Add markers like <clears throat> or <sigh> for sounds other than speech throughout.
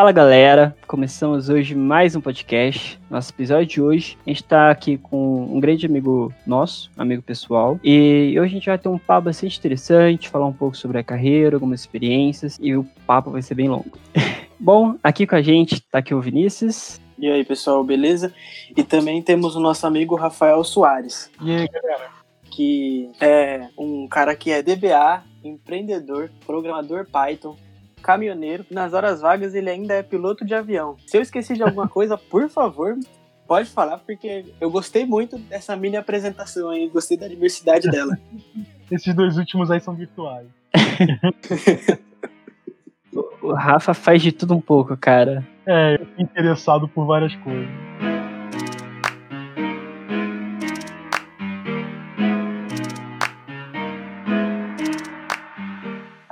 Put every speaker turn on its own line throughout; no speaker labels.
Fala galera, começamos hoje mais um podcast. Nosso episódio de hoje, a gente está aqui com um grande amigo nosso, amigo pessoal, e hoje a gente vai ter um papo bastante interessante, falar um pouco sobre a carreira, algumas experiências, e o papo vai ser bem longo. <laughs> Bom, aqui com a gente está aqui o Vinícius.
E aí pessoal, beleza? E também temos o nosso amigo Rafael Soares.
E aí galera?
Que é um cara que é DBA, empreendedor, programador Python, caminhoneiro. Nas horas vagas ele ainda é piloto de avião. Se eu esqueci de alguma coisa, por favor, pode falar, porque eu gostei muito dessa mini apresentação aí, gostei da diversidade dela. <laughs>
Esses dois últimos aí são virtuais. <laughs>
o Rafa faz de tudo um pouco, cara.
É, eu fico interessado por várias coisas.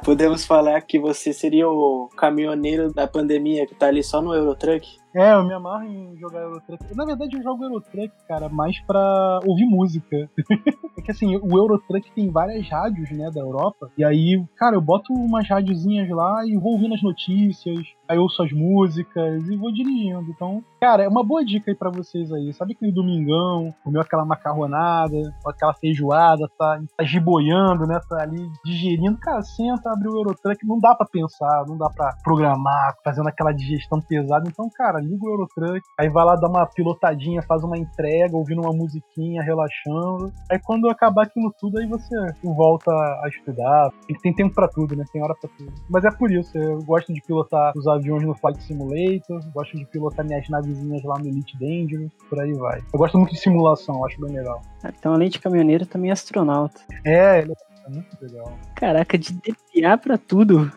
Podemos falar que você seria o caminhoneiro da pandemia que tá ali só no Eurotruck?
É, eu me amarro em jogar Eurotruck. Na verdade, eu jogo Eurotruck, cara, mais pra ouvir música. <laughs> é que assim, o Eurotruck tem várias rádios, né, da Europa. E aí, cara, eu boto umas rádiozinhas lá e vou ouvindo as notícias, aí ouço as músicas e vou dirigindo. Então, cara, é uma boa dica aí pra vocês aí. Sabe aquele domingão, comeu aquela macarronada, aquela feijoada, tá, tá giboiando, né, tá ali digerindo. Cara, senta, abre o Eurotruck, não dá pra pensar, não dá pra programar, fazendo aquela digestão pesada. Então, cara, cara, liga o Eurotruck, aí vai lá dar uma pilotadinha, faz uma entrega, ouvindo uma musiquinha, relaxando. Aí quando acabar aquilo tudo, aí você volta a estudar. Tem tempo para tudo, né? Tem hora para tudo. Mas é por isso, eu gosto de pilotar os aviões no Flight Simulator, gosto de pilotar minhas navezinhas lá no Elite Dangerous, por aí vai. Eu gosto muito de simulação, acho bem legal.
Então, além de caminhoneiro, também é astronauta.
É, ele é muito legal.
Caraca, de DPA pra tudo.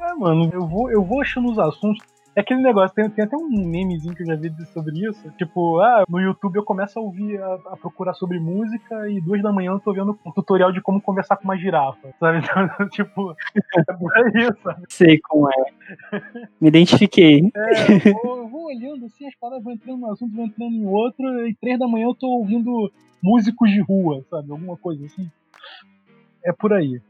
É, mano, eu vou, eu vou achando os assuntos. É aquele negócio, tem, tem, até um memezinho que eu já vi sobre isso. Tipo, ah, no YouTube eu começo a ouvir, a, a, procurar sobre música e duas da manhã eu tô vendo um tutorial de como conversar com uma girafa, sabe? <laughs> Então, tipo, é isso, sabe?
Sei como é. Me identifiquei.
É, eu vou, eu vou olhando assim, as palavras vão entrando num assunto, vão entrando em outro, e três da manhã eu tô ouvindo músicos de rua, sabe? Alguma coisa assim. É por aí.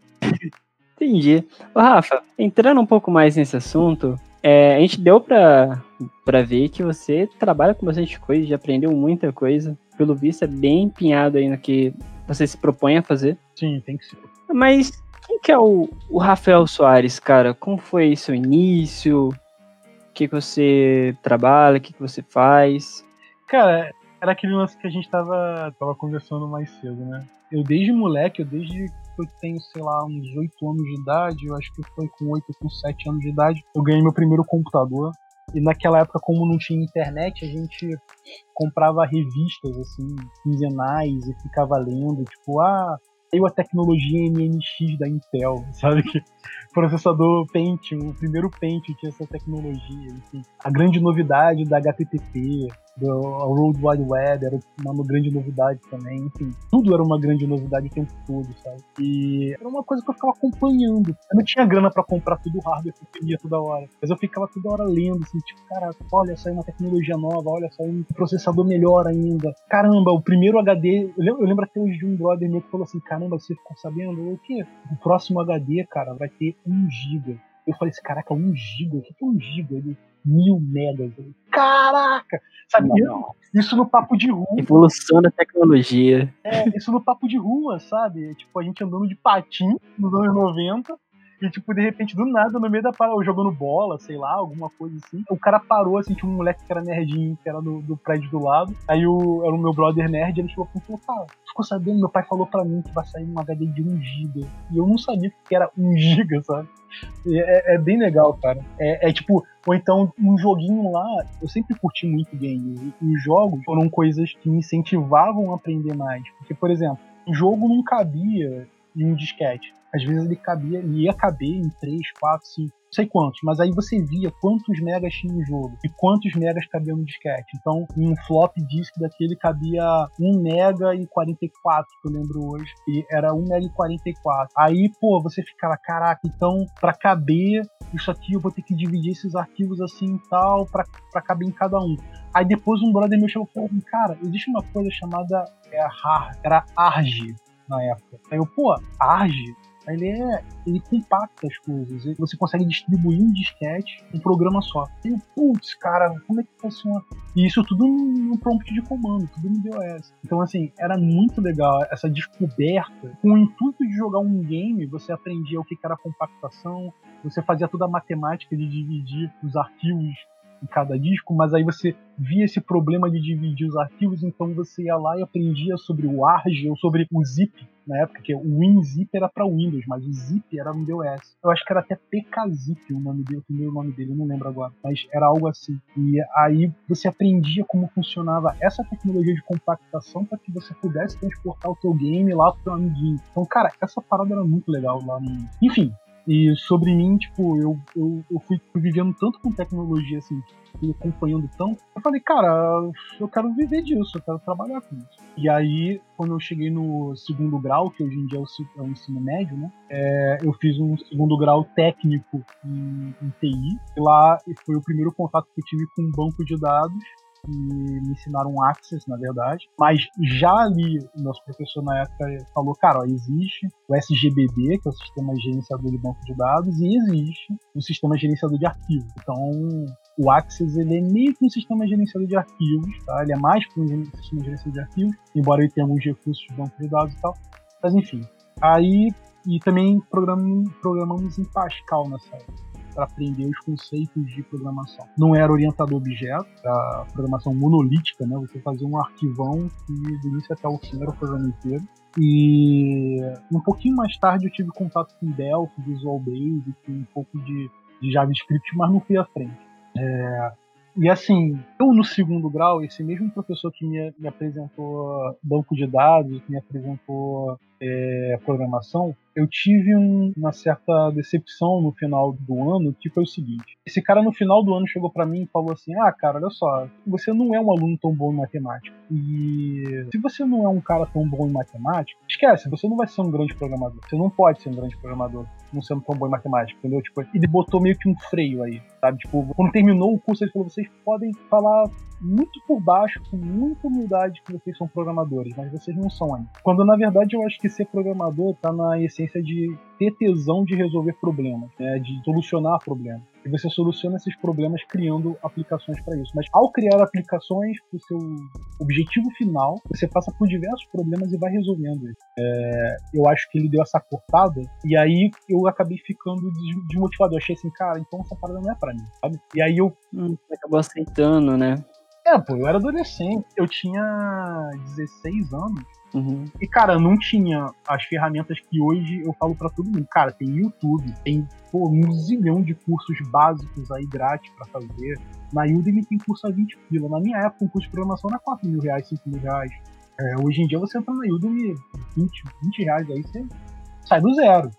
Entendi. Ô, Rafa, entrando um pouco mais nesse assunto, é, a gente deu pra, pra ver que você trabalha com bastante coisa, já aprendeu muita coisa. Pelo visto, é bem empenhado aí no que você se propõe a fazer.
Sim, tem que ser.
Mas quem que é o, o Rafael Soares, cara? Como foi seu início? O que, que você trabalha? O que, que você faz?
Cara, era aquele lance que a gente tava, tava conversando mais cedo, né? Eu desde moleque, eu desde eu tenho, sei lá, uns 8 anos de idade, eu acho que foi com 8 ou com 7 anos de idade, eu ganhei meu primeiro computador. E naquela época, como não tinha internet, a gente comprava revistas, assim, quinzenais e ficava lendo, tipo, ah, saiu a tecnologia MNX da Intel, <laughs> sabe? Que processador Pentium, o primeiro Pentium tinha essa tecnologia, enfim. A grande novidade da HTTP, do World Wide Web era uma grande novidade também, enfim, tudo era uma grande novidade o tempo todo, sabe? E era uma coisa que eu ficava acompanhando. Eu não tinha grana para comprar tudo o hardware que eu queria toda hora, mas eu ficava toda hora lendo, assim, tipo, cara, olha, saiu uma tecnologia nova, olha, saiu um processador melhor ainda. Caramba, o primeiro HD, eu lembro, eu lembro até hoje de um brother meu que falou assim, caramba, você ficou sabendo? O quê? O próximo HD, cara, vai ter 1 GB. Eu falei assim, caraca, 1 GB? O que é 1 GB? Ele, mil megas. Caraca! Sabe? Não. Isso no papo de rua.
Evolução da tecnologia.
É, isso no papo de rua, sabe? Tipo, a gente andando de patim nos anos 90 e, tipo, de repente, do nada, no meio da parada, jogando bola, sei lá, alguma coisa assim. O cara parou, assim, tinha um moleque que era nerdinho, que era do, do prédio do lado. Aí o, era o meu brother nerd, ele chegou e falou, cara, ficou sabendo, meu pai falou pra mim que vai sair um HD de 1 GB. E eu não sabia que era <laughs> 1 GB, sabe? É, é, bem legal, cara. É, é, tipo, ou então um joguinho lá, eu sempre curti muito game. Os jogos foram coisas que me incentivavam a aprender mais. Porque, por exemplo, o jogo não cabia em um disquete. Às vezes ele cabia, ele ia caber em 3, 4, 5, não sei quantos, mas aí você via quantos megas tinha o jogo e quantos megas cabia no disquete. Então, um flop disk daquele cabia 1 mega e 44, que eu lembro hoje, e era 1 mega e 44. Aí, pô, você ficava, caraca, então para caber isso aqui eu vou ter que dividir esses arquivos assim e tal para caber em cada um. Aí depois um brother meu chegou e falou, cara, existe uma coisa chamada é, era ARG na época. Aí eu, pô, ARG? Ele é. Ele compacta as coisas. Você consegue distribuir um disquete um programa só. E putz, cara, como é que funciona? E isso tudo no prompt de comando, tudo no DOS. Então, assim, era muito legal essa descoberta. Com o intuito de jogar um game, você aprendia o que era compactação, você fazia toda a matemática de dividir os arquivos em cada disco, mas aí você via esse problema de dividir os arquivos, então você ia lá e aprendia sobre o ARG ou sobre o ZIP, na época, que o WinZip era para Windows, mas o Zip era no DOS. Eu acho que era até PKZip o nome dele, o primeiro nome dele, eu não lembro agora, mas era algo assim. E aí você aprendia como funcionava essa tecnologia de compactação para que você pudesse transportar o teu game lá pro teu amiguinho. Então, cara, essa parada era muito legal lá no... Enfim, e sobre mim, tipo, eu, eu, eu fui vivendo tanto com tecnologia, assim, fui acompanhando tão. Eu falei, cara, eu quero viver disso, eu quero trabalhar com isso. E aí, quando eu cheguei no segundo grau, que hoje em dia é o, é o ensino médio, né? É, eu fiz um segundo grau técnico em, em TI. E lá foi o primeiro contato que eu tive com um banco de dados que me ensinaram Access, na verdade. Mas já ali, o nosso professor na época falou, cara, ó, existe o SGBD, que é o Sistema Gerenciador de Banco de Dados, e existe o Sistema Gerenciador de Arquivos. Então, o Access ele é meio que um sistema gerenciador de arquivos, tá? Ele é mais que um sistema gerenciador de arquivos, embora ele tenha alguns recursos de banco de dados e tal. Mas enfim. Aí, e também programamos, programamos em Pascal nessa época para aprender os conceitos de programação. Não era orientador objeto, era programação monolítica, né? Você fazia um arquivão que do início até o fim era o programa inteiro. E um pouquinho mais tarde eu tive contato com Delphi, Visual Basic, um pouco de, de JavaScript, mas não fui à frente. É, e assim, eu no segundo grau, esse mesmo professor que me, me apresentou banco de dados, que me apresentou é, programação, eu tive um, uma certa decepção no final do ano, que foi o seguinte: esse cara no final do ano chegou para mim e falou assim: Ah, cara, olha só, você não é um aluno tão bom em matemática. E se você não é um cara tão bom em matemática, esquece, você não vai ser um grande programador. Você não pode ser um grande programador não sendo tão bom em matemática, entendeu? Tipo, ele botou meio que um freio aí, sabe? Tipo, quando terminou o curso, ele falou: vocês podem falar muito por baixo, com muita humildade, que vocês são programadores, mas vocês não são ainda. Quando na verdade eu acho que ser programador tá na essência de ter tesão de resolver problemas, né? de solucionar problemas. E você soluciona esses problemas criando aplicações para isso. Mas ao criar aplicações para o seu objetivo final, você passa por diversos problemas e vai resolvendo eles. É, eu acho que ele deu essa cortada e aí eu acabei ficando desmotivado. Eu achei assim, cara, então essa parada não é para mim, sabe? E aí eu.
Hum, acabou aceitando, né?
É, pô, eu era adolescente, eu tinha 16 anos. Uhum. E, cara, não tinha as ferramentas que hoje eu falo para todo mundo. Cara, tem YouTube, tem pô, um zilhão de cursos básicos aí grátis para fazer. Na Udemy tem curso a 20 pila. Na minha época, um curso de programação era 4 mil reais, 5 mil reais. É, hoje em dia, você entra na Udemy 20, 20 reais aí, você sai do zero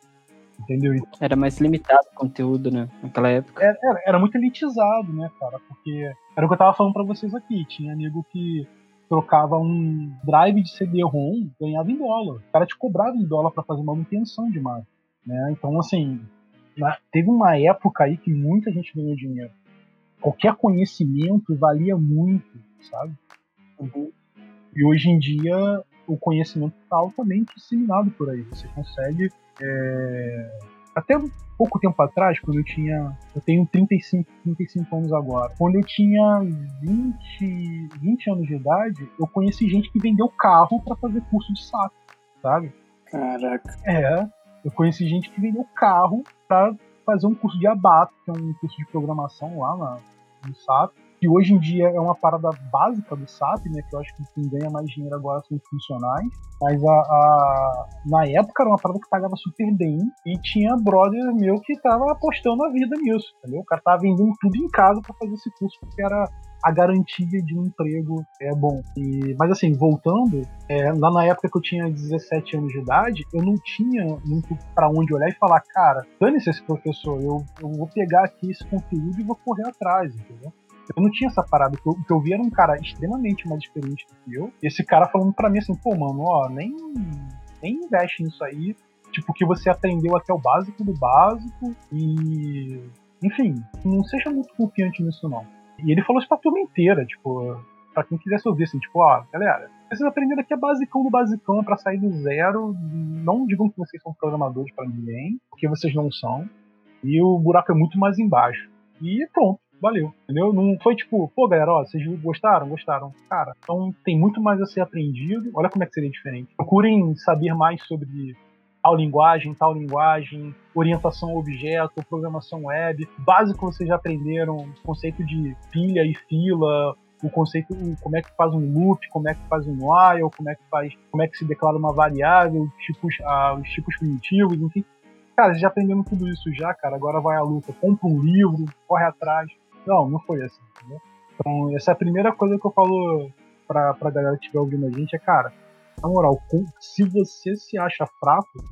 entendeu?
Era mais limitado o conteúdo, né? Naquela época.
Era, era, era, muito elitizado, né, cara? Porque era o que eu tava falando pra vocês aqui. Tinha amigo que trocava um drive de CD-ROM, ganhava em dólar. O cara te cobrava em dólar para fazer manutenção de máquina, né? Então, assim, teve uma época aí que muita gente ganhou dinheiro. Qualquer conhecimento valia muito, sabe? Uhum. E hoje em dia o conhecimento está altamente disseminado por aí. Você consegue é... Até pouco tempo atrás, quando eu tinha. Eu tenho 35, 35 anos agora. Quando eu tinha 20, 20 anos de idade, eu conheci gente que vendeu carro para fazer curso de saco, sabe?
Caraca.
É. Eu conheci gente que vendeu carro para fazer um curso de ABAP, que é um curso de programação lá na, no SAP que hoje em dia é uma parada básica do SAP, né? Que eu acho que quem ganha mais dinheiro agora são os funcionais. Mas a, a, na época era uma parada que pagava super bem e tinha brother meu que tava apostando a vida nisso, entendeu? O cara tava vendendo tudo em casa para fazer esse curso porque era a garantia de um emprego é bom. E, mas assim, voltando, é, lá na época que eu tinha 17 anos de idade, eu não tinha muito para onde olhar e falar, cara, dane-se esse professor, eu, eu vou pegar aqui esse conteúdo e vou correr atrás, entendeu? Eu não tinha essa parada. O que eu vi era um cara extremamente mais experiente do que eu. E esse cara falando para mim assim, pô, mano, ó, nem, nem investe nisso aí. Tipo, que você aprendeu até o básico do básico. E. Enfim, não seja muito confiante nisso, não. E ele falou isso pra turma inteira, tipo. pra quem quisesse ouvir, assim, tipo, ó, galera, vocês aprenderam aqui é basicão do basicão para sair do zero. Não digam que vocês são programadores para ninguém, porque vocês não são. E o buraco é muito mais embaixo. E pronto, valeu. Entendeu? Não foi tipo, pô, galera, ó, vocês gostaram? Gostaram. Cara, então tem muito mais a ser aprendido. Olha como é que seria diferente. Procurem saber mais sobre tal linguagem, tal linguagem, orientação a objeto, programação web. Básico vocês já aprenderam, conceito de pilha e fila, o conceito, como é que faz um loop, como é que faz um while, como é que faz, como é que se declara uma variável, tipos, ah, os tipos primitivos, enfim. Cara, já aprendendo tudo isso já, cara, agora vai à luta, compra um livro, corre atrás. Não, não foi assim, entendeu? Então, essa é a primeira coisa que eu falo pra, pra galera que estiver ouvindo a gente, é, cara, na moral, se você se acha fraco,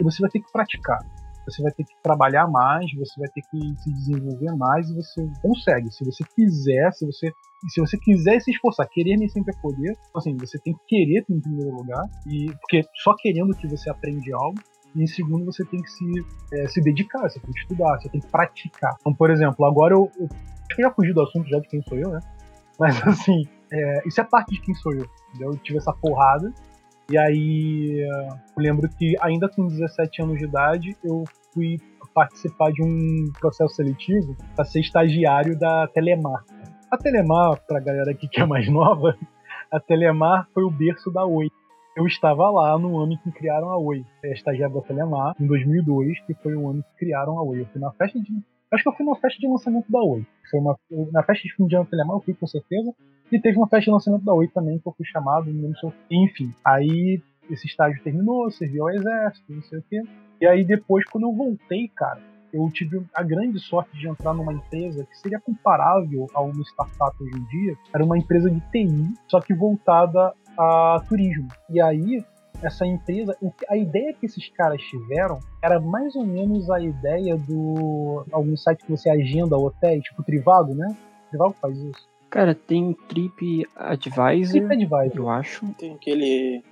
você vai ter que praticar. Você vai ter que trabalhar mais, você vai ter que se desenvolver mais e você consegue. Se você quiser, se você se você quiser se esforçar, querer nem sempre é poder. Então, assim, você tem que querer em primeiro lugar, e porque só querendo que você aprende algo. E em segundo, você tem que se, é, se dedicar, você tem que estudar, você tem que praticar. Então, por exemplo, agora eu, eu acho que já fugi do assunto já de quem sou eu, né? <laughs> Mas assim, é, isso é parte de quem sou eu. Entendeu? Eu tive essa porrada. E aí eu lembro que ainda com 17 anos de idade, eu fui participar de um processo seletivo para ser estagiário da Telemar. A Telemar, pra galera aqui que é mais nova, <laughs> a Telemar foi o berço da Oi. Eu estava lá no ano em que criaram a Oi. É estagiário da Telemar, em 2002, que foi o ano que criaram a Oi. Eu fui na festa de. Acho que eu fui na festa de lançamento da Oi. Foi uma, na festa de fim de ano da Telemar, eu fui com certeza. E teve uma festa de lançamento da Oi também, que eu fui chamado, não sei Enfim, aí esse estágio terminou, serviu ao exército, não sei o quê. E aí depois, quando eu voltei, cara, eu tive a grande sorte de entrar numa empresa que seria comparável a uma startup hoje em dia. Era uma empresa de TI, só que voltada a turismo. E aí, essa empresa, a ideia que esses caras tiveram era mais ou menos a ideia do algum site que você agenda hotéis, tipo Trivago, né? Trivago faz isso.
Cara, tem Trip Advisor, Trip Advisor, eu acho.
Tem aquele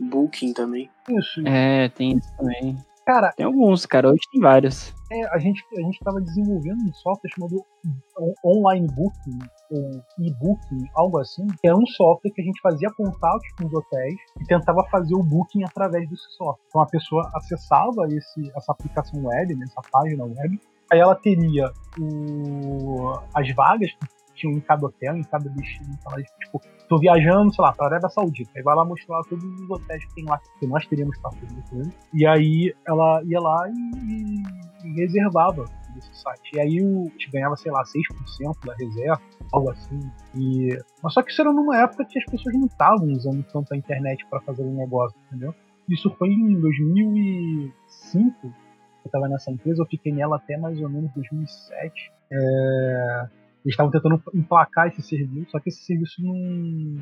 Booking também.
Isso.
É, tem isso também. Cara, tem alguns, cara. Hoje tem vários.
É, a gente a gente estava desenvolvendo um software chamado Online Booking ou e-booking, algo assim, que era um software que a gente fazia contatos com os hotéis e tentava fazer o booking através desse software. Então a pessoa acessava esse, essa aplicação web, né, essa página web, aí ela teria o, as vagas em cada hotel, em cada destino. Então, tipo, tô viajando, sei lá, para a Arábia Saudita. Aí vai lá mostrar todos os hotéis que tem lá, que nós teríamos parceria com E aí ela ia lá e, e reservava desse site. E aí a gente ganhava, sei lá, 6% da reserva, algo assim. E, mas só que isso era numa época que as pessoas não estavam usando tanto a internet para fazer um negócio, entendeu? Isso foi em 2005. Eu estava nessa empresa, eu fiquei nela até mais ou menos 2007. É, eles estavam tentando emplacar esse serviço, só que esse serviço não.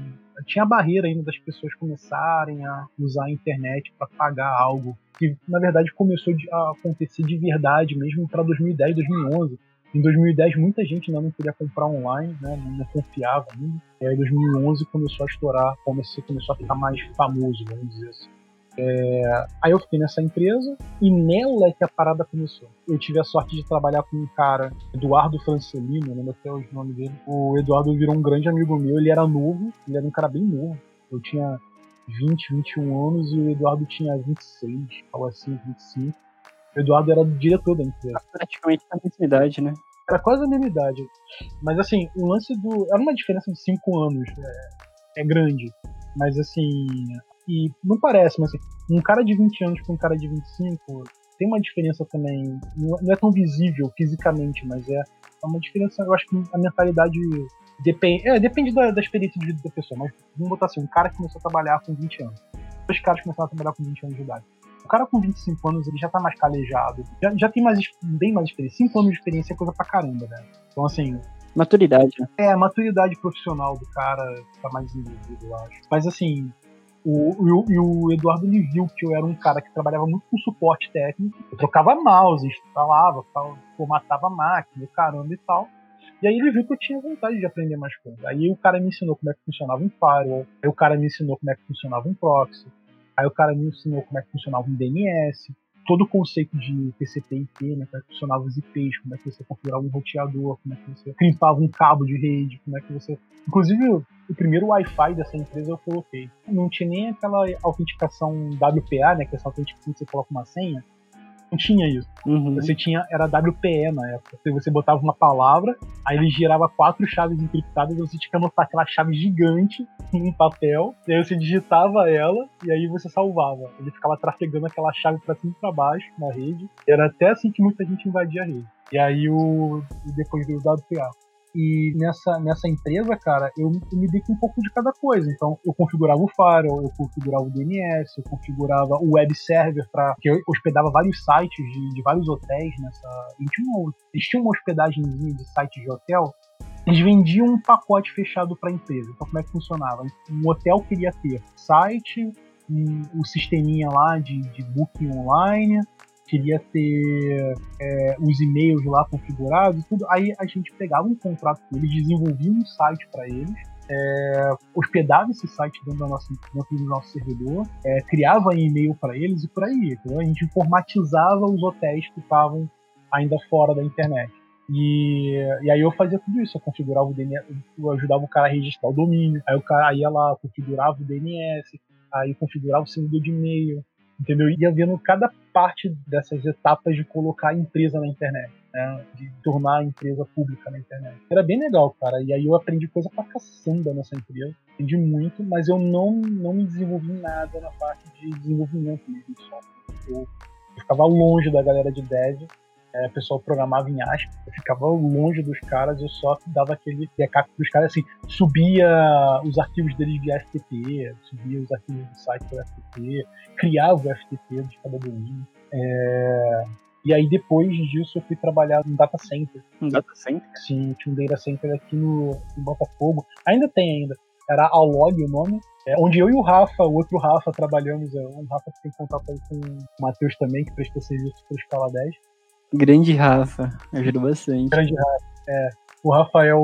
Tinha barreira ainda das pessoas começarem a usar a internet para pagar algo. Que na verdade começou a acontecer de verdade mesmo para 2010, 2011. Em 2010 muita gente ainda não queria comprar online, né, não confiava ainda. E aí 2011 começou a estourar, começou a ficar mais famoso, vamos dizer assim. É, aí eu fiquei nessa empresa e nela é que a parada começou. Eu tive a sorte de trabalhar com um cara, Eduardo Francelino, lembro até o nome dele. O Eduardo virou um grande amigo meu, ele era novo, ele era um cara bem novo. Eu tinha 20, 21 anos e o Eduardo tinha 26, algo assim, 25. O Eduardo era o diretor da empresa.
Praticamente a mesma idade, né?
Era quase a mesma idade. Mas assim, o lance do. Era uma diferença de 5 anos. É, é grande. Mas assim, e não parece, mas assim, um cara de 20 anos com um cara de 25 tem uma diferença também. Não é tão visível fisicamente, mas é, é uma diferença. Eu acho que a mentalidade depende, é, depende da, da, experiência de vida da pessoa. Mas vamos botar assim: um cara que começou a trabalhar com 20 anos, dois caras começaram a trabalhar com 20 anos de idade. O cara com 25 anos ele já tá mais calejado, já, já tem mais, bem mais experiência. 5 anos de experiência é coisa pra caramba, né? Então, assim,
Maturidade, né?
É, a maturidade profissional do cara tá mais envolvido, eu acho. Mas assim, o, o, e o Eduardo ele viu que eu era um cara que trabalhava muito com suporte técnico. Eu trocava mouse, instalava, formatava máquina, caramba e tal. E aí ele viu que eu tinha vontade de aprender mais coisas. Aí o cara me ensinou como é que funcionava um firewall. Aí o cara me ensinou como é que funcionava um proxy. Aí o cara me ensinou como é que funcionava um DNS. Todo o conceito de TCP/IP, né, como é que funcionava os IPs, como é que você configurava um roteador, como é que você crimpava um cabo de rede, como é que você... Inclusive, o primeiro Wi-Fi dessa empresa eu coloquei. Não tinha nem aquela autenticação WPA, né, que é essa autenticação que você coloca uma senha, não tinha isso. Uhum. Você tinha, era WPE na época. Você botava uma palavra, aí ele girava quatro chaves encriptadas e você tinha que anotar aquela chave gigante em papel, e aí você digitava ela e aí você salvava. Ele ficava trafegando aquela chave para cima e pra baixo na rede. Era até assim que muita gente invadia a rede. E aí o depois do WPA. E nessa, nessa empresa, cara, eu, eu me dei com um pouco de cada coisa. Então, eu configurava o firewall, eu configurava o DNS, eu configurava o web server para que eu hospedava vários sites de, de vários hotéis nessa. Eles tinham, uma hospedagemzinha de site de hotel eles vendiam um pacote fechado para a empresa. Então, como é que funcionava? Um hotel queria ter site, um, um sisteminha lá de, de booking online, queria ter é, os e-mails lá configurados tudo. Aí a gente pegava um contrato com eles, desenvolvia um site para eles, é, hospedava esse site dentro, da nossa, dentro do nosso servidor, é, criava e-mail para eles e por aí. Entendeu? A gente informatizava os hotéis que estavam ainda fora da internet. E, e aí eu fazia tudo isso, eu configurava o DNS, eu ajudava o cara a registrar o domínio, aí o cara ia lá, configurava o DNS, aí configurava o servidor de e-mail, entendeu? Ia vendo cada parte dessas etapas de colocar a empresa na internet. Né, de tornar a empresa pública na internet. Era bem legal, cara. E aí eu aprendi coisa pra caçamba nessa empresa. Aprendi muito, mas eu não, não me desenvolvi nada na parte de desenvolvimento mesmo só. Eu, eu ficava longe da galera de dev é, o pessoal programava em ASP, eu ficava longe dos caras, eu só dava aquele backup pros caras, assim, subia os arquivos deles via FTP, subia os arquivos do site pelo FTP, criava o FTP de cada domínio. É... E aí depois disso eu fui trabalhar no data center.
Um data center?
Sim, tinha um data center aqui no, no Botafogo. Ainda tem ainda. Era Alog o nome. É, onde eu e o Rafa, o outro Rafa, trabalhamos. É, um Rafa que tem contato aí com o Matheus também, que prestou serviço para o Escala 10.
Grande Rafa, ajudou bastante.
Grande Rafa, é. O Rafael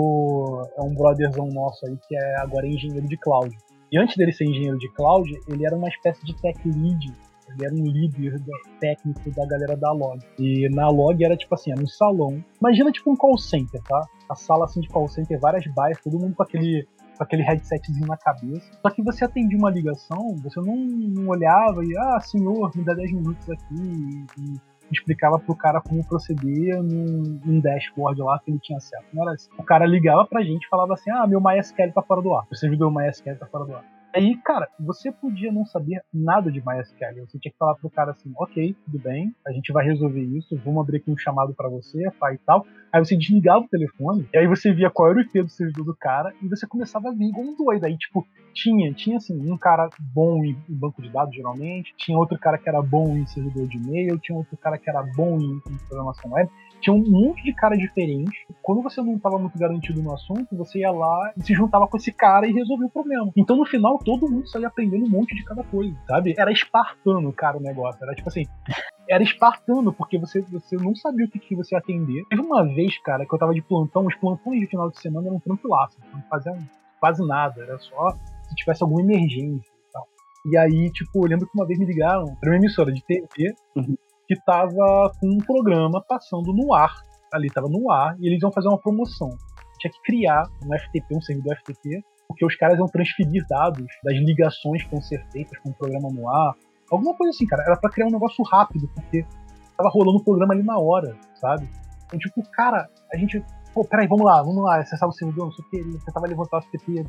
é um brotherzão nosso aí que é agora engenheiro de cloud. E antes dele ser engenheiro de cloud, ele era uma espécie de tech lead. Ele era um líder técnico da galera da Log. E na Log era tipo assim, era um salão. Imagina tipo um call center, tá? A sala assim de call center, várias baias, todo mundo com aquele com aquele headsetzinho na cabeça. Só que você atendia uma ligação, você não, não olhava e, ah, senhor, me dá 10 minutos aqui e, explicava pro cara como proceder num, num, dashboard lá que ele tinha acesso. Não era assim. O cara ligava pra gente e falava assim: ah, meu MySQL tá fora do ar. O servidor MySQL tá fora do ar. Aí, cara, você podia não saber nada de MySQL. Você tinha que falar pro cara assim, ok, tudo bem, a gente vai resolver isso, vamos abrir aqui um chamado para você, pai e tal. Aí você desligava o telefone, e aí você via qual era o IP do servidor do cara, e você começava a vir igual um doido. Aí, tipo, tinha, tinha assim, um cara bom em, em banco de dados, geralmente, tinha outro cara que era bom em servidor de e-mail, tinha outro cara que era bom em, em programação web, tinha um monte de cara diferente. Quando você não estava muito garantido no assunto, você ia lá e se juntava com esse cara e resolvia o problema. Então, no final, todo mundo saía aprendendo um monte de cada coisa, sabe? Era espartano, cara, o negócio. Era tipo assim, era espartano, porque você, você não sabia o que, que você ia atender. Teve uma vez, cara, que eu tava de plantão, os plantões de final de semana eram tranquilaços, não faziam quase nada, era só se tivesse alguma emergência e tal. E aí, tipo, eu lembro que uma vez me ligaram pra uma emissora de TV, uhum que estava com um programa passando no ar. Ali estava no ar e eles iam fazer uma promoção. Tinha que criar um FTP, um servidor FTP, porque os caras iam transferir dados das ligações que iam ser feitas com o programa no ar. Alguma coisa assim, cara. Era para criar um negócio rápido, porque tava rolando o programa ali na hora, sabe? Então, tipo, cara, a gente pô, peraí, vamos lá, vamos lá, acessar o servidor, não sei o que, ele tentava levantar o FTP,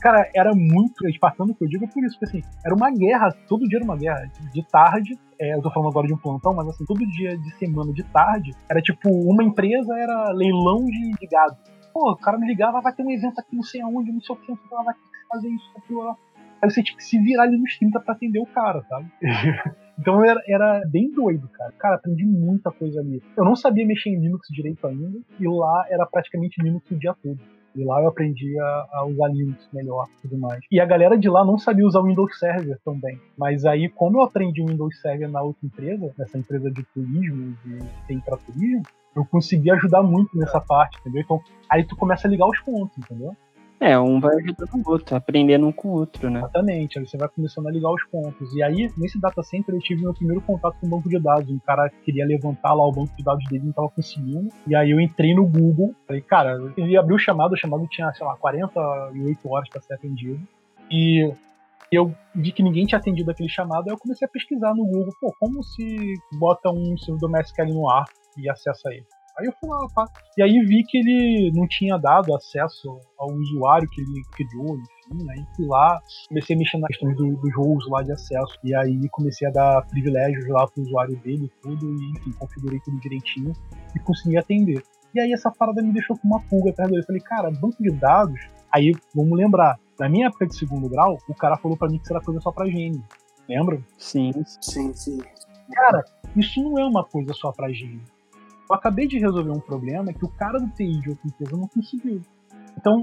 cara, era muito espartano que eu digo por isso, porque assim, era uma guerra, todo dia era uma guerra, de tarde, é, eu tô falando agora de um plantão, mas assim, todo dia de semana, de tarde, era tipo, uma empresa era leilão de, de gado. Pô, o cara me ligava, vai ter um evento aqui não sei aonde, não sei o que, vai ter que fazer isso, aquilo lá. Aí você tinha que se virar ali nos 30 pra atender o cara, sabe? <laughs> Então era, era bem doido, cara. Cara, aprendi muita coisa ali. Eu não sabia mexer em Linux direito ainda, e lá era praticamente Linux o dia todo. E lá eu aprendi a, a, usar Linux melhor e tudo mais. E a galera de lá não sabia usar o Windows Server também. Mas aí, como eu aprendi o Windows Server na outra empresa, nessa empresa de turismo, de TI para turismo, eu consegui ajudar muito nessa parte, entendeu? Então, aí tu começa a ligar os pontos, entendeu?
É, um vai ajudando o outro, aprendendo um com o outro, né?
Exatamente, aí você vai começando a ligar os pontos. E aí, nesse data center, eu tive meu primeiro contato com o banco de dados. Um cara queria levantar lá o banco de dados dele, não tava conseguindo. E aí eu entrei no Google, falei, cara, ele abriu o chamado, o chamado tinha, sei lá, 48 horas para ser atendido. E eu vi que ninguém tinha atendido aquele chamado, aí eu comecei a pesquisar no Google, pô, como se bota um servidor MySQL no ar e acessa ele. Aí eu fui lá, pá. E aí vi que ele não tinha dado acesso ao usuário que ele criou, enfim. Aí fui lá, comecei a mexer na questão do, dos roles lá de acesso. E aí comecei a dar privilégios lá pro usuário dele e tudo. E enfim, configurei tudo direitinho e consegui atender. E aí essa parada me deixou com uma pulga atrás dele. Eu falei, cara, banco de dados. Aí vamos lembrar, na minha época de segundo grau, o cara falou para mim que isso era coisa só pra gênio. Lembra?
Sim.
Sim, sim.
Cara, isso não é uma coisa só pra gênio. Eu acabei de resolver um problema que o cara do TI de outra empresa não conseguiu. Então,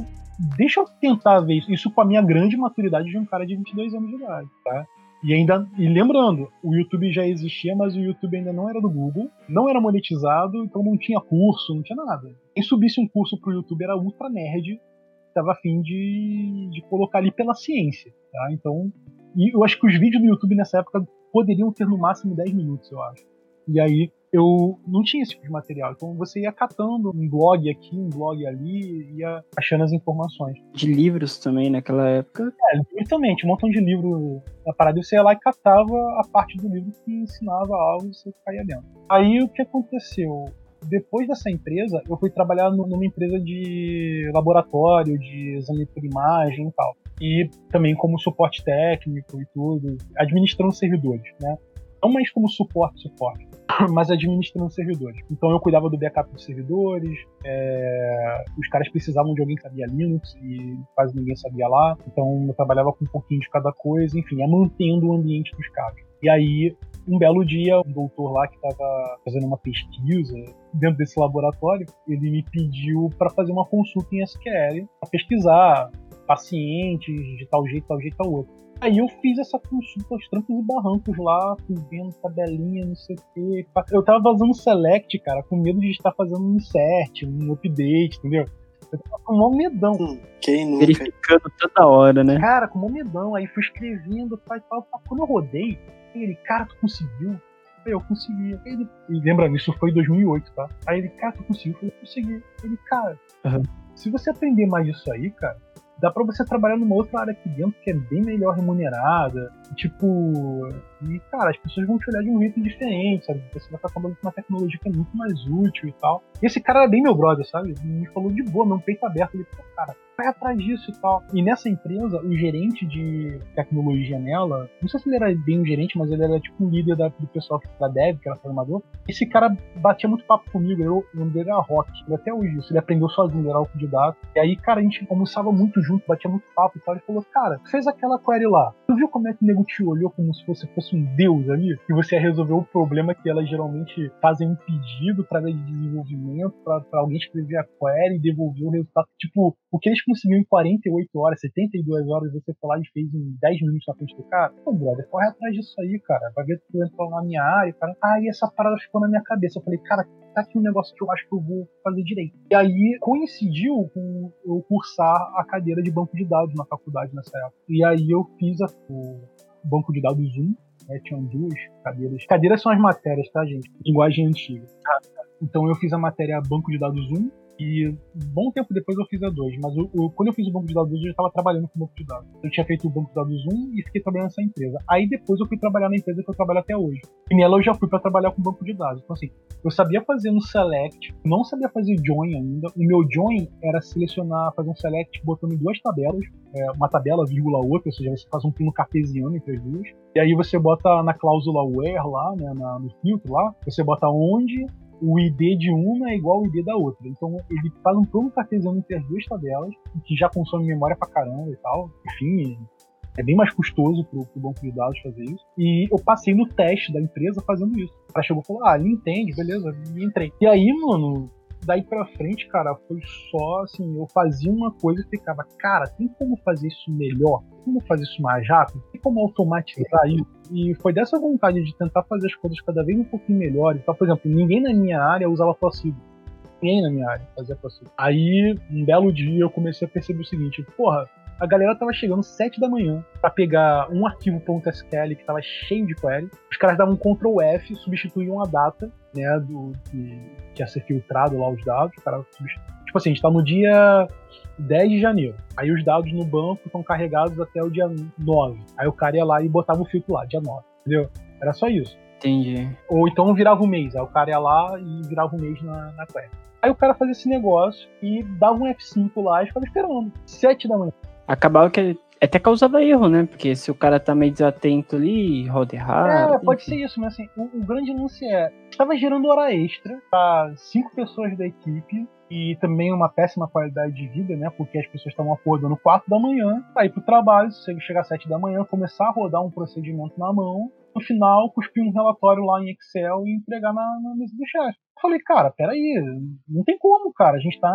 deixa eu tentar ver isso, isso com a minha grande maturidade de um cara de 22 anos de idade, tá? E ainda, e lembrando, o YouTube já existia, mas o YouTube ainda não era do Google, não era monetizado, então não tinha curso, não tinha nada. Quem subisse um curso pro YouTube era ultra nerd, estava afim de, de colocar ali pela ciência, tá? Então, e eu acho que os vídeos do YouTube nessa época poderiam ter no máximo 10 minutos, eu acho. E aí eu não tinha esse tipo de material. Então você ia catando um blog aqui, um blog ali, ia achando as informações.
De livros também naquela época?
É, literalmente, um montão de livro na parada. Você ia lá e catava a parte do livro que ensinava algo e você caía dentro. Aí o que aconteceu? depois dessa empresa, eu fui trabalhar numa empresa de laboratório, de exame por imagem e tal. E também como suporte técnico e tudo, administrando servidores, né? Não mais como suporte, suporte, <laughs> mas administrando servidores. Então eu cuidava do backup dos servidores, é... os caras precisavam de alguém que sabia Linux e quase ninguém sabia lá, então eu trabalhava com um pouquinho de cada coisa, enfim, é mantendo o ambiente dos caras. E aí um belo dia, um doutor lá que estava fazendo uma pesquisa dentro desse laboratório, ele me pediu para fazer uma consulta em SQL, para pesquisar pacientes de tal jeito, tal jeito, tal outro. Aí eu fiz essa consulta aos trancos e barrancos lá, vendo tabelinha, não sei o quê. Eu tava fazendo select, cara, com medo de estar fazendo um insert, um update, entendeu? Eu tava com um medão. Hum,
quem nunca?
Verificando toda hora, né?
Cara, com um medão. Aí fui escrevendo, tal, tal. Quando eu rodei, ele, cara, tu conseguiu? Eu consegui. Ele, e lembra, isso foi em 2008, tá? Aí ele, cara, tu conseguiu? Eu falei, consegui. Ele, cara, uhum. se você aprender mais disso aí, cara, dá para você trabalhar numa outra área aqui dentro que é bem melhor remunerada. Tipo, e cara, as pessoas vão te olhar de um jeito diferente, sabe? Você vai estar trabalhando com uma tecnologia que é muito mais útil e tal. E esse cara era bem meu brother, sabe? Ele me falou de boa, não peito aberto. Ele falou, cara, vai atrás disso e tal. E nessa empresa, o gerente de tecnologia nela, não sei se ele era bem um gerente, mas ele era tipo um líder da, do pessoal da Dev, que era formador. Esse cara batia muito papo comigo, eu, o nome dele era Rock. E até hoje isso, ele aprendeu sozinho, ele era dados. E aí, cara, a gente almoçava muito junto, batia muito papo e tal. Ele falou, cara, fez aquela query lá. Tu viu como é que o nego te olhou como se você fosse um deus ali? Que você ia resolver o problema que elas geralmente fazem um pedido para de desenvolvimento, para alguém escrever a query e devolver o resultado. Tipo, o que eles conseguiu em 48 horas, 72 horas, você foi lá e fez em 10 minutos na frente do cara. Pô, brother, corre atrás disso aí, cara. Vai ver que tu entrou na minha área, cara. Aí essa parada ficou na minha cabeça. Eu falei, cara, tá aqui um negócio que eu acho que eu vou fazer direito. E aí coincidiu com eu cursar a cadeira de banco de dados na faculdade nessa época. E aí eu fiz a, banco de dados 1, né, tinham duas cadeiras. Cadeiras são as matérias, tá, gente? Linguagem antiga. Então eu fiz a matéria banco de dados 1 e bom tempo depois eu fiz a 2, mas o, o, quando eu fiz o banco de dados 2, eu já estava trabalhando com o banco de dados. Eu tinha feito o banco de dados 1 e fiquei trabalhando nessa empresa. Aí depois eu fui trabalhar na empresa que eu trabalho até hoje. E nela eu já fui para trabalhar com banco de dados. Então assim, eu sabia fazer um select, não sabia fazer join ainda. O meu join era selecionar, fazer um select botando duas tabelas, é, uma tabela, vírgula outra, ou seja, você faz um pino cartesiano entre as duas. E aí você bota na cláusula where lá, né, na, no filtro lá, você bota onde o ID de uma é igual ao ID da outra. Então ele faz um plano cartesiano entre as duas tabelas, que já consome memória pra caramba e tal. Enfim, é bem mais custoso pro, pro banco de dados fazer isso. E eu passei no teste da empresa fazendo isso. O cara chegou e falou: Ah, ele entende, beleza, e entrei. E aí, mano, daí pra frente, cara, foi só assim, eu fazia uma coisa e ficava, cara, tem como fazer isso melhor? Tem como fazer isso mais rápido? Tem como automatizar isso? E foi dessa vontade de tentar fazer as coisas cada vez um pouquinho melhores. Então, por exemplo, ninguém na minha área usava Flowsible. ninguém na minha área fazia ProSQL. Aí, um belo dia, eu comecei a perceber o seguinte: porra, a galera tava chegando 7 da manhã para pegar um arquivo .sql que tava cheio de query. Os caras davam um Ctrl F, substituíam a data, né, do que, que ia ser filtrado lá os dados. Cara tipo assim, a gente tá no dia 10 de janeiro. Aí os dados no banco estão carregados até o dia 9. Aí o cara ia lá e botava o filtro lá, dia 9. Entendeu? Era só isso.
Entendi.
Ou então virava o mês. Aí o cara ia lá e virava o mês na, na query. Aí o cara fazia esse negócio e dava um F5 lá e ficava esperando. 7 da manhã.
Acabava que até causava erro, né? Porque se o cara tá meio desatento ali, roda errado.
É, pode enfim. ser isso, mas assim, o, o grande lance é. Estava gerando hora extra para cinco pessoas da equipe e também uma péssima qualidade de vida, né? Porque as pessoas estavam acordando 4 da manhã para ir pro trabalho, se chegar às 7 da manhã, começar a rodar um procedimento na mão, no final cuspir um relatório lá em Excel e entregar na, na mesa do chefe. Falei, cara, peraí, não tem como, cara. A gente tá.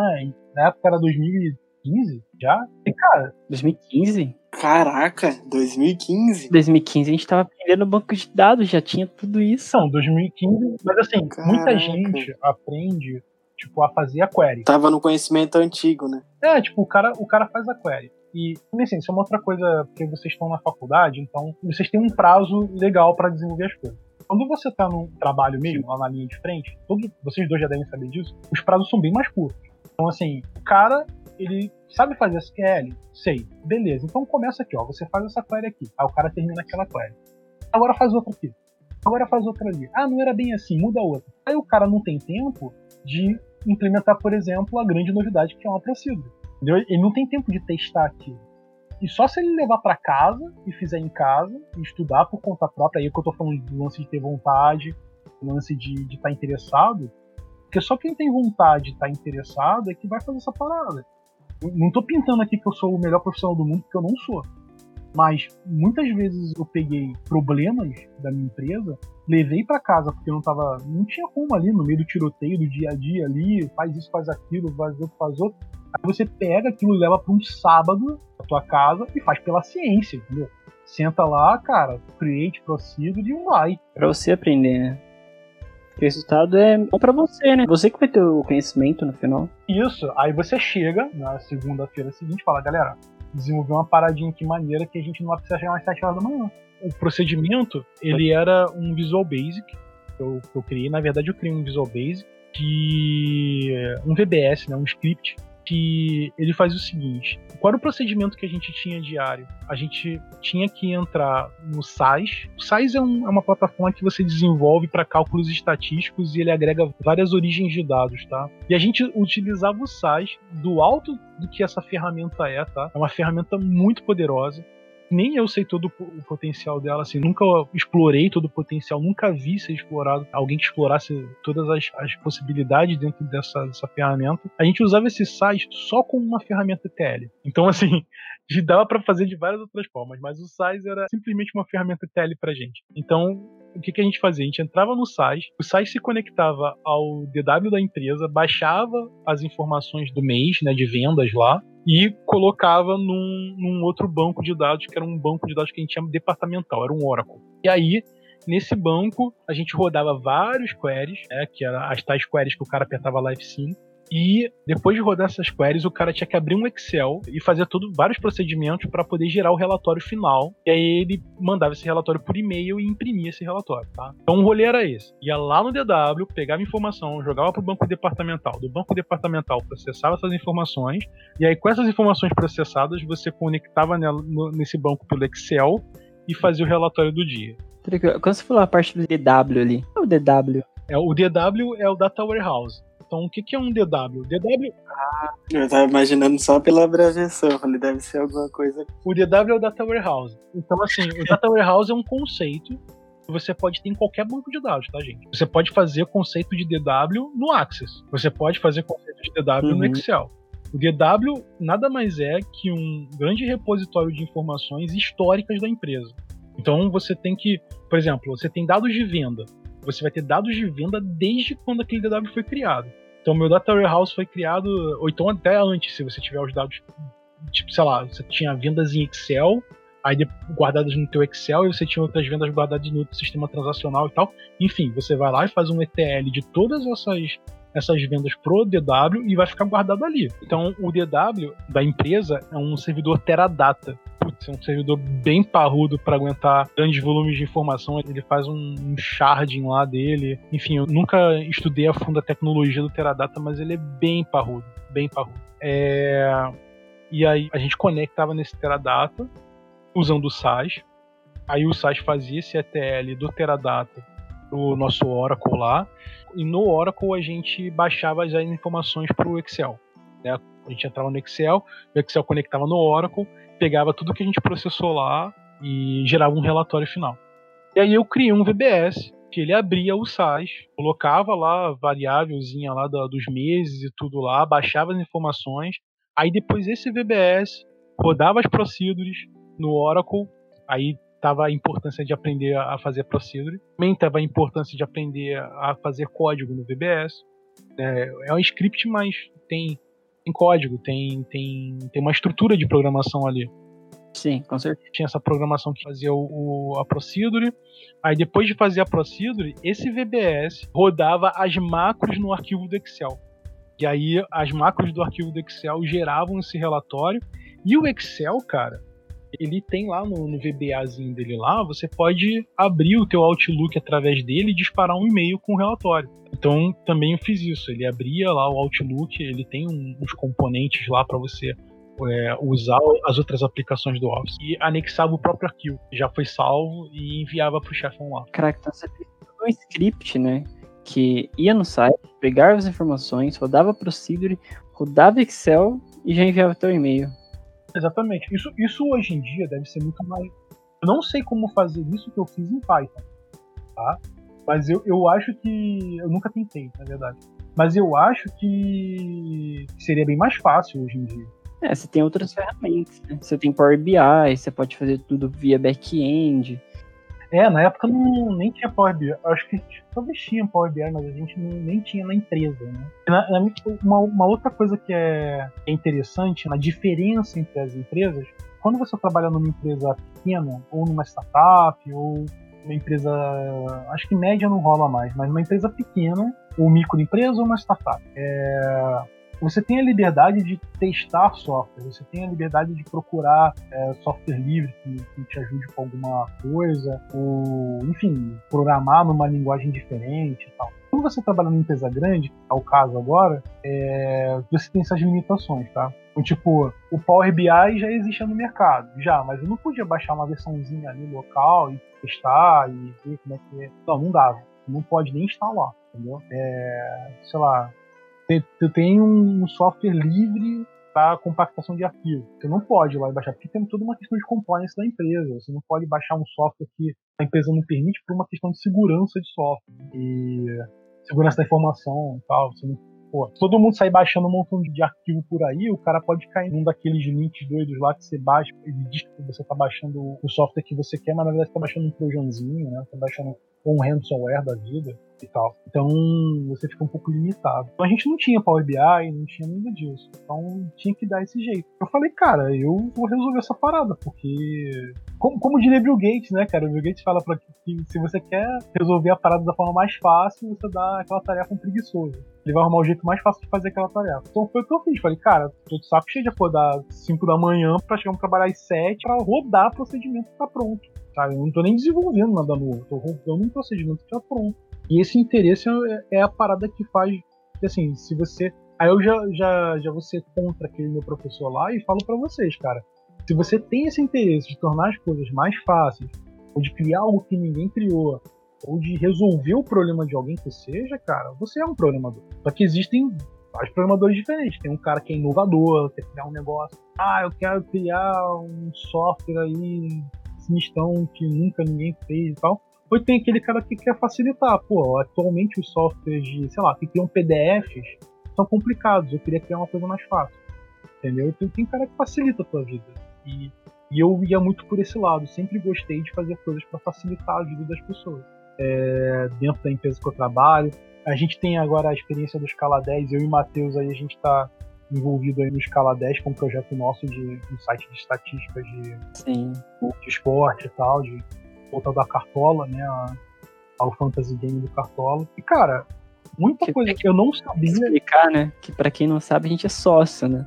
Na época era 2000 2015 já? E, cara.
2015?
Caraca, 2015?
2015 a gente tava aprendendo banco de dados, já tinha tudo isso.
Não, 2015. Mas assim, Caraca. muita gente aprende, tipo, a fazer a query.
Tava no conhecimento antigo, né?
É, tipo, o cara, o cara faz a query. E, assim, isso é uma outra coisa, porque vocês estão na faculdade, então vocês têm um prazo legal para desenvolver as coisas. Quando você tá num trabalho mesmo, lá na linha de frente, todos, vocês dois já devem saber disso, os prazos são bem mais curtos. Então, assim, o cara ele sabe fazer SQL? Sei. Beleza. Então começa aqui, ó. Você faz essa query aqui. Aí o cara termina aquela query. Agora faz outra aqui. Agora faz outra ali. Ah, não era bem assim, muda outra. Aí o cara não tem tempo de implementar, por exemplo, a grande novidade que é uma procedura. Entendeu? Ele não tem tempo de testar aquilo. E só se ele levar para casa e fizer em casa, e estudar por conta própria, aí que eu tô falando do lance de ter vontade, do lance de estar tá interessado, porque só quem tem vontade de estar tá interessado é que vai fazer essa parada. Não tô pintando aqui que eu sou o melhor profissional do mundo, porque eu não sou. Mas muitas vezes eu peguei problemas da minha empresa, levei para casa porque não tava, não tinha como ali no meio do tiroteio do dia a dia ali, faz isso, faz aquilo, faz outro, faz outro. Aí você pega aquilo, leva para um sábado na tua casa e faz pela ciência, entendeu? Senta lá, cara, create, proceed e vai.
Para você aprender, né? O resultado é bom pra você, né? Você que vai ter o conhecimento no final.
Isso. Aí você chega na segunda-feira seguinte e fala, galera, desenvolveu uma paradinha aqui maneira que a gente não vai precisar chegar às 7 horas da manhã. O procedimento, ele era um Visual Basic que eu, que eu criei. Na verdade, eu criei um Visual Basic que um VBS, né, um script que ele faz o seguinte: qual era o procedimento que a gente tinha diário? A gente tinha que entrar no SAIS. O SAIS é, um, é uma plataforma que você desenvolve para cálculos estatísticos e ele agrega várias origens de dados, tá? E a gente utilizava o SAIS do alto do que essa ferramenta é, tá? É uma ferramenta muito poderosa nem eu sei todo o potencial dela, assim, nunca explorei todo o potencial, nunca vi ser explorado, alguém que explorasse todas as, as possibilidades dentro dessa, dessa ferramenta. A gente usava esse site só com uma ferramenta TL. Então, assim, <laughs> dava para fazer de várias outras formas, mas o SAIS era simplesmente uma ferramenta TL pra gente. Então, o que, que a gente fazia? A gente entrava no SAIS, o SAIS se conectava ao DW da empresa, baixava as informações do mês, né, de vendas lá, e colocava num, num, outro banco de dados, que era um banco de dados que a gente chama departamental, era um Oracle. E aí, nesse banco, a gente rodava vários queries, né, que eram as tais queries que o cara apertava lá F5, e depois de rodar essas queries, o cara tinha que abrir um Excel e fazer tudo, vários procedimentos para poder gerar o relatório final. E aí ele mandava esse relatório por e-mail e imprimia esse relatório, tá? Então o rolê era esse. Ia lá no DW, pegava informação, jogava pro banco departamental. Do banco departamental processava essas informações. E aí com essas informações processadas, você conectava nela, no, nesse banco pelo Excel e fazia o relatório do dia.
Quando você falou a parte do DW ali, o DW?
É, o DW é o Data Warehouse. Então, o que, que é um DW? DW.
Ah, eu tava imaginando só pela abreviação. Falei, deve ser alguma coisa.
O DW é o Data Warehouse. Então, assim, o Data Warehouse é um conceito que você pode ter em qualquer banco de dados, tá, gente? Você pode fazer conceito de DW no Access. Você pode fazer conceito de DW uhum. no Excel. O DW nada mais é que um grande repositório de informações históricas da empresa. Então você tem que, por exemplo, você tem dados de venda. Você vai ter dados de venda desde quando aquele DW foi criado. Então, meu Data Warehouse foi criado, ou então até antes, se você tiver os dados, tipo, sei lá, você tinha vendas em Excel, aí guardadas no teu Excel, e você tinha outras vendas guardadas no sistema transacional e tal. Enfim, você vai lá e faz um ETL de todas essas essas vendas pro DW e vai ficar guardado ali. Então o DW da empresa é um servidor Teradata. Putz, é um servidor bem parrudo para aguentar grandes volumes de informação. Ele faz um, sharding lá dele. Enfim, eu nunca estudei a fundo a tecnologia do Teradata, mas ele é bem parrudo, bem parrudo. É... E aí a gente conectava nesse Teradata usando o SAS. Aí o SAS fazia esse ETL do Teradata pro nosso Oracle lá. E no Oracle a gente baixava as informações para o Excel. Né? A gente entrava no Excel, o Excel conectava no Oracle, pegava tudo que a gente processou lá e gerava um relatório final. E aí eu criei um VBS que ele abria o SAS, colocava lá a variávelzinha lá dos meses e tudo lá, baixava as informações, aí depois esse VBS rodava as procedures no Oracle, aí tava a importância de aprender a fazer procedure, também tava a importância de aprender a fazer código no VBS. É, é um script, mas tem, tem código, tem, tem, tem uma estrutura de programação ali.
Sim, com certeza.
Tinha essa programação que fazia o, o, a procedure. Aí depois de fazer a procedure, esse VBS rodava as macros no arquivo do Excel. E aí as macros do arquivo do Excel geravam esse relatório. E o Excel, cara, ele tem lá no, no VBAzinho dele lá, você pode abrir o teu Outlook através dele e disparar um e-mail com o relatório. Então também eu fiz isso. Ele abria lá o Outlook, ele tem um, uns componentes lá para você é, usar as outras aplicações do Office e anexava o próprio arquivo, já foi salvo e enviava para o chefão lá.
Caraca, então você fez um script, né? Que ia no site, pegava as informações, rodava Procedure, rodava Excel e já enviava teu e-mail.
Exatamente. Isso, isso hoje em dia deve ser muito mais. Eu não sei como fazer isso que eu fiz em Python, tá? Mas eu, eu acho que. Eu nunca tentei, na verdade. Mas eu acho que seria bem mais fácil hoje em dia.
É, você tem outras ferramentas, né? Você tem Power BI, você pode fazer tudo via back-end.
É, na época não, nem tinha Power BI. Acho que talvez tinha Power BI, mas a gente não, nem tinha na empresa. Né? Na, na, uma, uma, outra coisa que é, é interessante, na diferença entre as empresas, quando você trabalha numa empresa pequena, ou numa startup, ou uma empresa, acho que média não rola mais, mas uma empresa pequena, ou microempresa ou uma startup. É, você tem a liberdade de testar software, você tem a liberdade de procurar é, software livre que, que, te ajude com alguma coisa, ou, enfim, programar numa linguagem diferente e tal. Quando você trabalha numa empresa grande, é o caso agora, é, você tem essas limitações, tá? Tipo, o Power BI já existe no mercado, já, mas eu não podia baixar uma versãozinha ali local e testar e ver como é que é. Não, não dava. Não pode nem instalar, entendeu? É, sei lá, tu tem um software livre para compactação de arquivo. Você não pode lá baixar, porque tem toda uma questão de compliance da empresa. Você não pode baixar um software que a empresa não permite por uma questão de segurança de software e segurança da informação e tal. Você não, pô, todo mundo sai baixando um montão de arquivo por aí, o cara pode cair num daqueles links doidos lá que você baixa, ele diz que você está baixando o software que você quer, mas na verdade você tá baixando um trojanzinho, né? Tá baixando um ransomware da vida e tal. Então você fica um pouco limitado. Então a gente não tinha Power BI, não tinha nada disso. Então tinha que dar esse jeito. Eu falei, cara, eu vou resolver essa parada, porque. Como, como diria Bill Gates, né, cara? O Bill Gates fala pra que se você quer resolver a parada da forma mais fácil, você dá aquela tarefa um preguiçoso. Ele vai arrumar o jeito mais fácil de fazer aquela tarefa. Então foi o que eu fiz. Falei, cara, tô de saco cheio de acordar 5 da manhã pra chegar trabalhar às 7 pra rodar o procedimento que tá pronto. Sabe? Eu não tô nem desenvolvendo nada novo, tô rodando um procedimento que tá pronto. E esse interesse é, é a parada que faz. Assim, se você. Aí eu já, já, já vou ser contra aquele meu professor lá e falo para vocês, cara. Se você tem esse interesse de tornar as coisas mais fáceis, ou de criar algo que ninguém criou, ou de resolver o problema de alguém que seja, cara, você é um programador. Só que existem vários programadores diferentes. Tem um cara que é inovador, quer criar um negócio. Ah, eu quero criar um software aí sinistrão que nunca ninguém fez e tal. Ou tem aquele cara que quer facilitar. Pô, atualmente os softwares de, sei lá, que criam PDFs são complicados. Eu queria criar uma coisa mais fácil. Entendeu? Então tem cara que facilita a tua vida. E, e eu ia muito por esse lado. Sempre gostei de fazer coisas para facilitar a vida das pessoas. É, dentro da empresa que eu trabalho. A gente tem agora a experiência do Scala 10. Eu e o Matheus aí, a gente está envolvido aí no Scala 10, que é um projeto nosso de um site de estatísticas de,
Sim.
de esporte e tal, de voltado à Cartola, né? Ao Fantasy Game do Cartola. E, cara, Muita
Que-
coisa que eu não sabia.
Explicar, né? Que pra quem não sabe, a gente é sócio, né?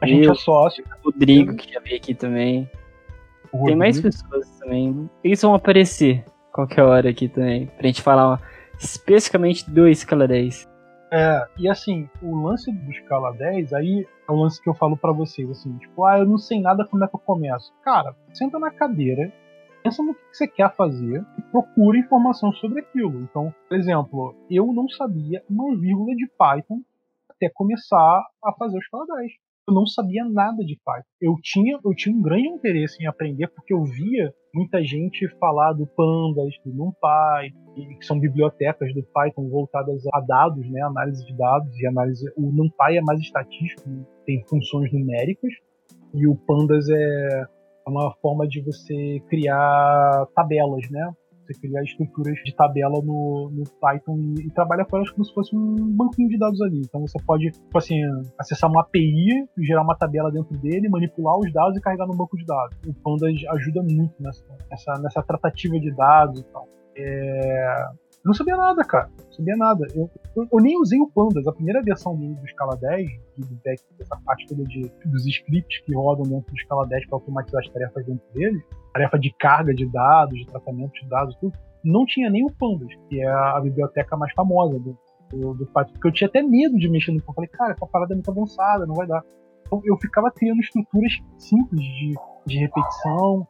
A gente
Eu-
é sócio.
O Rodrigo, que já veio aqui também.
o
Tem mais pessoas também. Eles vão aparecer qualquer hora aqui também. Pra gente falar especificamente do Escala 10.
É, e assim, o lance do escala 10, aí é o lance que eu falo pra vocês, assim, tipo, ah, eu não sei nada como é que eu começo. Cara, senta na cadeira, pensa no que você quer fazer e procura informação sobre aquilo. Então, por exemplo, eu não sabia uma vírgula de Python até começar a fazer o escala 10. Eu não sabia nada de Python. Eu tinha, eu tinha um grande interesse em aprender porque eu via muita gente falar do Pandas, do NumPy, que são bibliotecas do Python voltadas a dados, né, análise de dados e análise. O NumPy é mais estatístico, tem funções numéricas e o Pandas é uma forma de você criar tabelas, né? Você criar estruturas de tabela no, no Python e, e trabalha com elas como se fosse um banquinho de dados ali. Então você pode, tipo assim, acessar uma API, gerar uma tabela dentro dele, manipular os dados e carregar no banco de dados. O Pandas ajuda muito nessa, nessa, nessa tratativa de dados e tal. É... Não sabia nada, cara. Não sabia nada. Eu, eu, eu nem usei o Pandas. A primeira versão do, do Scala 10, do back, dessa parte toda de, dos scripts que rodam dentro do Scala 10 para automatizar as tarefas dentro dele, tarefa de carga de dados, de tratamento de dados, tudo, não tinha nem o Pandas, que é a, biblioteca mais famosa do, do, do. Porque eu tinha até medo de mexer no. Eu falei, cara, essa parada é muito avançada, não vai dar. Então eu ficava criando estruturas simples de, de repetição,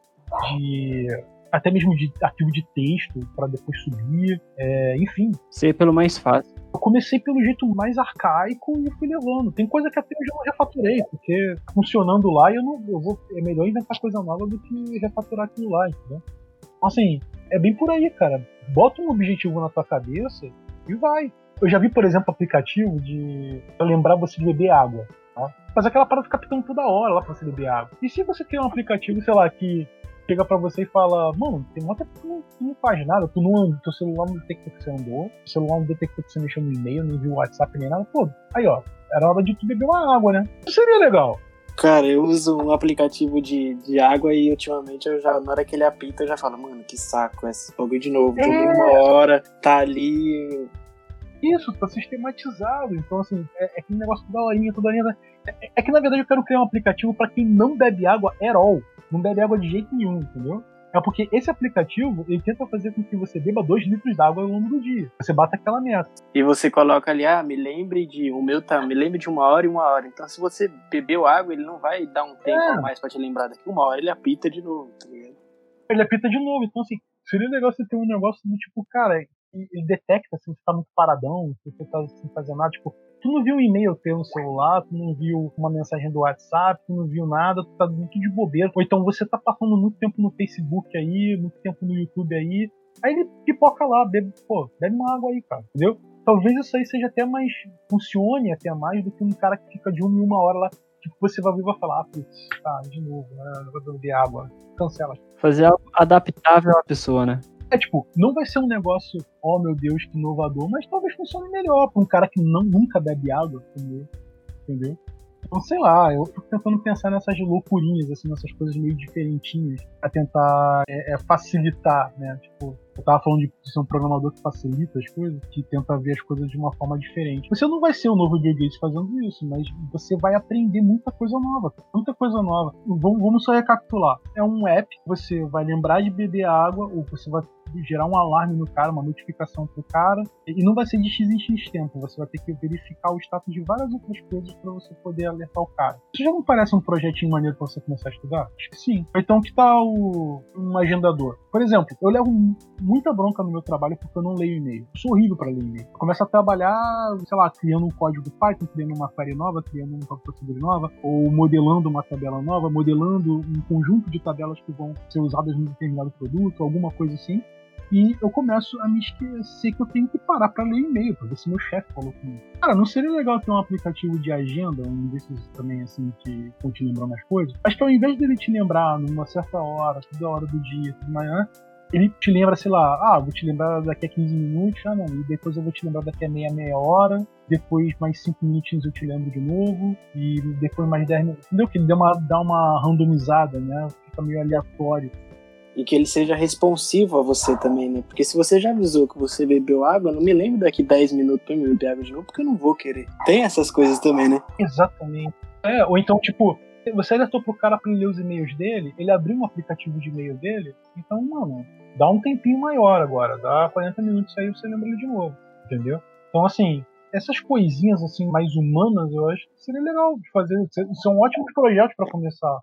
de até mesmo de arquivo de texto para depois subir, é, enfim.
Ser pelo mais fácil.
Eu comecei pelo jeito mais arcaico e fui levando. Tem coisa que até hoje eu não refaturei, porque funcionando lá eu não, eu vou, é melhor inventar coisa nova do que refaturar aquilo lá, entendeu? Então, assim, é bem por aí, cara. Bota um objetivo na tua cabeça e vai. Eu já vi, por exemplo, aplicativo de pra lembrar você de beber água. Tá? Mas aquela parada fica pitando toda hora lá pra você beber água. E se você criar um aplicativo, sei lá, que chega pra você e fala, mano, tem uma que tu não, tu não faz nada, tu não, teu celular não detecta que você andou, teu celular não detecta que você mexeu no e-mail, não viu o WhatsApp nem nada, pô, aí ó, era hora de tu beber uma água, né? Isso seria legal.
Cara, eu uso um aplicativo de, de água e ultimamente eu já, na hora que ele apita, eu já falo, mano, que saco, esse bagulho de novo.
É.
uma hora, tá ali.
Isso, tá sistematizado. Então, assim, é, é aquele negócio toda horinha, toda horinha. É, é que na verdade eu quero criar um aplicativo pra quem não bebe água at all. Não bebe água de jeito nenhum, entendeu? É porque esse aplicativo, ele tenta fazer com que você beba 2 litros d'água ao longo do dia. Você bata aquela meta.
E você coloca ali, ah, me lembre de. O meu tá, me lembre de uma hora e uma hora. Então, se você bebeu água, ele não vai dar um tempo
É.
a mais pra te lembrar daqui. Uma hora ele apita de novo, tá ligado?
Ele apita de novo. Então, assim, seria legal você ter um negócio do tipo, cara, ele ele detecta se você tá muito paradão, se você tá sem fazer nada. Tipo, tu não viu um e-mail teu no celular, tu não viu uma mensagem do WhatsApp, tu não viu nada, tu tá muito de bobeira. Ou então você tá passando muito tempo no Facebook aí, muito tempo no YouTube aí. Aí ele pipoca lá, bebe, pô, bebe uma água aí, cara, entendeu? Talvez isso aí seja até mais. funcione até mais do que um cara que fica de uma em uma hora lá. Tipo, você vai vir e vai falar, ah, putz, tá, de novo, né? Vou beber água. Cancela.
Fazer algo adaptável à pessoa, né?
É tipo, não vai ser um negócio, oh meu Deus, que inovador, mas talvez funcione melhor pra um cara que não, nunca bebe água, entendeu? entendeu? Então, sei lá, eu fico tentando pensar nessas loucurinhas, assim, nessas coisas meio diferentinhas, pra tentar é, é, facilitar, né? Tipo, eu tava falando de ser um programador que facilita as coisas, que tenta ver as coisas de uma forma diferente. Você não vai ser o novo Bill Gates fazendo isso, mas você vai aprender muita coisa nova, muita coisa nova. Vamos, vamos só recapitular. É um app, você vai lembrar de beber água, ou você vai gerar um alarme no cara, uma notificação pro cara, e não vai ser de x em x tempo, você vai ter que verificar o status de várias outras coisas para você poder alertar o cara. Isso já não parece um projetinho maneiro pra você começar a estudar? Acho que sim. Então que tal um agendador? Por exemplo, eu levo muita bronca no meu trabalho porque eu não leio e-mail. Sou horrível para ler e-mail. Começo a trabalhar, sei lá, criando um código Python, criando uma query nova, criando uma procedura nova, ou modelando uma tabela nova, modelando um conjunto de tabelas que vão ser usadas num determinado produto, alguma coisa assim e eu começo a me esquecer que eu tenho que parar para ler e-mail, pra ver se meu chefe falou comigo. Cara, não seria legal ter um aplicativo de agenda, um desses também assim, que vão te lembrando as coisas? Acho que ao invés dele te lembrar numa certa hora, toda hora do dia, tudo manhã, ele te lembra, sei lá, ah, vou te lembrar daqui a 15 minutos, ah não, e depois eu vou te lembrar daqui a meia, meia hora, depois mais 5 minutinhos eu te lembro de novo, e depois mais 10 minutos. Entendeu? Que ele dá uma, dá uma randomizada, né? Fica meio aleatório.
E que ele seja responsivo a você também, né? Porque se você já avisou que você bebeu água, não me lembro daqui 10 minutos pra me beber água de novo, porque eu não vou querer. Tem essas coisas também, né?
Exatamente. É, ou então, tipo, você alertou pro cara pra ler os e-mails dele, ele abriu um aplicativo de e-mail dele, então, mano, dá um tempinho maior agora, dá 40 minutos aí você lembra ele de novo, entendeu? Então, assim, essas coisinhas assim mais humanas, eu acho que seria legal de fazer. São ótimos projetos para começar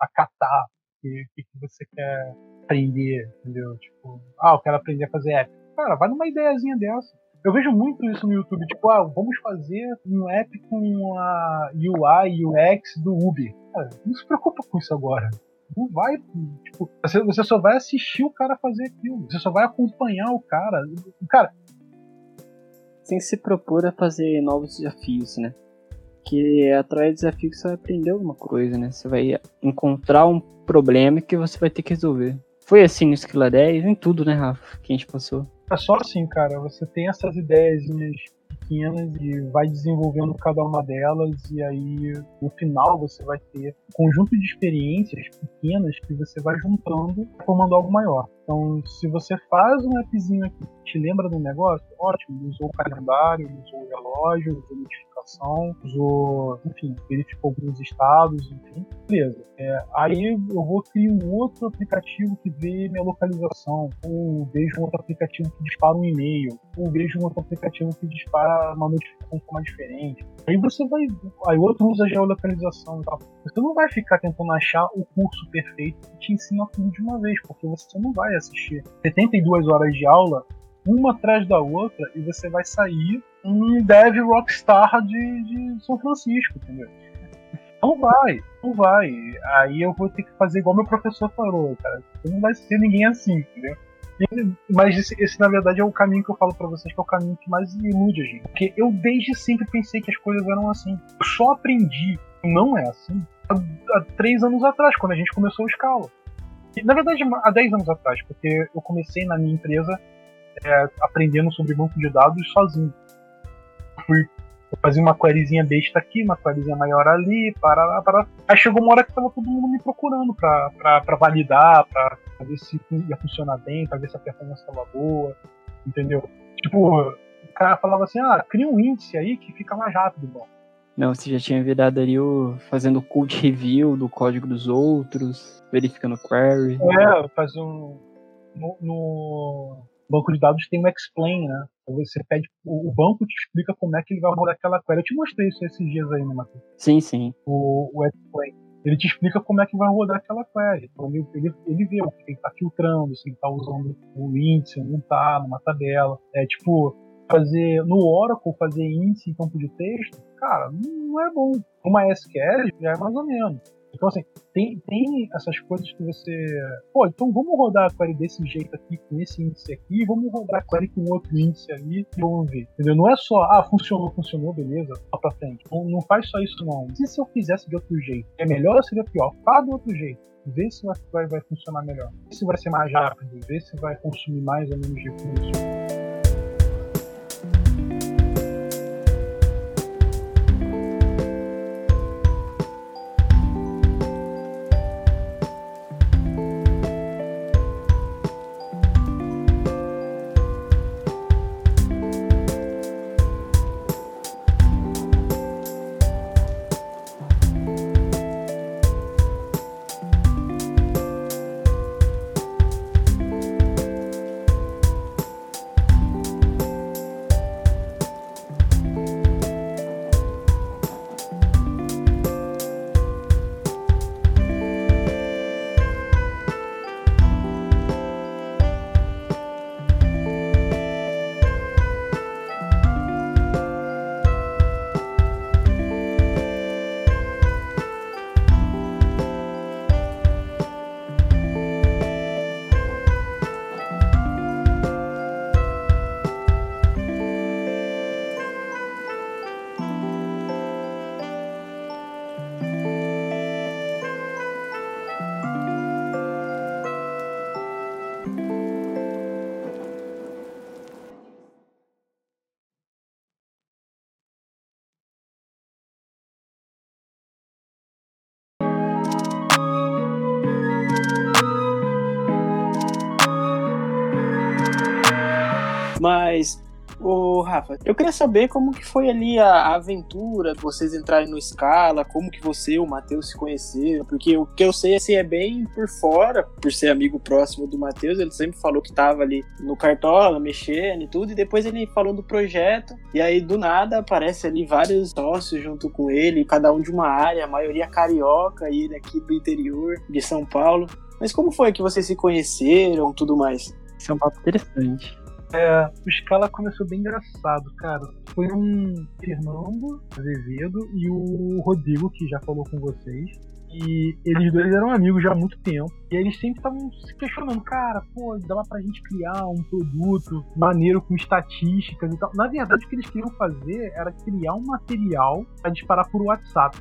a catar o que, que, você quer aprender, entendeu? Tipo, ah, eu quero aprender a fazer app. Cara, vai numa ideiazinha dessa. Eu vejo muito isso no YouTube, tipo, ah, vamos fazer um app com a UI e UX do Uber. Cara, não se preocupa com isso agora. Não vai, tipo, você, você só vai assistir o cara fazer aquilo. Você só vai acompanhar o cara. Cara,
tem que se propor a fazer novos desafios, né? Que através do desafio você vai aprender alguma coisa, né? Você vai encontrar um problema que você vai ter que resolver. Foi assim no Esquila 10, em tudo, né, Rafa? Que a gente passou.
É só assim, cara. Você tem essas ideias pequenas e vai desenvolvendo cada uma delas e aí no final você vai ter um conjunto de experiências pequenas que você vai juntando formando algo maior. Então, se você faz um appzinho aqui que te lembra do negócio, ótimo, usou o calendário, usou o relógio, usou notificação, usou, enfim, verificou alguns estados, enfim, beleza. É, aí eu vou criar um outro aplicativo que vê minha localização, ou vejo um outro aplicativo que dispara um e-mail, ou vejo um outro aplicativo que dispara uma notificação de forma diferente. Aí você vai, aí outro usa geolocalização e tal. Você não vai ficar tentando achar o curso perfeito que te ensina tudo de uma vez, porque você não vai assistir 72 horas de aula, uma atrás da outra, e você vai sair um dev rockstar de, de São Francisco, entendeu? Não vai, não vai. Aí eu vou ter que fazer igual meu professor falou, cara. Não vai ser ninguém assim, entendeu? Mas esse, esse, na verdade, é o caminho que eu falo para vocês, que é o caminho que mais ilude a gente. Porque eu desde sempre pensei que as coisas eram assim. Eu só aprendi que não é assim há, há três anos atrás, quando a gente começou o Scala. Na verdade, há 10 anos atrás, porque eu comecei na minha empresa é, aprendendo sobre banco de dados sozinho. Fui fazer uma queryzinha besta aqui, uma queryzinha maior ali, para, para. Aí chegou uma hora que tava todo mundo me procurando para validar, para ver se ia funcionar bem, para ver se a performance estava boa, entendeu? Tipo, o cara falava assim, ah, cria um índice aí que fica mais rápido, bom.
Não, você já tinha virado ali o fazendo code review do código dos outros, verificando query.
É, fazer um. No, no, banco de dados tem um explain, né? Você pede, o, banco te explica como é que ele vai rodar aquela query. Eu te mostrei isso esses dias aí, né, Matheus?
Sim, sim.
O, o explain. Ele te explica como é que vai rodar aquela query. Então, ele, ele, ele vê o que ele está filtrando, se ele está usando o índice, não está, numa tabela. É tipo, fazer no Oracle, fazer índice em campo de texto, cara, não é bom. Uma SQL já é mais ou menos. Então, assim, tem, tem essas coisas que você. Pô, então vamos rodar a query desse jeito aqui, com esse índice aqui, vamos rodar a query com outro índice ali e vamos ver. Entendeu? Não é só, ah, funcionou, funcionou, beleza, lá pra frente. Não, não faz só isso, não. E se eu fizesse de outro jeito? É melhor ou seria pior? Faz do outro jeito. Vê se vai, vai funcionar melhor. Se vai ser mais rápido, vê se vai consumir mais ou menos recursos.
Mas Ô, Rafa, eu queria saber como que foi ali a, a aventura, vocês entrarem no Scala, como que você e o Matheus se conheceram, porque o que eu sei assim é bem por fora, por ser amigo próximo do Matheus, ele sempre falou que tava ali no Cartola, mexendo e tudo, e depois ele falou do projeto, e aí do nada aparece ali vários sócios junto com ele, cada um de uma área, a maioria carioca e ele aqui do interior de São Paulo. Mas como foi que vocês se conheceram, tudo mais?
Isso é um papo interessante.
É, o Scala começou bem engraçado, cara. Foi um Fernando Azevedo e o Rodrigo, que já falou com vocês. E eles dois eram amigos já há muito tempo. E eles sempre estavam se questionando, cara, pô, dava pra gente criar um produto maneiro com estatísticas e tal. Na verdade, o que eles queriam fazer era criar um material para disparar por WhatsApp.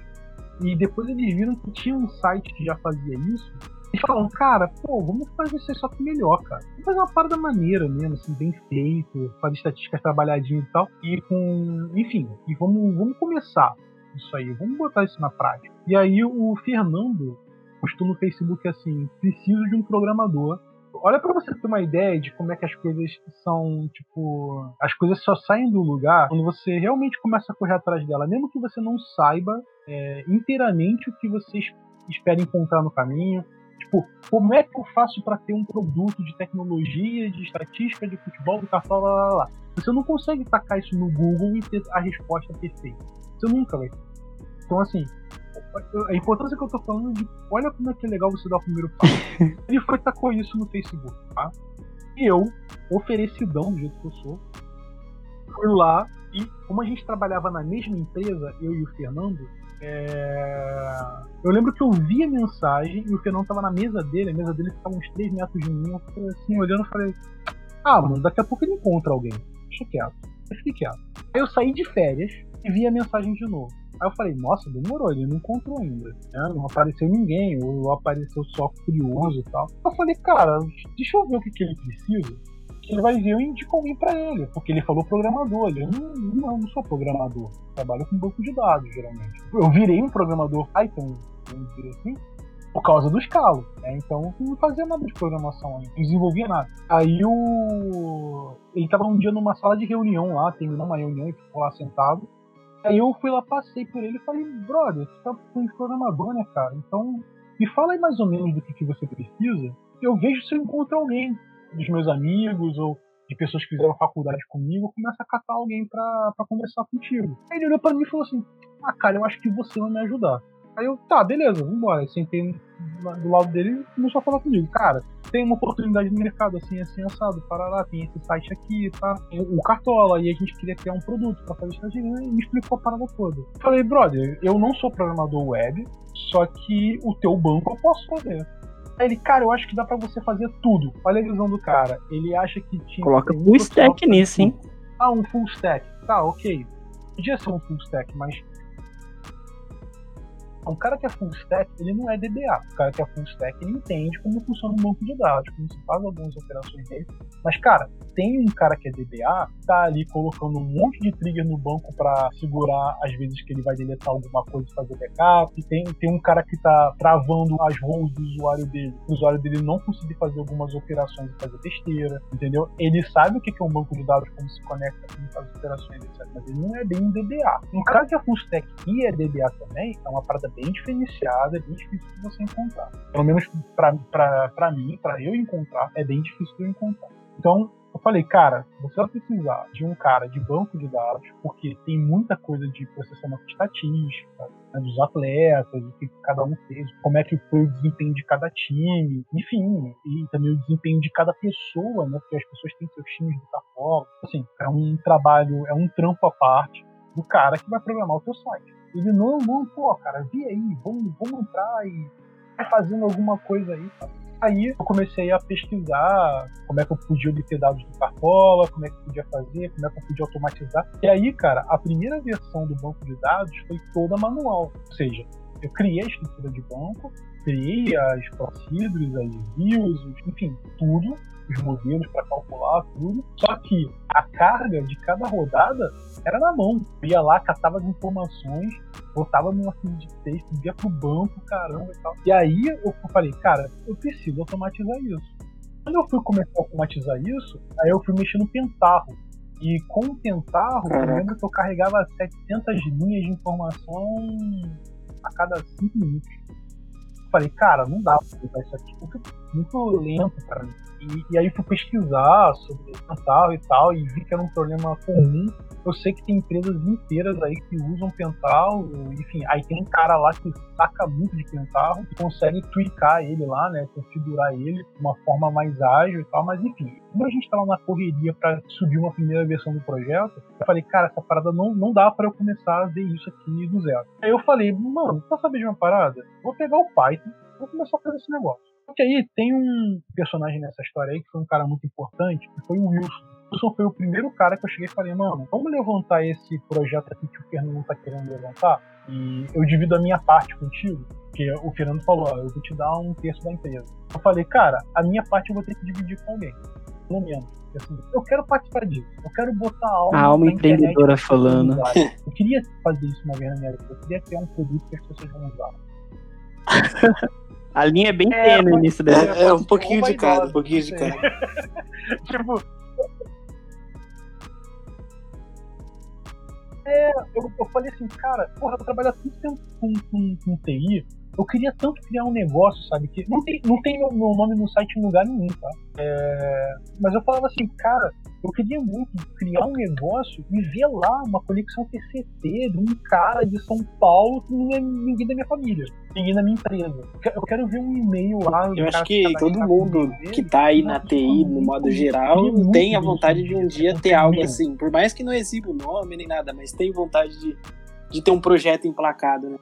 E depois eles viram que tinha um site que já fazia isso eles falam, cara, pô, vamos fazer isso só que melhor, cara. Vamos fazer uma parada maneira mesmo, assim, bem feito, fazer estatísticas trabalhadinhas e tal. E com. Enfim, e vamos, vamos começar isso aí, vamos botar isso na prática. E aí o Fernando postou no Facebook assim: preciso de um programador. Olha para você ter uma ideia de como é que as coisas são, tipo, as coisas só saem do lugar quando você realmente começa a correr atrás dela, mesmo que você não saiba é, inteiramente o que você espera encontrar no caminho, Tipo, como é que eu faço para ter um produto de tecnologia, de estatística, de futebol, do cartão, lá, lá, lá. Você não consegue tacar isso no Google e ter a resposta perfeita. Você nunca vai ter. Então, assim, a importância que eu tô falando é de olha como é que é legal você dar o primeiro passo. <laughs> Ele foi tacou isso no Facebook, tá? E eu, oferecidão do jeito que eu sou, fui lá e, como a gente trabalhava na mesma empresa, eu e o Fernando, é... Eu lembro que eu vi a mensagem e o Fernando tava na mesa dele, a mesa dele ficava uns 3 metros de mim. Eu falei assim, olhando, eu falei: Ah, mano, daqui a pouco ele encontra alguém. Deixa quieto. Eu fiquei quieto. Aí eu saí de férias e vi a mensagem de novo. Aí eu falei, nossa, demorou, ele não encontrou ainda. Né? Não apareceu ninguém, ou apareceu só curioso e tal. Eu falei, cara, deixa eu ver o que, que ele precisa ele vai ver eu indico alguém para ele, porque ele falou programador. Ele, não, não, não sou programador, trabalho com banco de dados, geralmente. Eu virei um programador Python, vamos dizer assim, por causa do escalo. Né? Então não fazia nada de programação ainda, não desenvolvia nada. Aí o. Ele tava um dia numa sala de reunião lá, terminou uma reunião e ficou lá sentado. Aí eu fui lá, passei por ele e falei, brother, você tá com programador, né, cara? Então me fala aí mais ou menos do que, que você precisa. Eu vejo se eu encontro alguém dos meus amigos ou de pessoas que fizeram faculdade comigo, começa a catar alguém pra, pra conversar contigo. Aí ele olhou pra mim e falou assim: Ah, cara, eu acho que você vai me ajudar. Aí eu, tá, beleza, vambora. Aí sentei do lado dele e começou a falar comigo. Cara, tem uma oportunidade no mercado, assim, assim, assado, lá tem esse site aqui, tá? O Cartola, e a gente queria criar um produto pra fazer isso. E me explicou a parada toda. Falei, brother, eu não sou programador web, só que o teu banco eu posso fazer. Ele, cara, eu acho que dá para você fazer tudo. Olha a visão do cara. Ele acha que tinha.
Coloca full stack nisso, hein?
Ah, um full stack. Tá, ok. Podia ser um full stack, mas um cara que é full stack, ele não é DBA. O cara que é full stack, ele entende como funciona um banco de dados, como se faz algumas operações dele. Mas, cara, tem um cara que é DBA, tá ali colocando um monte de trigger no banco para segurar as vezes que ele vai deletar alguma coisa e fazer backup. Tem, tem um cara que tá travando as roles do usuário dele, o usuário dele não conseguir fazer algumas operações e fazer besteira, entendeu? Ele sabe o que é um banco de dados, como se conecta, como faz operações, etc. Mas ele não é bem um DBA. Um cara que é full stack e é DBA também, é uma parada bem diferenciada, é bem difícil de você encontrar. Pelo menos para mim, para eu encontrar, é bem difícil de eu encontrar. Então, eu falei, cara, você vai precisar de um cara de banco de dados, porque tem muita coisa de processamento estatística, né, dos atletas, o que cada um fez, como é que foi o desempenho de cada time, enfim, e também o desempenho de cada pessoa, né, porque as pessoas têm seus times de cartola. Assim, é um trabalho, é um trampo à parte do cara que vai programar o teu site. Ele, não, não, pô, cara, vi aí, vamos, vamos entrar e vai fazendo alguma coisa aí, tá? Aí eu comecei a pesquisar como é que eu podia obter dados do Cartola, como é que eu podia fazer, como é que eu podia automatizar. E aí, cara, a primeira versão do banco de dados foi toda manual. Ou seja, eu criei a estrutura de banco, criei as procedures, as views, enfim, tudo, os modelos para calcular tudo. Só que a carga de cada rodada era na mão. Eu ia lá, catava as informações, botava numa fila de texto, ia pro banco, caramba e tal. E aí eu falei, cara, eu preciso automatizar isso. Quando eu fui começar a automatizar isso, aí eu fui mexer no Pentarro. E com o Pentarro, eu lembro que eu carregava 700 linhas de informação a cada 5 minutos. Falei, cara, não dá pra fazer isso aqui, é muito lento para mim. E, e, aí fui pesquisar sobre o Pentarro e tal, e vi que era um problema comum eu sei que tem empresas inteiras aí que usam Pental, enfim, aí tem um cara lá que saca muito de Pental consegue tweakar ele lá, né, configurar ele de uma forma mais ágil e tal, mas enfim, como a gente estava na correria para subir uma primeira versão do projeto, eu falei, cara, essa parada não, não dá para eu começar a ver isso aqui do zero. Aí eu falei, mano, tá sabendo de uma parada? Vou pegar o Python, vou começar a fazer esse negócio. Só que aí tem um personagem nessa história aí que foi um cara muito importante, que foi o Wilson. Wilson foi o primeiro cara que eu cheguei e falei, mano, vamos levantar esse projeto aqui que o Fernando tá querendo levantar e eu divido a minha parte contigo, porque o Fernando falou, ó, eu vou te dar um terço da empresa. Eu falei, cara, a minha parte eu vou ter que dividir com alguém, pelo menos. Assim, eu quero participar disso, eu quero botar a alma,
a alma empreendedora falando.
Eu queria fazer isso uma vez na minha vida, eu queria criar um produto que as pessoas vão usar. <laughs>
A linha é bem é, tênue nisso daí.
É, é, um pouquinho de cada, um pouquinho de cada. <laughs>
tipo, É, eu, eu falei assim, cara, porra, eu trabalho há tanto tempo com, com, com TI, eu queria tanto criar um negócio, sabe? Que não tem, não tem meu, meu nome no site em lugar nenhum, tá? É, mas eu falava assim, cara, eu queria muito criar um negócio e ver lá uma conexão TCP de um cara de São Paulo que não é ninguém da minha família, ninguém da minha empresa. Eu quero ver um e-mail lá.
Eu acho que todo mundo que tá aí na TI, no modo geral, tem a vontade de um dia ter algo assim. Por mais que não exiba o nome nem nada, mas tem vontade de, de ter um projeto emplacado, né?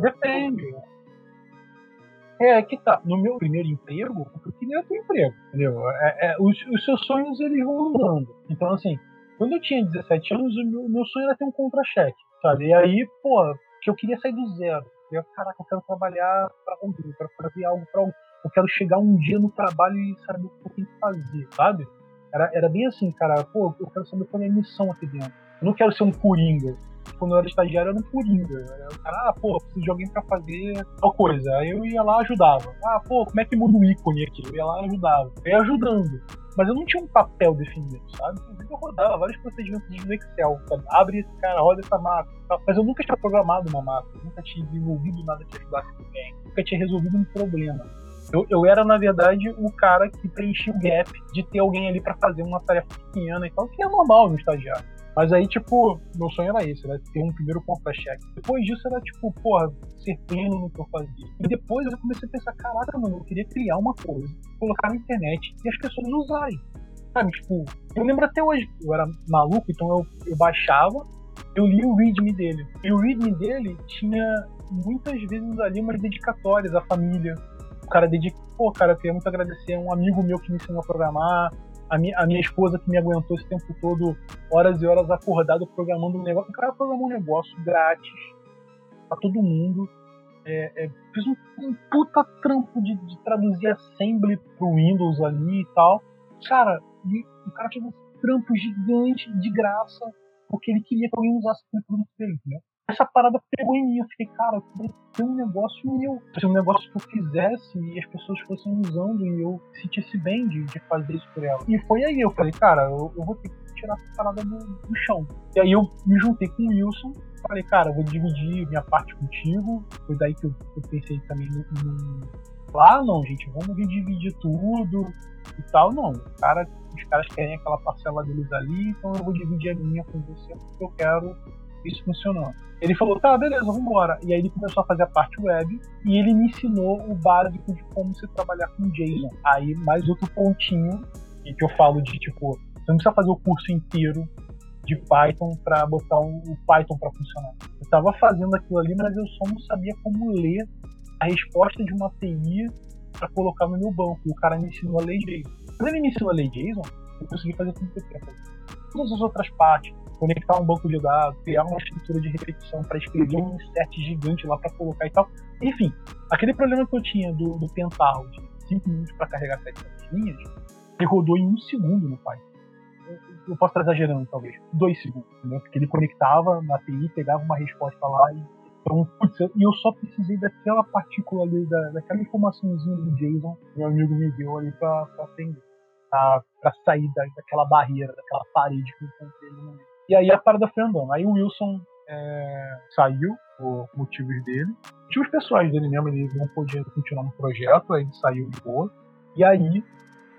Depende. É, que tá. No meu primeiro emprego, eu queria emprego, entendeu? É, é, os, os, seus sonhos, eles vão mudando. Então, assim, quando eu tinha 17 anos, o meu, meu sonho era ter um contra-cheque, sabe? E aí, pô, que eu queria sair do zero. Eu, caraca, eu quero trabalhar pra alguém, eu quero fazer algo pra alguém. Eu quero chegar um dia no trabalho e saber o que eu tenho que fazer, sabe? Era, era bem assim, cara, pô, eu quero saber qual é a missão aqui dentro. Eu não quero ser um coringa quando eu era estagiário, era um coringa. O cara, ah, pô, preciso de alguém pra fazer tal coisa. Aí eu ia lá ajudava. Ah, pô, como é que muda o ícone aqui? Eu ia lá ajudava. Eu ia ajudando. Mas eu não tinha um papel definido, sabe? Eu rodava vários procedimentos no Excel, sabe? Abre esse cara, roda essa máquina. Mas eu nunca tinha programado uma máquina, nunca tinha desenvolvido nada que ajudasse ninguém, nunca tinha resolvido um problema. Eu, eu, era, na verdade, o cara que preenchia o gap de ter alguém ali para fazer uma tarefa pequena e tal, que é normal no estagiário. Mas aí, tipo, meu sonho era esse, era ter um primeiro contra-cheque. Depois disso era, tipo, porra, ser pleno no que eu fazia. E depois eu comecei a pensar, caraca, mano, eu queria criar uma coisa, colocar na internet e as pessoas usarem. Sabe, tipo, eu lembro até hoje, eu era maluco, então eu, eu baixava, eu li o readme dele. E o readme dele tinha muitas vezes ali umas dedicatórias à família. O cara dedica, pô, cara, eu queria muito agradecer a um amigo meu que me ensinou a programar, a minha, a minha esposa que me aguentou esse tempo todo, horas e horas acordado, programando um negócio. O cara programou um negócio grátis pra todo mundo. É, é, fiz um, um, puta trampo de, de, traduzir assembly pro Windows ali e tal. Cara, e o cara fez um trampo gigante de graça, porque ele queria que alguém usasse aquele produto dele, né? Essa parada pegou em mim. Eu fiquei, cara, eu ter um negócio meu. Um negócio que eu fizesse e as pessoas fossem usando e eu sentisse bem de, de fazer isso por ela. E foi aí, eu falei, cara, eu, eu vou ter que tirar essa parada do, do, chão. E aí eu me juntei com o Wilson. Falei, cara, eu vou dividir minha parte contigo. Foi daí que eu, eu pensei também no, no. Ah, não, gente, vamos dividir tudo e tal. Não, cara, os caras querem aquela parcela deles ali, então eu vou dividir a minha com você porque eu quero isso funcionou. Ele falou, tá, beleza, vamos embora. E aí ele começou a fazer a parte web e ele me ensinou o básico de como se trabalhar com JSON. Aí mais outro pontinho que eu falo de tipo, você não precisa fazer o curso inteiro de Python para botar o Python para funcionar. Eu estava fazendo aquilo ali, mas eu só não sabia como ler a resposta de uma API para colocar no meu banco. E o cara me ensinou a ler JSON. Quando ele me ensinou a ler JSON, eu consegui fazer tudo que eu queria fazer. Todas as outras partes, conectar um banco de dados, criar uma estrutura de repetição para escrever um set gigante lá para colocar e tal. Enfim, aquele problema que eu tinha do, do de 5 minutos para carregar 700 linhas, ele rodou em um segundo no Python. Eu, posso estar exagerando, talvez. Dois segundos, entendeu? Porque ele conectava na API, pegava uma resposta lá e Então, putz, e eu só precisei daquela partícula ali, da, daquela informaçãozinha do Jason, meu amigo me deu ali pra atender. Pra sair da, daquela barreira, daquela parede que eu encontrei no momento. E aí a parada foi andando. Aí o Wilson é, saiu por motivos dele. Motivos pessoais dele mesmo, ele não podia continuar no projeto, aí ele saiu de boa. E aí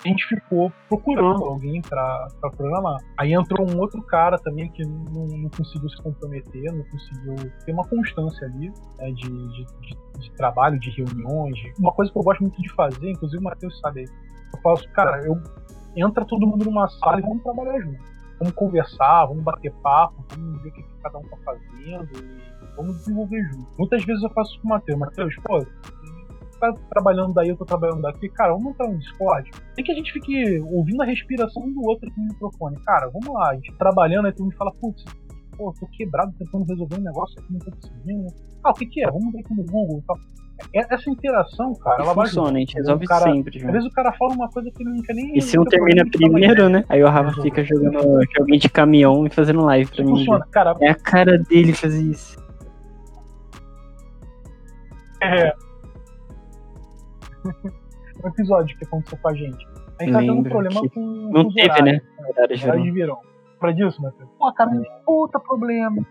a gente ficou procurando alguém para programar. Aí entrou um outro cara também que não, não, conseguiu se comprometer, não conseguiu ter uma constância ali né, de, de, de, de, trabalho, de reuniões. Uma coisa que eu gosto muito de fazer, inclusive o Matheus sabe, eu faço, cara, eu entra todo mundo numa sala e vamos trabalhar junto. Vamos conversar, vamos bater papo, vamos ver o que cada um tá fazendo e vamos desenvolver junto. Muitas vezes eu faço com o Matheus, Matheus, pô, tá trabalhando daí, eu tô trabalhando daqui, cara, vamos entrar no Discord. Tem que a gente fique ouvindo a respiração um do outro aqui no microfone. Cara, vamos lá, a gente trabalhando, aí tu me fala, putz, pô, tô quebrado tentando resolver um negócio aqui, não tô conseguindo. Ah, o que que é? Vamos ver aqui no Google. É, essa interação, cara, ela
funciona,
vai.
a gente resolve cara, sempre.
Às vezes o cara fala uma coisa que ele não quer nem.
E se um termina primeiro, né? Aí o Rafa fica jogando joguinho de caminhão e fazendo live pra mim. Funciona, cara. É a cara dele fazer isso.
É. <laughs> um episódio que aconteceu com a gente. A gente tá tendo um problema com.
Não teve,
horário,
né? Horário
de verão. de verão. Pra disso, Matheus? Pô, cara, é. puta problema.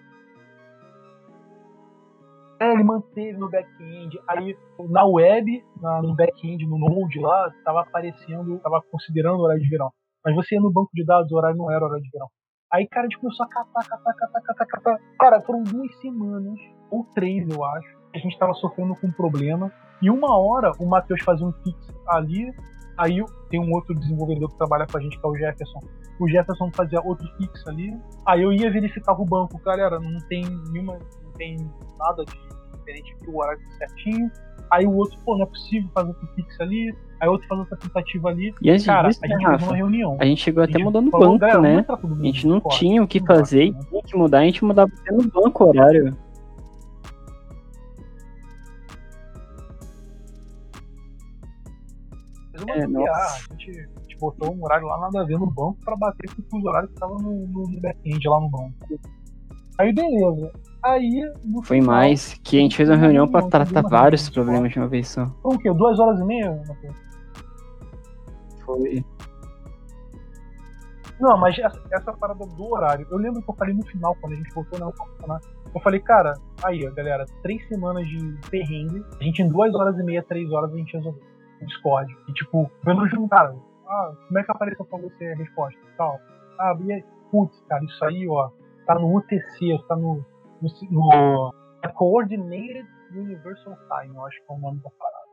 É, ele manteve no back-end. Aí na web, na, no back-end, no Node lá, tava aparecendo, tava considerando horário de verão. Mas você ia no banco de dados, o horário não era horário de verão. Aí, cara, a gente começou a catar, catar, catar, catar, catar. Cara, foram duas semanas, ou três, eu acho, a gente tava sofrendo com um problema. E uma hora o Matheus fazia um fix ali, aí tem um outro desenvolvedor que trabalha com a gente, que é o Jefferson. O Jefferson fazia outro fix ali. Aí eu ia verificar o banco, galera, não tem nenhuma, não tem nada de diferente aqui, o horário tá certinho. Aí o outro, pô, não é possível fazer outro fix ali. Aí o outro faz outra tentativa ali.
E antes cara, disso, a gente Rafa, uma reunião. A gente chegou até mudando o banco, né? A gente não tinha o que fazer, né? tinha que mudar, a gente mudava até no banco o horário.
É, nossa. A gente, a gente botou um horário lá nada a ver no banco pra bater com os horários que estavam no, no back-end lá no banco. Aí beleza. Aí.
Foi final, mais que a gente fez uma reunião para tratar vários problemas de uma vez só.
Foi o quê? Duas horas e meia?
Foi.
Não, mas essa, essa, parada do horário, eu lembro que eu falei no final, quando a gente voltou na né? eu falei, cara, aí, galera, três semanas de perrengue, a gente em duas horas e meia, três horas, a gente resolveu. Discord. E tipo, vendo junto, cara, ah, como é que apareceu pra você a resposta? Tal. Ah, e aí, putz, cara, isso aí, ó, tá no UTC, tá no no, no Coordinated Universal Time, eu acho que é o nome da parada.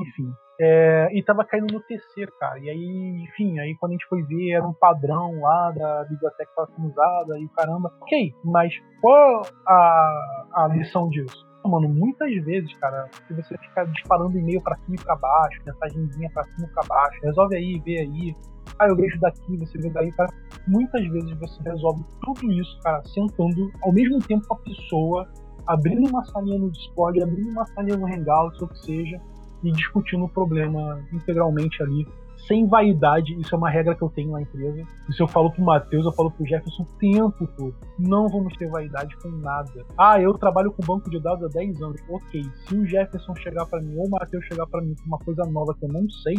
Enfim. É, e tava caindo no TC, cara. E aí, enfim, aí quando a gente foi ver, era um padrão lá da biblioteca que tava sendo usada e caramba. Ok, mas qual a, a lição disso? Mano, muitas vezes, cara, se você ficar disparando e-mail para cima e pra baixo, mensagenzinha pra cima e pra baixo, resolve aí, vê aí, ah, eu vejo daqui, você vê daí, cara. Muitas vezes você resolve tudo isso, cara, sentando ao mesmo tempo com a pessoa, abrindo uma salinha no Discord, abrindo uma salinha no Hangouts, ou que seja, e discutindo o problema integralmente ali, sem vaidade. Isso é uma regra que eu tenho na empresa. Isso eu falo pro Matheus, eu falo pro Jefferson o tempo todo. Não vamos ter vaidade com nada. Ah, eu trabalho com banco de dados há 10 anos. Ok, se o Jefferson chegar para mim ou o Matheus chegar para mim com uma coisa nova que eu não sei,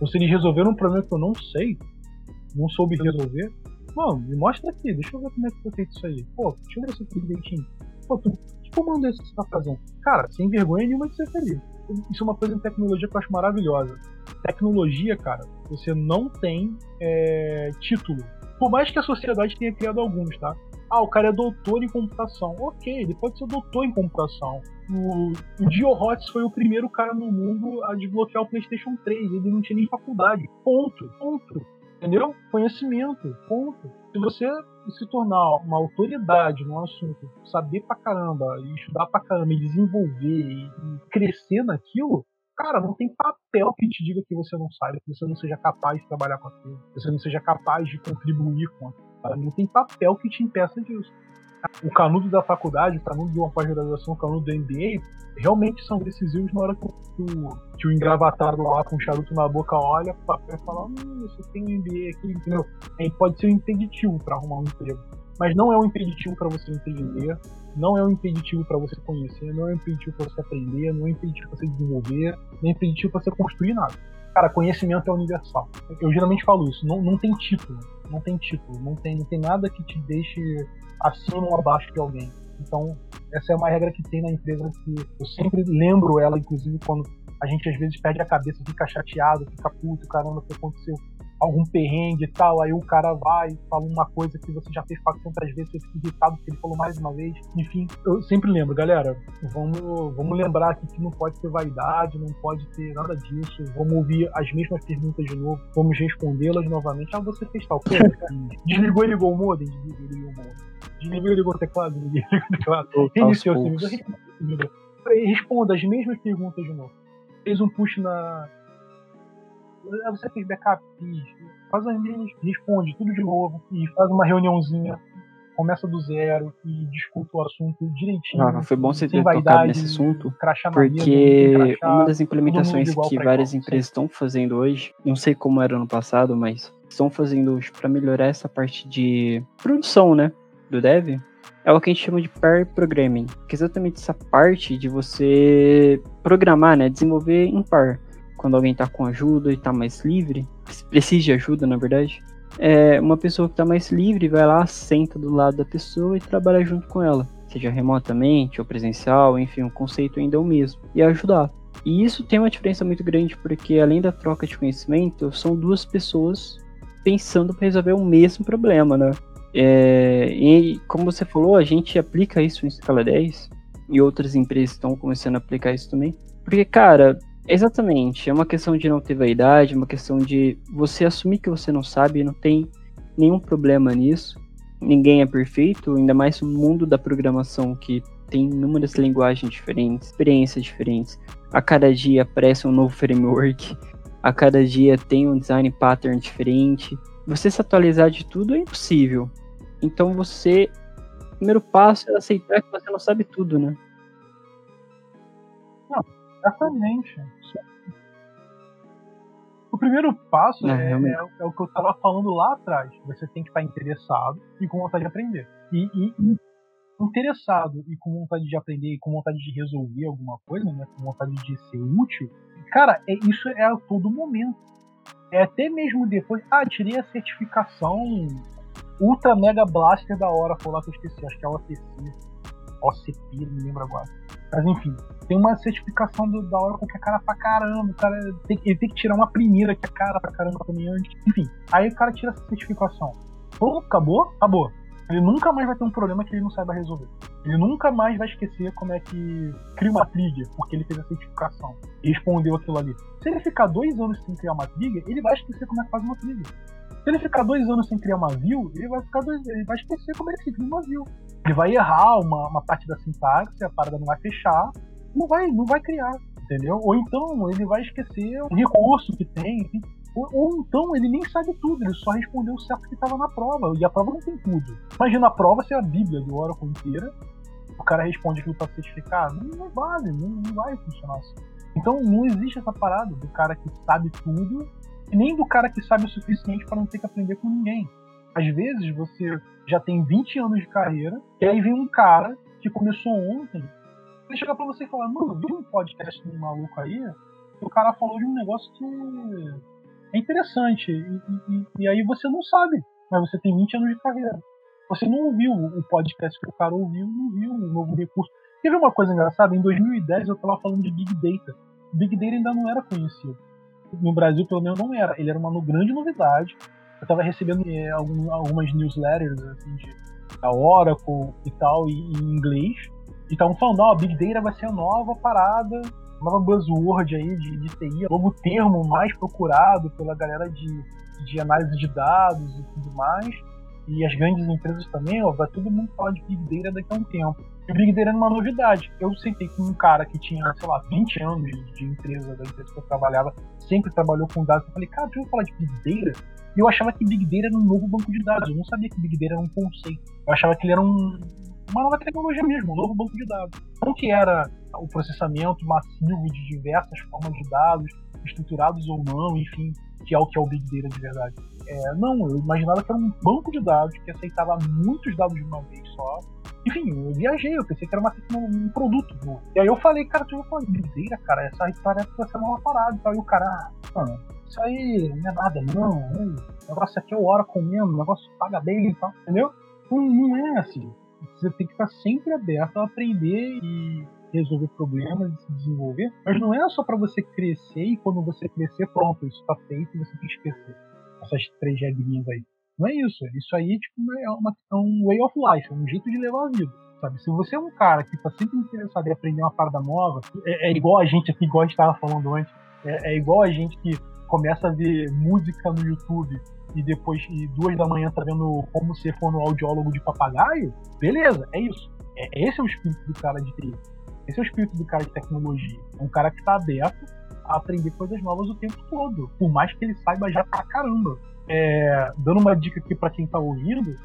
ou se eles resolveram um problema que eu não sei, não soube resolver, mano, me mostra aqui, deixa eu ver como é que foi feito isso aí. Pô, deixa eu ver se fiz direitinho. Pô, tu, que comando é esse que você tá fazendo? Cara, sem vergonha nenhuma de ser feliz. Isso é uma coisa em tecnologia que eu acho maravilhosa. Tecnologia, cara, você não tem é, título. Por mais que a sociedade tenha criado alguns, tá? Ah, o cara é doutor em computação. Ok, ele pode ser doutor em computação. O, o Dio Hotz foi o primeiro cara no mundo a desbloquear o PlayStation 3. Ele não tinha nem faculdade. Ponto. Ponto. Entendeu? Conhecimento. Ponto. Se você se tornar uma autoridade no assunto, saber pra caramba, e estudar pra caramba, e desenvolver e crescer naquilo, cara, não tem papel que te diga que você não sabe, que você não seja capaz de trabalhar com aquilo, que você não seja capaz de contribuir com aquilo. Não tem papel que te impeça disso. O canudo da faculdade, o canudo de uma pós-graduação, o canudo do MBA, realmente são decisivos na hora que o, que o engravatado lá com um charuto na boca olha para o e fala: hum, você tem um MBA aqui, entendeu? Aí pode ser um impeditivo para arrumar um emprego. Mas não é um impeditivo para você empreender, não é um impeditivo para você conhecer, não é um impeditivo para você aprender, não é um impeditivo para você desenvolver, não é um impeditivo para você construir nada. Cara, conhecimento é universal. Eu geralmente falo isso, não, não tem título, não tem título, não tem, não tem nada que te deixe acima ou abaixo de alguém. Então, essa é uma regra que tem na empresa que eu sempre lembro ela, inclusive, quando a gente às vezes perde a cabeça, fica chateado, fica puto, caramba, o que aconteceu? Algum perrengue e tal, aí o cara vai e fala uma coisa que você já fez 400 vezes, você fica irritado porque ele falou mais uma vez. Enfim, eu sempre lembro, galera, vamos, vamos lembrar aqui que não pode ter vaidade, não pode ter nada disso, vamos ouvir as mesmas perguntas de novo, vamos respondê-las novamente. Ah, você fez tal coisa? <laughs> Desligou e ligou o modem? Desligou e ligou o modem. Desligou e ligou o teclado? Desligou e ligou o teclado. Reiniciou o servidor? Responda as mesmas perguntas de novo. Fez um push na, você fez backup, faz as minhas, responde tudo de novo e faz uma reuniãozinha, começa do zero e discute o assunto direitinho.
Ah, foi bom você ter tocado nesse assunto, porque crachá, uma das implementações que várias igual, empresas estão fazendo hoje, não sei como era no passado, mas estão fazendo hoje para melhorar essa parte de produção, né, do dev, é o que a gente chama de pair programming, que é exatamente essa parte de você programar, né, desenvolver em par quando alguém está com ajuda e está mais livre, precisa de ajuda, na verdade, é uma pessoa que está mais livre vai lá, senta do lado da pessoa e trabalha junto com ela, seja remotamente ou presencial, enfim, o conceito ainda é o mesmo, e ajudar. E isso tem uma diferença muito grande porque além da troca de conhecimento, são duas pessoas pensando para resolver o mesmo problema, né? É, e como você falou, a gente aplica isso em escala 10 e outras empresas estão começando a aplicar isso também. Porque, cara, Exatamente. É uma questão de não ter vaidade, é uma questão de você assumir que você não sabe, não tem nenhum problema nisso. Ninguém é perfeito, ainda mais no mundo da programação que tem inúmeras linguagens diferentes, experiências diferentes. A cada dia aparece um novo framework, a cada dia tem um design pattern diferente. Você se atualizar de tudo é impossível. Então você, o primeiro passo é aceitar que você não sabe tudo, né?
Não, exatamente. O primeiro passo é, é, é, o que eu estava falando lá atrás. Você tem que estar interessado e com vontade de aprender. E, e, e, interessado e com vontade de aprender e com vontade de resolver alguma coisa, né? Com vontade de ser útil. Cara, é, isso é a todo momento. É até mesmo depois. Ah, tirei a certificação Ultra Mega Blaster da Oracle lá que eu esqueci. Acho que é a OTC. OCP, não me lembro agora. Mas enfim, tem uma certificação do, da Oracle que é cara pra caramba. O cara tem, ele tem que tirar uma primeira que é cara pra caramba também antes. Enfim, aí o cara tira essa certificação. Pô, acabou? Acabou. Ele nunca mais vai ter um problema que ele não saiba resolver. Ele nunca mais vai esquecer como é que cria uma trigger, porque ele fez a certificação e respondeu aquilo ali. Se ele ficar dois anos sem criar uma trigger, ele vai esquecer como é que faz uma trigger. Se ele ficar dois anos sem criar uma view, ele vai ficar dois, ele vai esquecer como é que se cria uma view. Ele vai errar uma, uma parte da sintaxe, a parada não vai fechar, não vai, não vai criar, entendeu? Ou então ele vai esquecer o recurso que tem. Ou, ou, então ele nem sabe tudo, ele só respondeu o certo que estava na prova. E a prova não tem tudo. Imagina a prova ser a Bíblia do Oracle inteira. O cara responde aquilo para certificar. Não, não vale, não, não vai funcionar assim. Então não existe essa parada do cara que sabe tudo e nem do cara que sabe o suficiente para não ter que aprender com ninguém. Às vezes você já tem 20 anos de carreira, e aí vem um cara que começou ontem ele chegar pra você e falar, mano, vi um podcast de um maluco aí, o cara falou de um negócio que é interessante. E, e, e, aí você não sabe, mas você tem 20 anos de carreira. Você não ouviu o podcast que o cara ouviu, não viu um novo recurso. Teve uma coisa engraçada, em 2010 eu tava falando de Big Data. Big Data ainda não era conhecido. No Brasil, pelo menos, não era. Ele era uma grande novidade. Eu tava recebendo é, algum, algumas newsletters assim, de, da Oracle e tal, em inglês. E estavam falando, ó, oh, Big Data vai ser a nova parada, nova buzzword aí de, de TI, novo termo mais procurado pela galera de, de análise de dados e tudo mais. E as grandes empresas também, ó, vai todo mundo falar de Big Data daqui a um tempo. Big Data era uma novidade. Eu sentei com um cara que tinha, sei lá, 20 anos de, de empresa, da empresa que eu trabalhava, sempre trabalhou com dados. Eu falei, cara, deixa eu falar de Big Data? E eu achava que Big Data era um novo banco de dados. Eu não sabia que Big Data era um conceito. Eu achava que ele era um, uma nova tecnologia mesmo, um novo banco de dados. Não que era o processamento massivo de diversas formas de dados, estruturados ou não, enfim, que é o que é o Big Data de verdade. É, não, eu imaginava que era um banco de dados que aceitava muitos dados de uma vez só, Enfim, eu viajei, eu pensei que era uma, um produto. Né? E aí eu falei, cara, tu vai falar, doideira, cara, essa que vai ser uma parada e o cara, ah, mano, isso aí não é nada, não. O negócio aqui é o Oracle mesmo, o negócio paga bem e tal, entendeu? Não, não é assim. Você tem que estar sempre aberto a aprender e resolver problemas e se desenvolver, mas não é só para você crescer e quando você crescer, pronto, isso está feito e você tem que esquecer. Essas três regrinhas aí. Não é isso. Isso aí tipo, é, uma, é um way of life, é um jeito de levar a vida. Sabe? Se você é um cara que está sempre interessado em aprender uma parada nova, é, é, igual a gente aqui, igual a gente estava falando antes, é, é igual a gente que começa a ver música no YouTube e depois, e duas da manhã, tá vendo como ser fonoaudiólogo de papagaio, beleza, é isso. É, esse é o espírito do cara de TI. Esse é o espírito do cara de tecnologia. É um cara que está aberto a aprender coisas novas o tempo todo, por mais que ele saiba já pra caramba. É, dando uma dica aqui para quem tá ouvindo,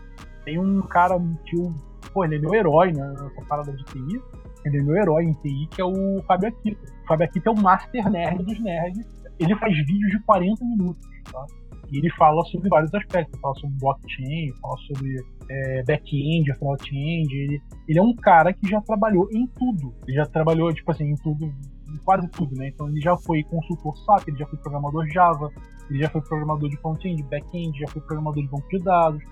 tem um cara que o. Pô, ele é meu herói né, nessa parada de TI. Ele é meu herói em TI, que é o Fábio Akita. O Fábio Akita é o master nerd dos nerds. Ele faz vídeos de 40 minutos, tá? E ele fala sobre vários aspectos. Ele fala sobre blockchain, fala sobre é, back-end, front-end. Ele, ele é um cara que já trabalhou em tudo. Ele já trabalhou, tipo assim, em tudo, quase tudo, né? Então ele já foi consultor SAP, ele já foi programador Java, ele já foi programador de front-end, back-end, já foi programador de banco de dados.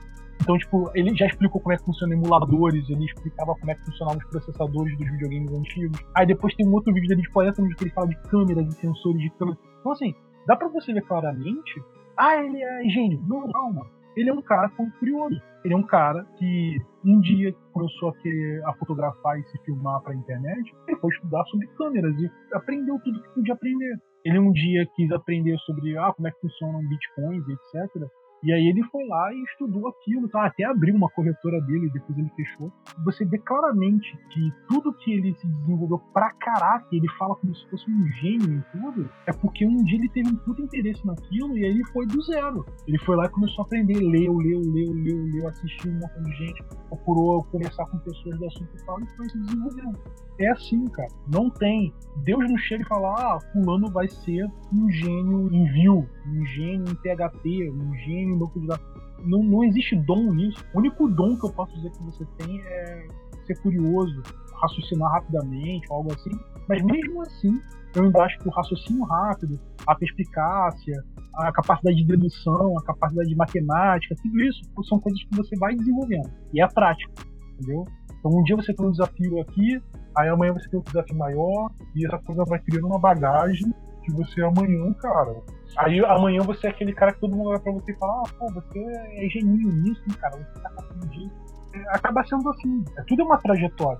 Então, tipo, ele já explicou como é que funciona emuladores, ele explicava como é que funcionavam os processadores dos videogames antigos. Aí depois tem um outro vídeo dele de 40 minutos que ele fala de câmeras e sensores de câmeras. Então, assim, dá pra você ver claramente ah, ele é gênio. Não, não, mano. Ele é um cara curioso. Ele é um cara que um dia começou a querer a fotografar e se filmar para a internet. Ele foi estudar sobre câmeras e aprendeu tudo que podia aprender. Ele um dia quis aprender sobre ah, como é que funcionam bitcoins, etc. E aí ele foi lá e estudou aquilo, tá? até abriu uma corretora dele, depois ele fechou. Você vê claramente que tudo que ele se desenvolveu pra caraca, ele fala como se fosse um gênio em tudo, é porque um dia ele teve um puto interesse naquilo e aí ele foi do zero. Ele foi lá e começou a aprender, leu, leu, leu, leu, leu, assistiu um monte de gente, procurou conversar com pessoas do assunto e tal, e foi se desenvolvendo. É assim, cara. Não tem. Deus não chega e fala, ah, fulano vai ser um gênio em view, um gênio em PHP, um gênio banco de dados. Não, não existe dom nisso. O único dom que eu posso dizer que você tem é ser curioso, raciocinar rapidamente, algo assim. Mas mesmo assim, eu ainda acho que o raciocínio rápido, a perspicácia, a capacidade de dedução, a capacidade de matemática, tudo isso são coisas que você vai desenvolvendo. E é prático, entendeu? Então um dia você tem um desafio aqui, aí amanhã você tem um desafio maior, e essa coisa vai criando uma bagagem que você amanhã, cara. Aí amanhã você é aquele cara que todo mundo vai pra você e fala, ah, pô, você é geninho nisso, cara, você tá capaz disso. É, acaba sendo assim, é, tudo é uma trajetória?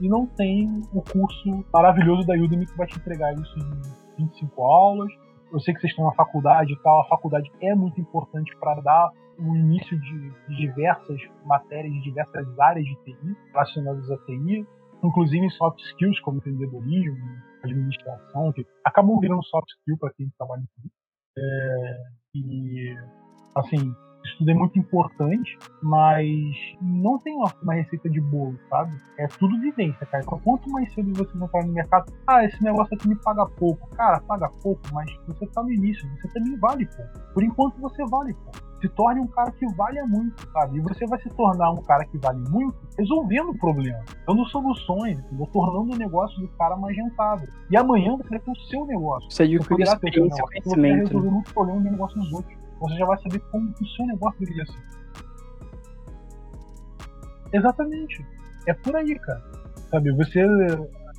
E não tem o curso maravilhoso da Udemy que vai te entregar isso em 25 aulas. Eu sei que vocês estão na faculdade e tal, a faculdade é muito importante para dar o início de, diversas matérias, de diversas áreas de TI relacionadas a TI, inclusive soft skills como empreendedorismo, administração, que acabam virando soft skill para quem trabalha em TI. É, e, assim, isso tudo é muito importante, mas não tem uma, receita de bolo, sabe? É tudo vivência, cara. Quanto mais cedo você entrar no mercado, ah, esse negócio aqui me paga pouco. Cara, paga pouco, mas você tá no início, você também vale pouco. Por enquanto você vale pouco se torne um cara que valha muito, sabe? E você vai se tornar um cara que vale muito resolvendo o problema, dando soluções, entendeu? tornando o negócio do cara mais rentável. E amanhã você vai ter o seu negócio.
Você adquire experiência, conhecimento. Você vai
resolver muito problema do negócio dos outros. Você já vai saber como o seu negócio deveria ser. Exatamente. É por aí, cara. Sabe, você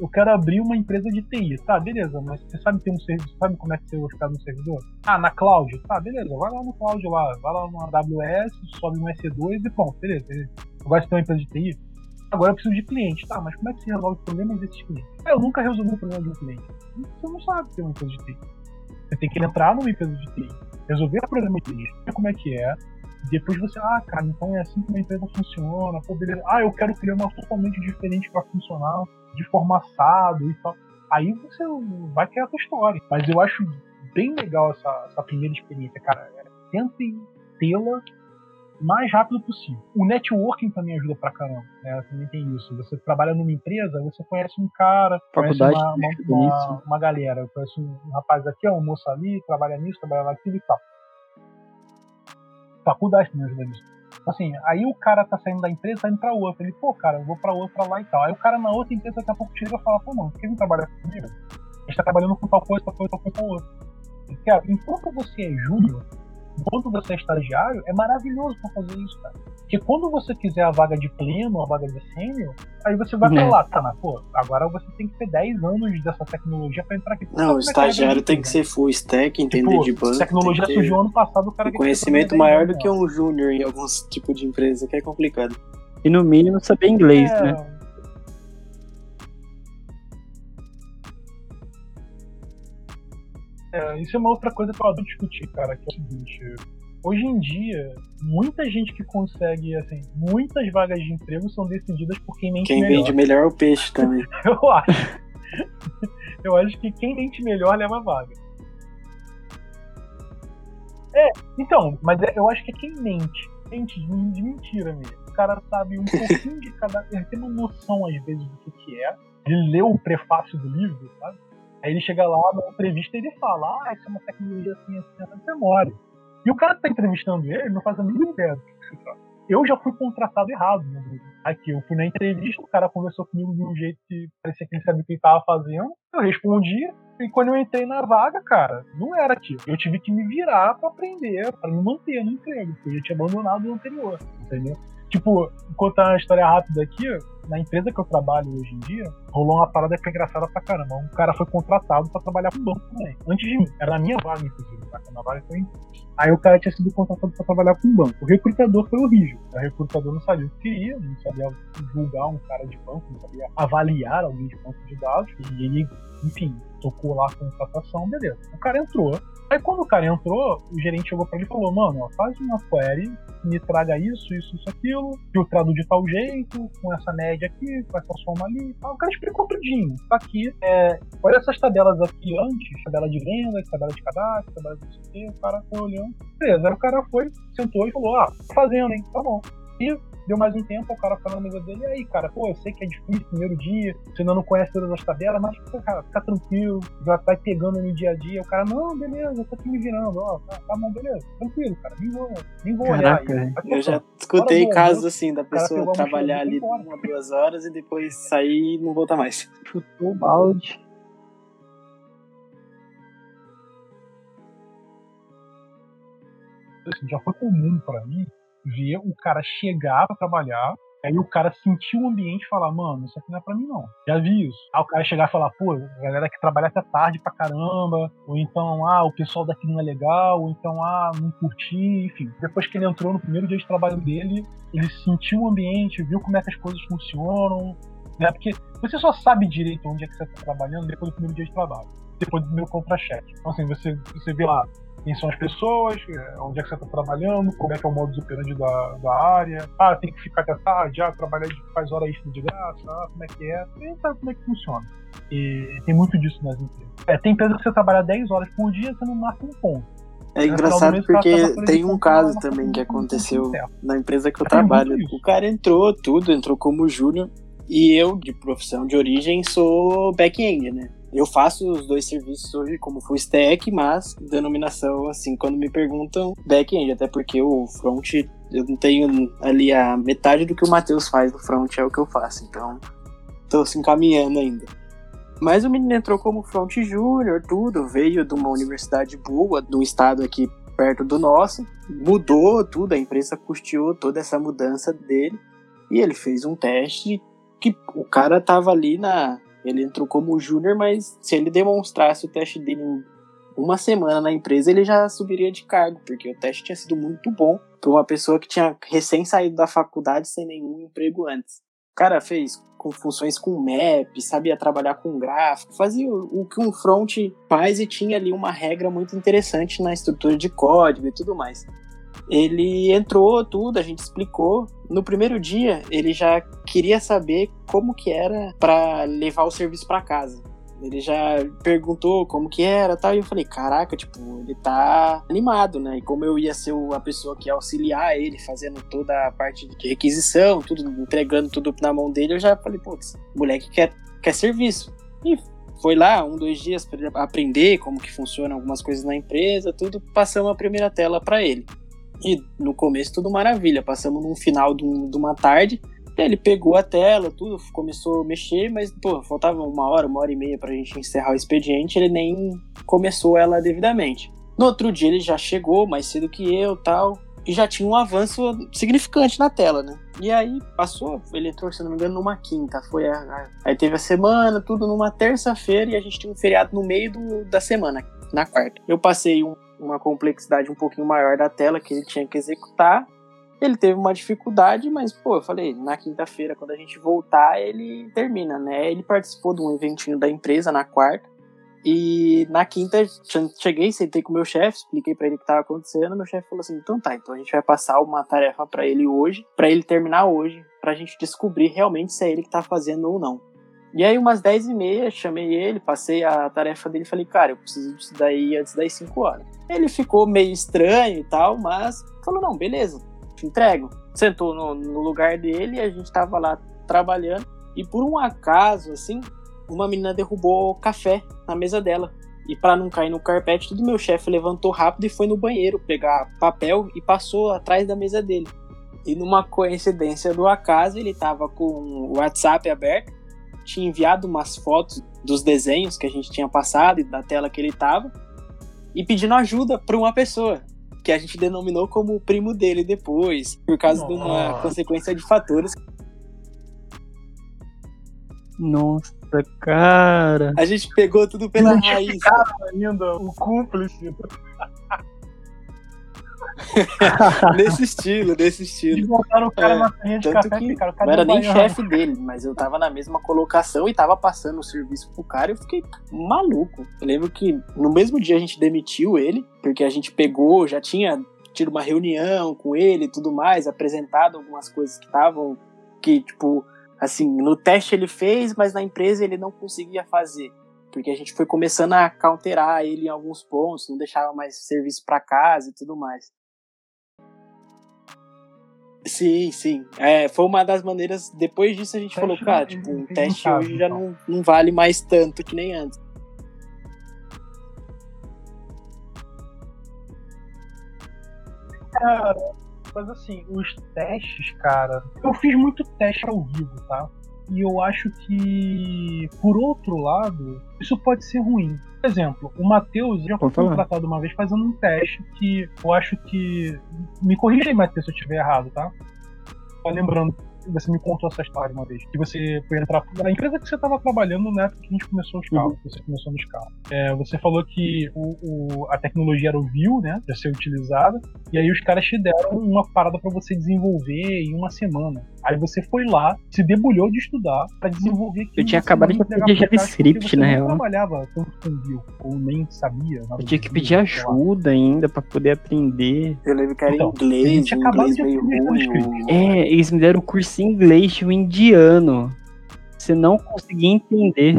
eu quero abrir uma empresa de TI. Tá, beleza, mas você sabe ter um serviço, sabe como é que você vai ficar no servidor? Ah, na cloud? Tá, beleza, vai lá no cloud lá, vai lá no AWS, sobe no EC2 e pronto, beleza. Vai ter uma empresa de TI? Agora eu preciso de cliente, tá, mas como é que você resolve problemas desses clientes? Ah, eu nunca resolvi o problema de um cliente. Você não sabe ter uma empresa de TI. Você tem que entrar numa empresa de TI, resolver o problema de ver como é que é, depois você, ah, cara, então é assim que uma empresa funciona, pô, beleza. Ah, eu quero criar uma totalmente diferente para funcionar de forma assado e tal. Aí você vai criar a sua história. Mas eu acho bem legal essa, essa primeira experiência, cara. Tentem tê-la o mais rápido possível. O networking também ajuda pra caramba, né? Também tem isso. Você trabalha numa empresa, você conhece um cara, Faculdade conhece uma, uma, uma, uma galera. Conhece um, um rapaz aqui, um moço ali, trabalha nisso, trabalha naquilo e tal. Faculdade também ajuda. Assim, aí o cara tá saindo da empresa, tá indo pra outra. Ele, pô, cara, eu vou pra outra lá e tal. Aí o cara na outra empresa daqui a pouco chega e fala, pô, não, por que não trabalha comigo? A gente tá trabalhando com tal coisa, tal coisa, tal coisa, tal outra. Cara, enquanto você é júnior, enquanto você é estagiário, é maravilhoso pra fazer isso, cara. Porque quando você quiser a vaga de pleno, a vaga de sênior, aí você vai é. lá, tá, mas, pô, agora você tem que ter 10 anos dessa tecnologia pra entrar aqui.
Não, o estagiário tem que ser full stack, entender tipo, de banco.
tecnologia surgiu ano passado, o cara
um conhecimento maior do que um júnior em alguns tipos de empresa, que é complicado.
E no mínimo saber inglês, é, né?
É, isso é uma outra coisa que eu adoro discutir, cara, que é o seguinte. Hoje em dia, muita gente que consegue, assim, muitas vagas de emprego são decididas por quem mente
quem
melhor.
Quem vende melhor é o peixe <laughs> também.
eu acho. eu acho que quem mente melhor leva a vaga. É, então, mas é, eu acho que é quem mente. Mente de, mentira mesmo. O cara sabe um pouquinho de cada. Ele tem uma noção, às vezes, do que, que é. Ele leu o prefácio do livro, sabe? Aí ele chega lá na entrevista e ele fala: Ah, isso é uma tecnologia assim, assim, assim, memória. E o cara que tá entrevistando ele não faz a mínima ideia do que se trata. Eu já fui contratado errado no Brasil. Aqui, eu fui na entrevista, o cara conversou comigo de um jeito que parecia que ele sabia o que ele tava fazendo. Eu respondi, e quando eu entrei na vaga, cara, não era aquilo. Eu tive que me virar para aprender, para me manter no emprego, porque eu já tinha abandonado o anterior, entendeu? Tipo, contar uma história rápida aqui, na empresa que eu trabalho hoje em dia, rolou uma parada que é engraçada pra caramba. Um cara foi contratado pra trabalhar com banco também. Antes de mim. Era na minha vaga, inclusive. Tá? Na vaga foi Aí o cara tinha sido contratado pra trabalhar com banco. O recrutador foi horrível. O recrutador não sabia o que queria, não sabia julgar um cara de banco, não sabia avaliar alguém de banco de dados. E ele, enfim, tocou lá a contratação, beleza. O cara entrou, Aí quando o cara entrou, o gerente chegou pra ele e falou, mano, faz uma query, me traga isso, isso, isso, aquilo, filtrado de tal jeito, com essa média aqui, com essa soma ali e tal. O cara explicou tudinho. Tá aqui, é, olha essas tabelas aqui antes, tabela de venda, tabela de cadastro, tabela de não o cara foi olhando. Beleza, aí o cara foi, sentou e falou, ah, fazendo, hein, tá bom. E Deu mais um tempo, o cara falou na mesa dele, e aí, cara, pô, eu sei que é difícil primeiro dia, você ainda não conhece todas as tabelas, mas, cara, fica tranquilo, já vai pegando no dia a dia. O cara, não, beleza, eu tô aqui me virando, ó, tá, tá bom, beleza, tranquilo, cara, nem vou, nem vou
Caraca, olhar. Aí, eu já escutei casos assim, da pessoa trabalhar ali uma, duas horas e depois sair e não voltar mais.
Chutou o balde.
Já foi comum para mim ver o cara chegar para trabalhar, aí o cara sentir o ambiente e falar, mano, isso aqui não é pra mim não. Já vi isso. Aí o cara chegar e falar, pô, a galera que trabalha até tarde pra caramba, ou então, ah, o pessoal daqui não é legal, ou então, ah, não curti, enfim. Depois que ele entrou no primeiro dia de trabalho dele, ele sentiu o ambiente, viu como é que as coisas funcionam, né? Porque você só sabe direito onde é que você tá trabalhando depois do primeiro dia de trabalho, depois do meu contra-cheque. Então, assim, você, você vê lá, quem são as pessoas, é, onde é que você está trabalhando, como é que é o modus operandi da, da área. Ah, tem que ficar até tarde, ah, trabalhar faz hora extra de graça, ah, como é que é. Você sabe como é que funciona. E tem muito disso nas empresas. É, tem empresa que você trabalha 10 horas por dia, você não marca um ponto.
É engraçado porque tem um caso também que aconteceu na empresa que eu trabalho. O cara entrou tudo, entrou como júnior, e eu, de profissão de origem, sou back-end, né? Eu faço os dois serviços hoje como full stack, mas denominação, assim, quando me perguntam back-end, até porque o front, eu não tenho ali a metade do que o Matheus faz no front, é o que eu faço, então tô se encaminhando ainda. Mas o menino entrou como front júnior, tudo, veio de uma universidade boa, de um estado aqui perto do nosso, mudou tudo, a empresa custeou toda essa mudança dele, e ele fez um teste que o cara tava ali na ele entrou como júnior, mas se ele demonstrasse o teste dele em uma semana na empresa, ele já subiria de cargo, porque o teste tinha sido muito bom para uma pessoa que tinha recém saído da faculdade sem nenhum emprego antes. O cara fez com funções com map, sabia trabalhar com gráfico, fazia o que um front faz e tinha ali uma regra muito interessante na estrutura de código e tudo mais. Ele entrou tudo, a gente explicou. No primeiro dia, ele já queria saber como que era para levar o serviço para casa. Ele já perguntou como que era, tal, e eu falei, caraca, tipo, ele tá animado, né? E como eu ia ser a pessoa que ia auxiliar ele, fazendo toda a parte de requisição, tudo, entregando tudo na mão dele, eu já falei, putz, moleque quer, quer serviço. E foi lá um, dois dias para aprender como que funciona algumas coisas na empresa, tudo, passamos a primeira tela para ele. E no começo tudo maravilha, passamos num final de, um, de uma tarde, ele pegou a tela, tudo, começou a mexer, mas, pô, faltava uma hora, uma hora e meia pra gente encerrar o expediente, ele nem começou ela devidamente. No outro dia ele já chegou mais cedo que eu tal, e já tinha um avanço significante na tela, né? E aí passou, ele entrou, se não me engano, numa quinta. Foi a, a, aí teve a semana, tudo numa terça-feira, e a gente tinha um feriado no meio do, da semana, na quarta. Eu passei um, uma complexidade um pouquinho maior da tela que ele tinha que executar. Ele teve uma dificuldade, mas, pô, eu falei, na quinta-feira, quando a gente voltar, ele termina, né? Ele participou de um eventinho da empresa na quarta. E na quinta, cheguei, sentei com o meu chefe, expliquei para ele o que estava acontecendo. Meu chefe falou assim: então tá, então a gente vai passar uma tarefa para ele hoje, para ele terminar hoje, pra gente descobrir realmente se é ele que tá fazendo ou não. E aí, umas 10 e meia, chamei ele, passei a tarefa dele e falei: cara, eu preciso disso daí antes das 5 horas. Ele ficou meio estranho e tal, mas falou: não, beleza, te entrego. Sentou no, no lugar dele e a gente tava lá trabalhando. E por um acaso, assim, uma menina derrubou café na mesa dela. E para não cair no carpete, tudo meu chefe levantou rápido e foi no banheiro pegar papel e passou atrás da mesa dele. E numa coincidência do acaso, ele tava com o WhatsApp aberto, tinha enviado umas fotos dos desenhos que a gente tinha passado e da tela que ele tava, e pedindo ajuda para uma pessoa, que a gente denominou como o primo dele depois, por causa Nossa. de uma consequência de fatores.
Nossa. Nossa, cara.
A gente pegou tudo pela raiz.
ainda o cúmplice. <laughs>
nesse estilo, nesse estilo.
E botaram o cara é, na frente de café,
que
cara,
não era nem chefe dele, mas eu tava na mesma colocação e tava passando o serviço pro cara e eu fiquei maluco. Eu lembro que no mesmo dia a gente demitiu ele, porque a gente pegou, já tinha tido uma reunião com ele e tudo mais, apresentado algumas coisas que estavam, que, tipo, assim, no teste ele fez, mas na empresa ele não conseguia fazer. Porque a gente foi começando a counterar ele em alguns pontos, não deixava mais serviço para casa e tudo mais. Sim, sim. É, foi uma das maneiras. Depois disso a gente falou, cara, tipo, um teste hoje já então. não, não vale mais tanto que nem antes.
Cara, mas assim, os testes, cara, eu fiz muito teste ao vivo, tá? E eu acho que, por outro lado, isso pode ser ruim. Por exemplo, o Matheus já foi contratado uma vez fazendo um teste que eu acho que. Me corrija aí, Matheus, se eu estiver errado, tá? Lembrando você me contou essa história uma vez. Que você foi entrar na empresa que você estava trabalhando na época que a gente começou os carros. Uhum. Você começou nos carros. É, você falou que o, o, a tecnologia era o Vue, né? Pra ser utilizada. E aí os caras te deram uma parada para você desenvolver em uma semana. Aí você foi lá, se debulhou de estudar para desenvolver
Eu tinha acabado de pedir JavaScript, na real.
Eu trabalhava tanto com Vue, ou nem sabia.
Eu tinha que pedir ajuda ainda para poder aprender.
Eu lembro que era então, inglês, inglês meio ruim.
É, eles me deram o curso em inglês o indiano. Você não conseguia entender.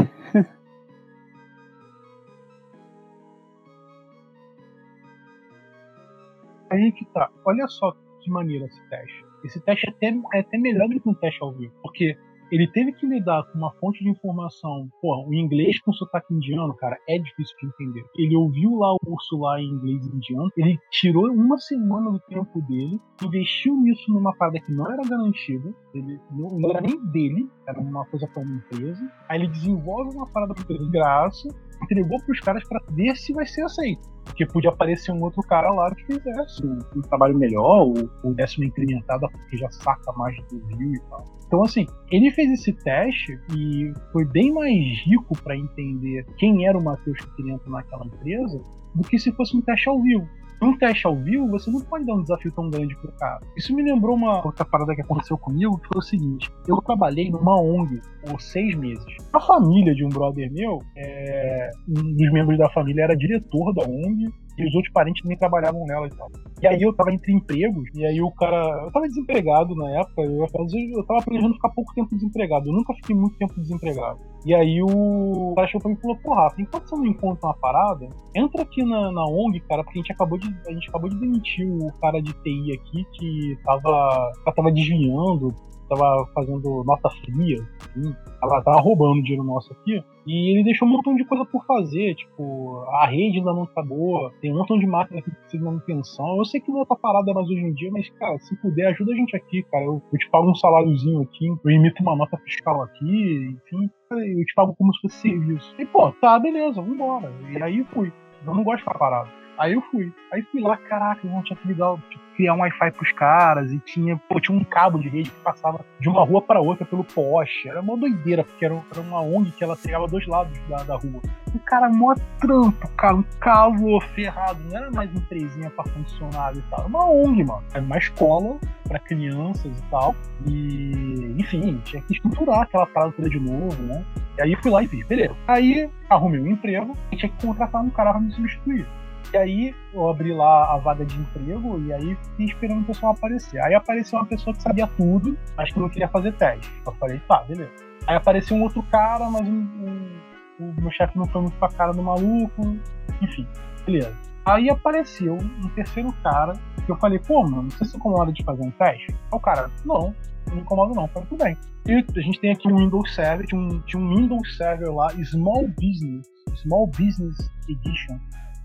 Aí que tá. Olha só que maneira esse teste. Esse teste é até, é até melhor do que um teste ao vivo. Porque ele teve que lidar com uma fonte de informação. Pô, o inglês com sotaque indiano, cara, é difícil de entender. Ele ouviu lá o curso lá em inglês indiano, ele tirou uma semana do tempo dele, investiu nisso numa parada que não era garantida, ele não, não era nem dele, era uma coisa para uma empresa. Aí ele desenvolve uma parada de graça, entregou pros caras para ver se vai ser aceito. Porque podia aparecer um outro cara lá que fizesse um, um trabalho melhor, ou, ou desse uma incrementada porque já saca mais do Rio e tal. Então, assim, ele fez esse teste e foi bem mais rico para entender quem era o Matheus que queria entrar naquela empresa do que se fosse um teste ao vivo. Um teste ao vivo, você não pode dar um desafio tão grande pro cara. Isso me lembrou uma outra parada que aconteceu comigo, que foi o seguinte: eu trabalhei numa ONG por seis meses. A família de um brother meu, é, um dos membros da família era diretor da ONG, e os outros parentes também trabalhavam nela e tal. E aí eu tava entre empregos, e aí o cara. Eu tava desempregado na época, eu, eu tava planejando ficar pouco tempo desempregado. Eu nunca fiquei muito tempo desempregado. E aí o cara chegou pra mim e falou: Pô, enquanto você não encontra uma parada, entra aqui na, na ONG, cara, porque a gente acabou de. A gente acabou de demitir o cara de TI aqui que tava. tava desviando tava fazendo nota fria, assim, tava, tava roubando dinheiro nosso aqui. E ele deixou um montão de coisa por fazer, tipo, a rede ainda não tá boa, tem um montão de máquina que precisa de manutenção. Eu sei que não tá parada mais hoje em dia, mas, cara, se puder, ajuda a gente aqui, cara. Eu, eu te pago um saláriozinho aqui, eu emito uma nota fiscal aqui, enfim, eu te pago como se fosse serviço. E, pô, tá, beleza, vambora. E aí fui. Eu não gosto de ficar parado. Aí eu fui. Aí fui lá, caraca, não tinha que ligar, tipo, criar um Wi-Fi pros caras e tinha, pô, tinha um cabo de rede que passava de uma rua para outra pelo poste. Era uma doideira, porque era, era uma ONG que ela pegava dois lados da, da rua. O cara, mó trampo, cara, um calor ferrado. Não era mais empresinha pra funcionário e tal. Era uma ONG, mano. Era uma escola para crianças e tal. E, enfim, tinha que estruturar aquela parada de novo, né? E aí fui lá e fiz, beleza. Aí arrumei um emprego e tinha que contratar um cara pra me substituir. E aí eu abri lá a vaga de emprego e aí fiquei esperando o pessoal aparecer. Aí apareceu uma pessoa que sabia tudo, mas que não queria fazer teste. Eu falei, tá, beleza. Aí apareceu um outro cara, mas um, um, o meu chefe não foi muito com a cara do maluco. Enfim, beleza. Aí apareceu um terceiro cara que eu falei, pô, mano, você se incomoda de fazer um teste? Aí o cara, não, não me incomoda não. Falei, tudo bem. E a gente tem aqui um Windows Server, tinha um, tinha um Windows Server lá, Small Business, Small Business Edition.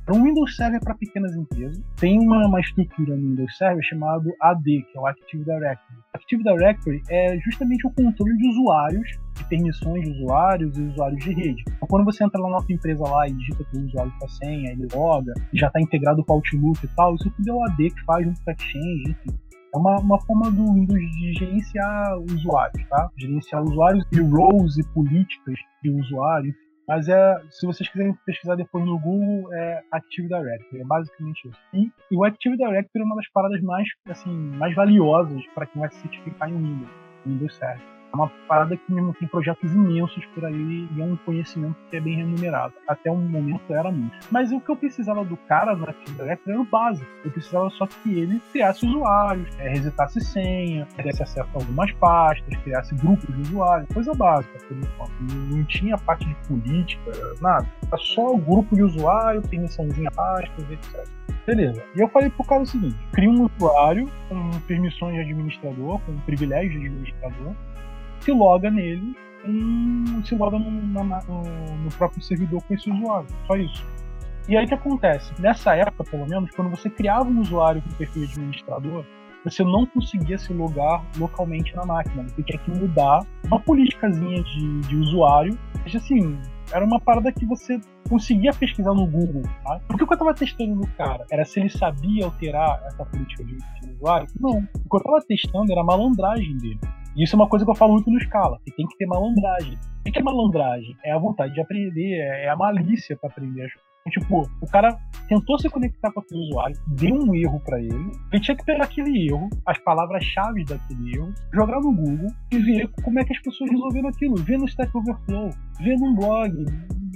Para um Windows Server para pequenas empresas, tem uma, uma estrutura no Windows Server chamado AD, que é o Active Directory. Active Directory é justamente o controle de usuários, de permissões de usuários e usuários de rede. Então, quando você entra lá na sua empresa lá e digita o usuário com a senha, ele loga, já está integrado com o Outlook e tal, isso tudo é o AD que faz junto com a Exchange, enfim. É uma, uma forma do Windows de gerenciar usuários, tá? Gerenciar usuários e roles e políticas de usuário, enfim. Mas é, se vocês quiserem pesquisar depois no Google, é Active Directory, é basicamente isso. E, e o Active Directory é uma das paradas mais, assim, mais valiosas para quem vai se certificar em Windows, Windows Server. É uma parada que mesmo tem projetos imensos por aí e é um conhecimento que é bem remunerado. Até um momento era muito. Mas o que eu precisava do cara no Active Directory era o básico. Eu precisava só que ele criasse usuários, é, resetasse senha, desse acesso a algumas pastas, criasse grupos de usuários, coisa básica por enquanto. Não tinha parte de política, nada. Era só o grupo de usuário, permissãozinha pastas, etc. Beleza. E eu falei pro cara o seguinte: cria um usuário com permissões de administrador, com privilégios de administrador, se loga nele e se loga no, no, próprio servidor com esse usuário. Só isso. E aí o que acontece? Nessa época, pelo menos, quando você criava um usuário com perfil de administrador, você não conseguia se logar localmente na máquina. Você tinha que mudar uma politicazinha de, de usuário. Mas assim, era uma parada que você conseguia pesquisar no Google. Tá? Porque o que eu estava testando no cara era se ele sabia alterar essa política de, usuário? Não. O que eu estava testando era a malandragem dele. E isso é uma coisa que eu falo muito no Scala, que tem que ter malandragem. O que é malandragem? É a vontade de aprender, é a malícia para aprender as coisas. Tipo, o cara tentou se conectar com aquele usuário, deu um erro para ele, ele tinha que pegar aquele erro, as palavras-chave daquele erro, jogar no Google e ver como é que as pessoas resolveram aquilo. Ver no Stack Overflow, ver num blog,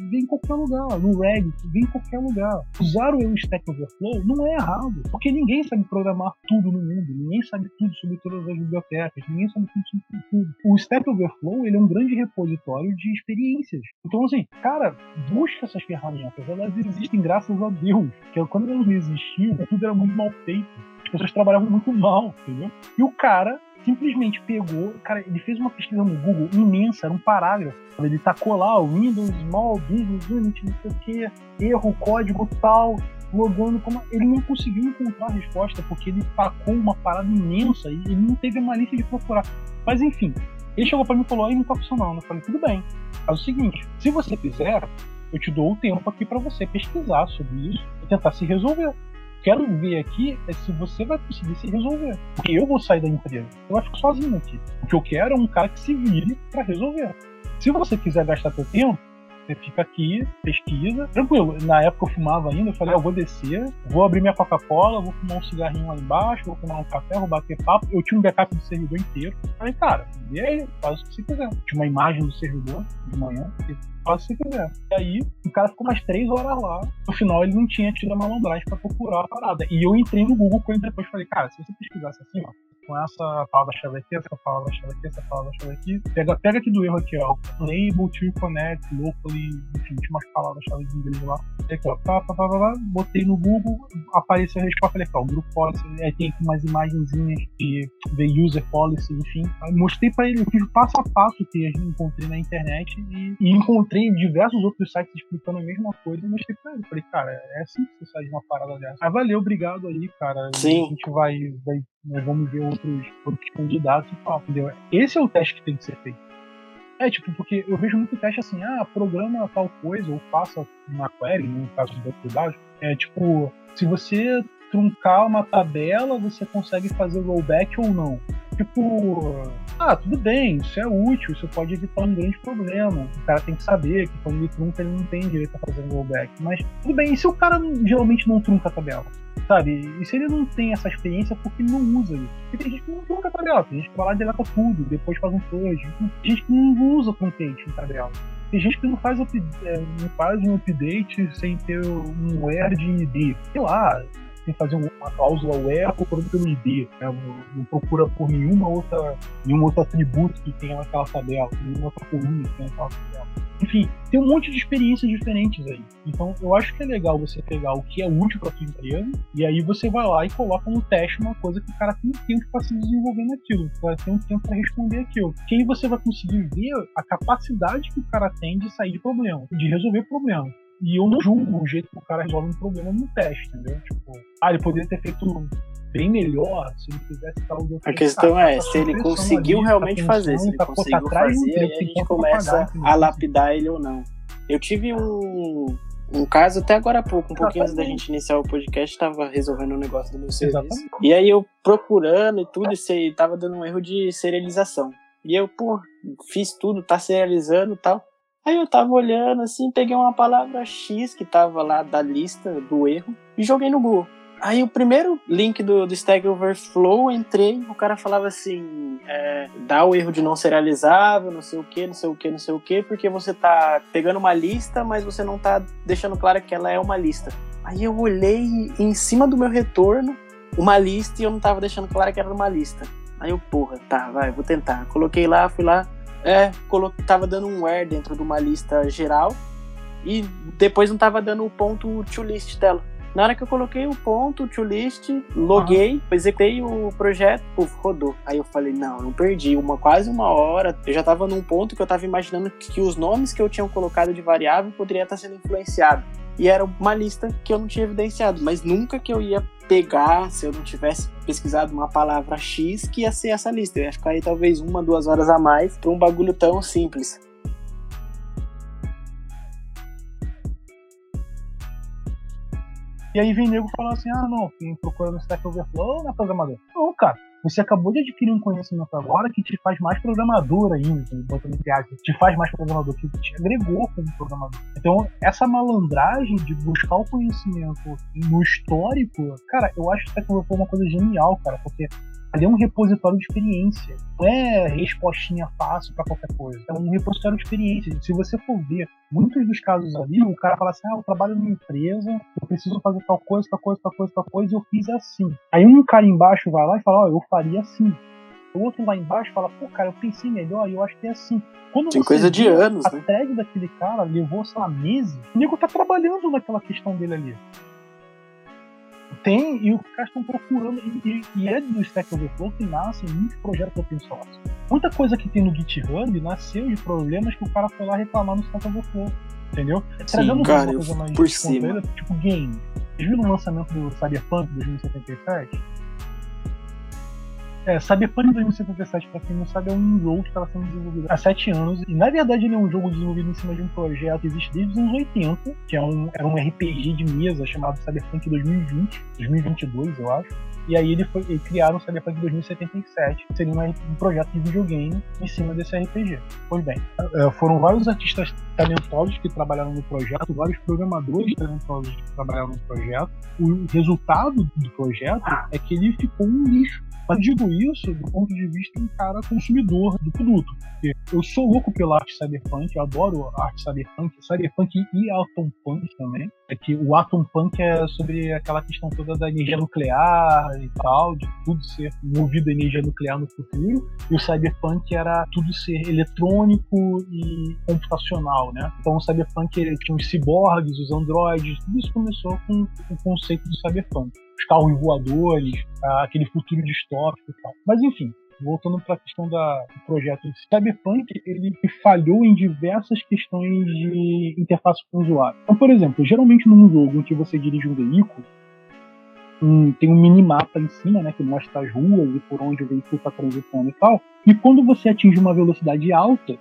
vem em qualquer lugar, no Reddit, vem em qualquer lugar. Usar o Stack Overflow não é errado, porque ninguém sabe programar tudo no mundo, ninguém sabe tudo sobre todas as bibliotecas, ninguém sabe tudo sobre tudo. O Stack Overflow ele é um grande repositório de experiências. Então, assim, cara, busca essas ferramentas, elas existem graças a Deus, que quando elas não existiam, tudo era muito mal feito. As pessoas trabalhavam muito mal, entendeu? E o cara simplesmente pegou, cara, ele fez uma pesquisa no Google imensa, era um parágrafo. Ele tacou lá o Windows Small Business Unit, não sei o que, erro, código tal, logando como. Ele não conseguiu encontrar a resposta porque ele tacou uma parada imensa e ele não teve a malícia de procurar. Mas enfim, ele chegou para mim e falou: aí não tá funcionando. Eu falei: tudo bem, faz o seguinte, se você quiser, eu te dou o tempo aqui para você pesquisar sobre isso e tentar se resolver quero ver aqui é se você vai conseguir se resolver. Porque eu vou sair da empresa. Eu vai ficar sozinho aqui. O que eu quero é um cara que se vire para resolver. Se você quiser gastar seu tempo, você fica aqui, pesquisa, tranquilo. Na época eu fumava ainda, eu falei, ah, eu vou descer, vou abrir minha Coca-Cola, vou fumar um cigarrinho lá embaixo, vou fumar um café, vou bater papo. Eu tinha um backup do servidor inteiro. Falei, cara, e aí, faz o que você quiser. Tinha uma imagem do servidor de manhã, faz o que você quiser. E aí, o cara ficou mais três horas lá. No final, ele não tinha tido a malandragem pra procurar a parada. E eu entrei no Google ele depois falei, cara, se você pesquisasse assim, ó, com essa palavra-chave aqui, essa palavra-chave aqui, essa palavra-chave aqui. Pega, pega aqui do erro aqui, ó. Label to connect, locally, enfim, tinha umas palavras-chave em inglês lá. Aqui, ó, pá, pá, pá, pá, botei no Google, apareceu a resposta, falei, ó, o grupo policy, aí tem aqui umas imagenzinhas de the user policy, enfim. Aí mostrei pra ele, eu fiz o passo a passo que eu encontrei na internet e, e encontrei diversos outros sites explicando a mesma coisa e mostrei pra ele. Falei, cara, é assim que você sai de uma parada dessa. Ah, valeu, obrigado aí, cara.
Sim.
A gente vai, vai nós vamos ver outros, outros candidatos e tal, entendeu? Esse é o teste que tem que ser feito. É, tipo, porque eu vejo muito teste assim, ah, programa tal coisa, ou faça uma query, no caso do cuidado, é tipo, se você truncar uma tabela, você consegue fazer rollback ou não. Tipo, ah, tudo bem, isso é útil, isso pode evitar um grande problema. O cara tem que saber que quando ele trunca, ele não tem direito a fazer rollback. Mas tudo bem, e se o cara geralmente não trunca a tabela? Sabe? E se ele não tem essa experiência, por que ele não usa isso? Porque tem gente que não trunca a tabela, tem gente que vai lá e deleta tudo, depois faz um purge. Tem gente que não usa truncate em tabela. Tem gente que não faz, é, não faz um update sem ter um where de ID. Sei lá, tem que fazer uma cláusula where procurando pelo ID. Né? Não, não, procura por nenhuma outra, nenhum outro atributo que tenha naquela tabela, nenhuma outra coluna que tenha naquela tabela. Enfim, tem um monte de experiências diferentes aí. Então, eu acho que é legal você pegar o que é útil para sua empresa e aí você vai lá e coloca no teste uma coisa que o cara tem tempo para se desenvolver naquilo, vai ter um tempo para responder aquilo. Que aí você vai conseguir ver a capacidade que o cara tem de sair de problema, de resolver problema. E eu não julgo o jeito que o cara resolve um problema no teste, entendeu? Tipo, ah, ele poderia ter feito bem melhor se ele fizesse tal outra
A questão é, se ele conseguiu ali, realmente tá fazer, se ele tá conseguiu fazer, aí a gente começa a lapidar ele ou não. Eu tive um, um caso até agora há pouco, um pouquinho antes da gente iniciar o podcast, estava resolvendo um negócio do meu serviço. Exatamente. E aí eu procurando e tudo, e tava dando um erro de serialização. E eu, pô, fiz tudo, tá serializando e tal. Aí eu tava olhando assim, peguei uma palavra X que tava lá da lista do erro e joguei no Google. Aí o primeiro link do, do Stack Overflow, entrei, o cara falava assim, é, dá o erro de não serializável, não sei o que, não sei o que, não sei o que, porque você tá pegando uma lista, mas você não tá deixando claro que ela é uma lista. Aí eu olhei em cima do meu retorno, uma lista, e eu não tava deixando claro que era uma lista. Aí eu, porra, tá, vai, vou tentar. Coloquei lá, fui lá, é, tava dando um where dentro de uma lista geral e depois não tava dando o ponto to list dela. Na hora que eu coloquei o ponto to list, loguei, executei o projeto, puf, rodou. Aí eu falei, não, não perdi uma quase uma hora. Eu já tava num ponto que eu tava imaginando que os nomes que eu tinha colocado de variável poderiam estar sendo influenciados. E era uma lista que eu não tinha evidenciado, mas nunca que eu ia pegar, se eu não tivesse pesquisado uma palavra X, que ia ser essa lista. Eu ia ficar aí talvez uma, duas horas a mais para um bagulho tão simples.
E aí vem nego falando assim: ah, não, quem procura no Stack Overflow não é programador. Não, cara. Você acabou de adquirir um conhecimento agora que te faz mais programador ainda, botando te faz mais programador, que te agregou como programador. Então, essa malandragem de buscar o conhecimento no histórico, cara, eu acho que Overflow é uma coisa genial, cara, porque Ali é um repositório de experiência. Não é respostinha fácil para qualquer coisa. É um repositório de experiência. Se você for ver muitos dos casos ali, o cara fala assim: ah, eu trabalho numa empresa, eu preciso fazer tal coisa, tal coisa, tal coisa, tal coisa, e eu fiz assim. Aí um cara embaixo vai lá e fala: ó, oh, eu faria assim. O outro lá embaixo fala, pô, cara, eu pensei melhor e eu acho que é assim.
Quando Tem coisa de anos,
a
né?
tag daquele cara levou, sei lá, meses, o nego tá trabalhando naquela questão dele ali tem, e os caras estão procurando, e, e, é do Stack Overflow que nascem muitos projetos open source. Muita coisa que tem no GitHub nasceu de problemas que o cara foi lá reclamar no Stack Overflow, entendeu?
Sim, Trazendo cara, uma coisa mais por cima.
tipo game. Vocês viram o lançamento do Cyberpunk 2077? É, Cyberpunk 2077, pra quem não sabe, é um jogo que estava sendo desenvolvido há 7 anos. E na verdade ele é um jogo desenvolvido em cima de um projeto que existe desde os anos 80, que é um, era um RPG de mesa chamado Cyberpunk 2020, 2022, eu acho. E aí ele foi, eles criaram o Cyberpunk 2077, que seria um projeto de videogame em cima desse RPG. Pois bem, é, foram vários artistas talentosos que trabalharam no projeto, vários programadores talentosos que trabalharam no projeto. O resultado do projeto é que ele ficou um lixo Mas digo isso do ponto de vista de um cara consumidor do produto. Porque eu sou louco pela arte cyberpunk, eu adoro arte cyberpunk, cyberpunk e atom punk também. É que o atom punk é sobre aquela questão toda da energia nuclear e tal, de tudo ser movido a energia nuclear no futuro. E o cyberpunk era tudo ser eletrônico e computacional, né? Então o cyberpunk tinha os ciborgues, os androides, tudo isso começou com o conceito do cyberpunk. Os carros voadores, aquele futuro distópico e tal. Mas enfim, voltando para a questão da, do projeto, Cyberpunk ele falhou em diversas questões de interface com o usuário. Então, por exemplo, geralmente num jogo em que você dirige um veículo, um, tem um minimapa em cima, né, que mostra as ruas e por onde o veículo está transitando e tal. E quando você atinge uma velocidade alta,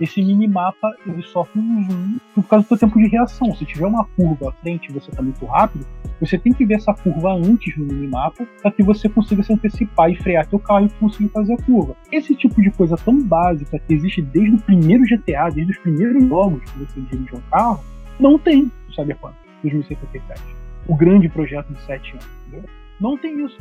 esse minimapa ele sofre um zoom por causa do tempo de reação. Se tiver uma curva à frente e você está muito rápido, você tem que ver essa curva antes no minimapa para que você consiga se antecipar e frear seu carro e conseguir fazer a curva. Esse tipo de coisa tão básica que existe desde o primeiro GTA, desde os primeiros jogos que você dirige um carro, não tem no Cyberpunk 2077. O grande projeto de 7 anos. Entendeu? Não tem isso.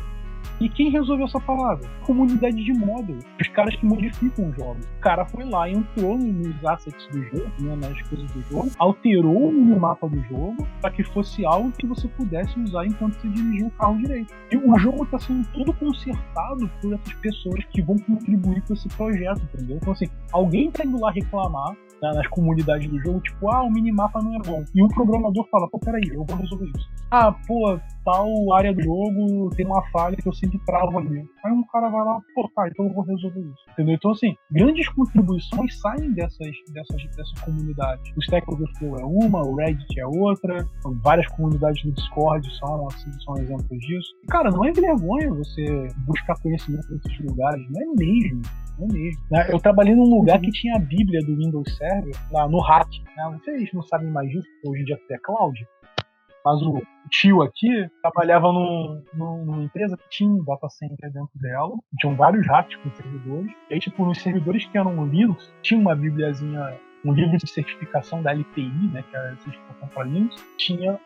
E quem resolveu essa parada? Comunidade de módulos. Os caras que modificam os jogos. O cara foi lá, entrou nos assets do jogo, né, nas coisas do jogo, alterou o mapa do jogo para que fosse algo que você pudesse usar enquanto você dirigia o carro direito. E o jogo está sendo todo consertado por essas pessoas que vão contribuir com esse projeto, entendeu? Então, assim, alguém tá indo lá reclamar né, nas comunidades do jogo, tipo, ah, o minimapa não é bom. E o programador fala, pô, peraí, eu vou resolver isso. Ah, pô, tal área do jogo tem uma falha que eu sempre travo ali. Aí um cara vai lá, pô, tá, então eu vou resolver isso. Entendeu? Então, assim, grandes contribuições saem dessas, dessas, dessas comunidades. O Stack Overflow é uma, o Reddit é outra, várias comunidades no Discord são, assim, são exemplos disso. E, cara, não é vergonha você buscar conhecimento nesses lugares, não é mesmo. É mesmo. Né? Eu trabalhei num lugar que tinha a Bíblia do Windows Server lá no hack. Né? Vocês não sabem mais disso, hoje em dia é cloud. Mas o tio aqui trabalhava num, numa empresa que tinha um data center dentro dela, tinham vários hacks com servidores. E aí, tipo, nos servidores que eram Linux, tinha uma bibliazinha, um livro de certificação da LTI, né, que é a certificação para Linux, tinha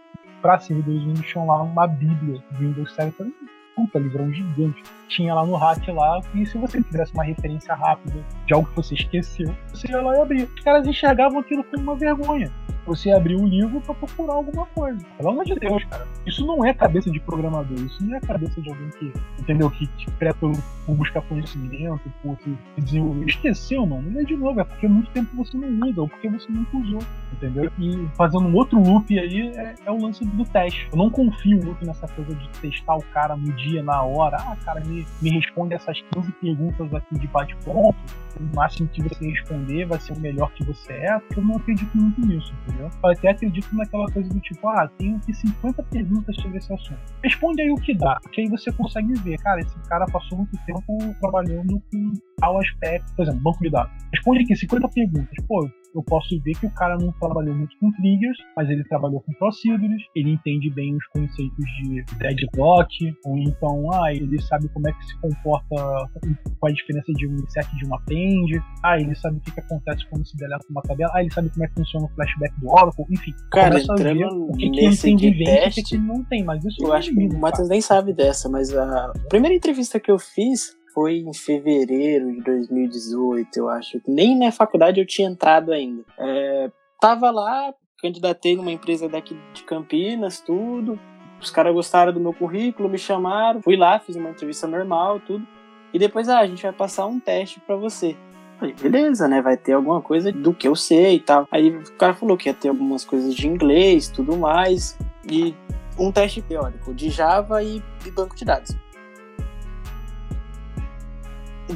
para servidores Windows, tinham lá uma bíblia do Windows Server puta livrão gigante. Tinha lá no hack lá, e se você tivesse uma referência rápida de algo que você esqueceu, você ia lá e abria. Os caras enxergavam aquilo como uma vergonha você abrir um livro para procurar alguma coisa. Pelo amor de Deus, cara. Isso não é cabeça de programador, isso não é cabeça de alguém que, entendeu? Que te presta por, buscar conhecimento, por se desenvolver. Esqueceu, mano. Não é de novo, é porque muito tempo você não usa, ou porque você nunca usou, entendeu? E fazendo um outro loop aí é, é o lance do teste. Eu não confio muito nessa coisa de testar o cara no dia, na hora. Ah, cara, me, me responde essas 15 perguntas aqui de bate-ponto. O máximo que você responder vai ser o melhor que você é, porque eu não acredito muito nisso? Entendeu? Eu até acredito naquela coisa do tipo, ah, tenho aqui 50 perguntas sobre esse assunto. Responde aí o que dá, que aí você consegue ver, cara, esse cara passou muito tempo trabalhando com tal aspecto, por exemplo, banco de dados. Responde aqui 50 perguntas. Pô, eu posso ver que o cara não trabalhou muito com triggers, mas ele trabalhou com procedures, ele entende bem os conceitos de deadlock, ou então, ah, ele sabe como é que se comporta, qual a diferença de um e de um append, ah, ele sabe o que, que acontece quando se deleta uma tabela, ah, ele sabe como é que funciona o flashback do Oracle, enfim.
Cara, entrando o que, que tem de teste,
que não tem, mas isso
eu acho que o Matheus nem sabe dessa, mas a primeira entrevista que eu fiz foi em fevereiro de 2018, eu acho. Nem na faculdade eu tinha entrado ainda. É, tava lá, candidatei numa empresa daqui de Campinas, tudo. Os caras gostaram do meu currículo, me chamaram. Fui lá, fiz uma entrevista normal, tudo. E depois, ah, a gente vai passar um teste para você. Falei, beleza, né? Vai ter alguma coisa do que eu sei e tal. Aí o cara falou que ia ter algumas coisas de inglês, tudo mais. E um teste teórico de Java e de banco de dados.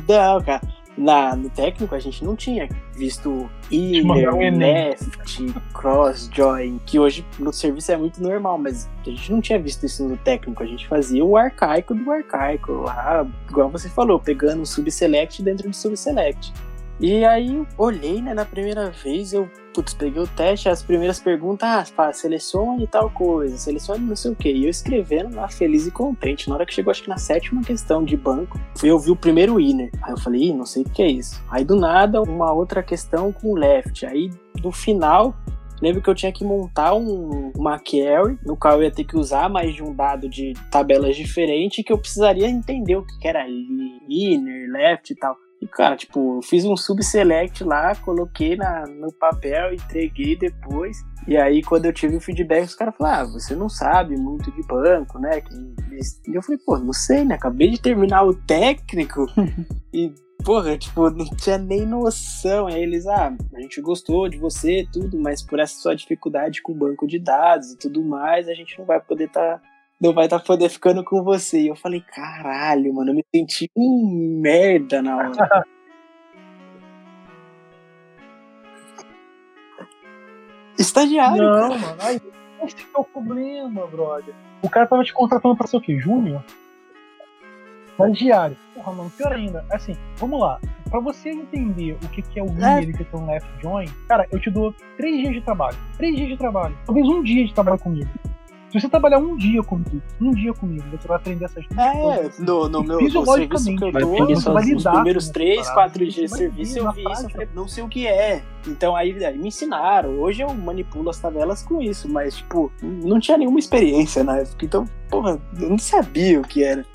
Não, cara. Na, no técnico a gente não tinha visto inner, left, cross, join, que hoje no serviço é muito normal, mas a gente não tinha visto isso no técnico, a gente fazia o arcaico do arcaico, lá, igual você falou, pegando o subselect dentro do subselect. E aí olhei, né, na primeira vez, eu, putz, peguei o teste, as primeiras perguntas, ah, pá, selecione tal coisa, selecione não sei o que. E eu escrevendo lá, feliz e contente. Na hora que chegou, acho que na sétima questão de banco, fui ouvir o primeiro inner. Aí eu falei, Ih, não sei o que é isso. Aí do nada, uma outra questão com left. Aí no final, Lembro que eu tinha que montar um, uma query, no qual eu ia ter que usar mais de um dado de tabelas diferentes, que eu precisaria entender o que era inner, left e tal. E, cara, tipo, eu fiz um subselect lá, coloquei na, no papel, entreguei depois. E aí, quando eu tive o feedback, os caras falaram, ah, você não sabe muito de banco, né? E eu falei, pô, não sei, né? Acabei de terminar o técnico <laughs> e, porra, tipo, não tinha nem noção. Aí eles, ah, a gente gostou de você tudo, mas por essa sua dificuldade com o banco de dados e tudo mais, a gente não vai poder estar... Tá não vai estar tá poder ficando com você. E eu falei, caralho, mano, eu me senti um merda na hora. <laughs> Estagiário.
Não, cara. mano, aí, esse é o problema, brother. O cara tava te contratando pra ser o quê? Júnior? Estagiário. Porra, mano, pior ainda. Assim, vamos lá. Pra você entender o que, que é o é. e o que é um left join, cara, eu te dou três dias de trabalho. Três dias de trabalho. Talvez um dia de trabalho comigo. Se você trabalhar um dia comigo, um dia comigo, você vai aprender essas duas
é, coisas. No, no meu no serviço que eu dou, você vai lidar os primeiros três, quatro dias de serviço, eu vi isso, eu falei, não sei o que é. Então aí, aí, me ensinaram. Hoje eu manipulo as tabelas com isso, mas, tipo, não tinha nenhuma experiência na época. Então, porra, eu não sabia o que era.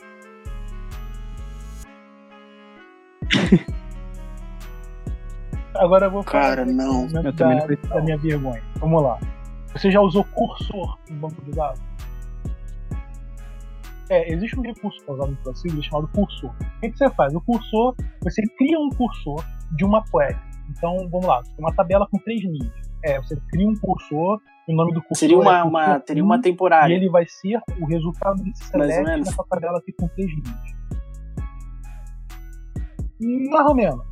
Agora eu vou
falar Cara, não.
Da, eu da, da minha vergonha. Vamos lá. Você já usou cursor em banco de dados? É, existe um recurso usado no ProSigil chamado cursor. O que, que, você faz? O cursor, você cria um cursor de uma query. Então, vamos lá, tem uma tabela com três linhas. É, você cria um cursor, o nome do cursor
Seria uma,
é
uma, teria uma temporária.
E ele vai ser o resultado desse select nessa tabela aqui com três linhas. Mais ou menos.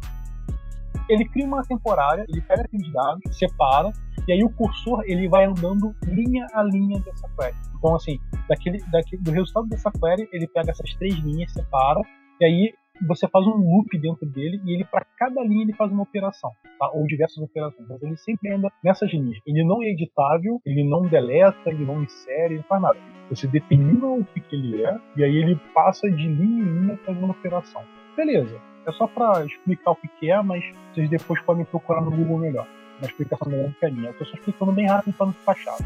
Ele cria uma temporária, ele pega aqueles dados, separa, e aí o cursor ele vai andando linha a linha dessa query. Então, assim, daquele, daquele, do resultado dessa query, ele pega essas três linhas, separa, e aí você faz um loop dentro dele e ele para cada linha ele faz uma operação, tá? ou diversas operações, mas ele sempre anda nessas linhas. Ele não é editável, ele não deleta, ele não insere, ele não faz nada. Você determina o que, que ele é e aí ele passa de linha em linha fazendo uma operação. Beleza. É só para explicar o que, que é, mas vocês depois podem procurar no Google melhor uma explicação melhor do que a minha. Eu estou só explicando bem rápido para não ficar chato.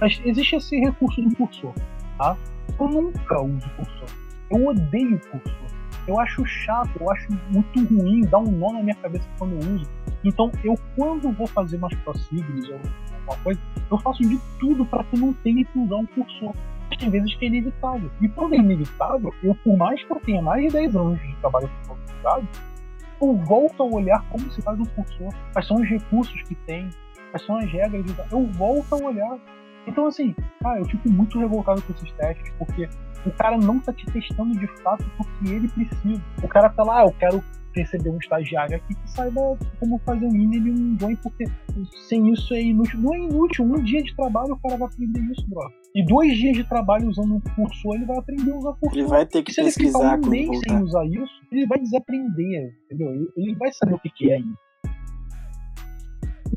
Mas existe esse recurso do cursor, tá? Eu nunca uso cursor. Eu odeio cursor. Eu acho chato, eu acho muito ruim, dá um nó na minha cabeça quando eu uso. Então, eu quando vou fazer umas prossignos ou alguma coisa, eu faço de tudo para que não tenha que usar um cursor. Tem vezes que é inevitável. E quando é inevitável, eu, por mais que eu tenha mais de 10 anos de trabalho com dados, eu volto a olhar como se faz um cursor, quais são os recursos que tem, quais são as regras, de... eu volto a olhar. Então, assim, cara, eu fico muito revoltado com esses testes, porque o cara não tá te testando de fato porque ele precisa. O cara tá lá, ah, eu quero receber um estagiário aqui que saiba como fazer um mini e um join, porque sem isso é inútil. Não é inútil, um dia de trabalho o cara vai aprender isso, bro. E dois dias de trabalho usando um cursor, ele vai aprender a usar cursor.
Ele vai ter que se pesquisar
ele um mês sem usar isso, ele vai desaprender, entendeu? Ele vai saber o que, que é isso.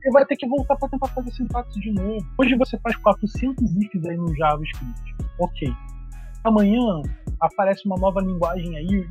Ele vai ter que voltar para tentar fazer sintaxe de novo. Hoje você faz 400 ifs aí no JavaScript. Ok. Amanhã aparece uma nova linguagem aí,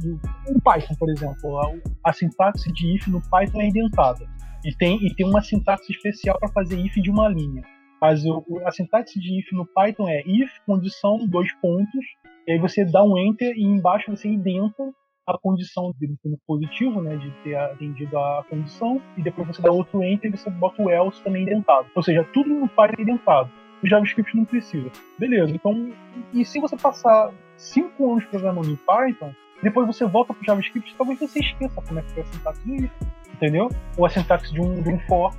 o Python, por exemplo, a, a sintaxe de if no Python é indentada. E tem, e tem uma sintaxe especial para fazer if de uma linha. Mas a sintaxe de if no Python é if, condição, dois pontos, e aí você dá um enter e embaixo você indenta a condição dele sendo positivo, né, de ter atendido a condição, e depois você dá outro enter e você bota o else também indentado. Ou seja, tudo no Python é indentado. O JavaScript não precisa. Beleza, então, e se você passar cinco anos programando em Python, depois você volta para o JavaScript, talvez você esqueça como é que foi a sintaxe do if, entendeu? Ou a sintaxe de um, de um for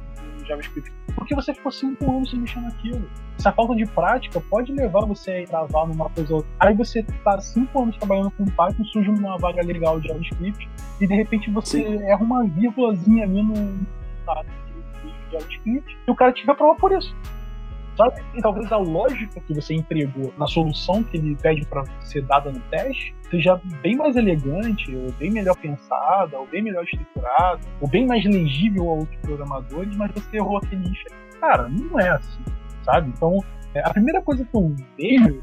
JavaScript. Porque você ficou cinco anos sem mexer naquilo. Essa falta de prática pode levar você a travar numa coisa ou outra. Aí você está cinco anos trabalhando com Python, surge uma vaga legal de JavaScript, e de repente você Sim. erra uma vírgulazinha ali no, no JavaScript, e o cara te reprova por isso. Sabe? E talvez a lógica que você empregou na solução que ele pede para ser dada no teste seja bem mais elegante, ou bem melhor pensada, ou bem melhor estruturada, ou bem mais legível a outros programadores, mas você errou aquele nicho. Cara, não é assim, sabe? Então, é, a primeira coisa que eu vejo,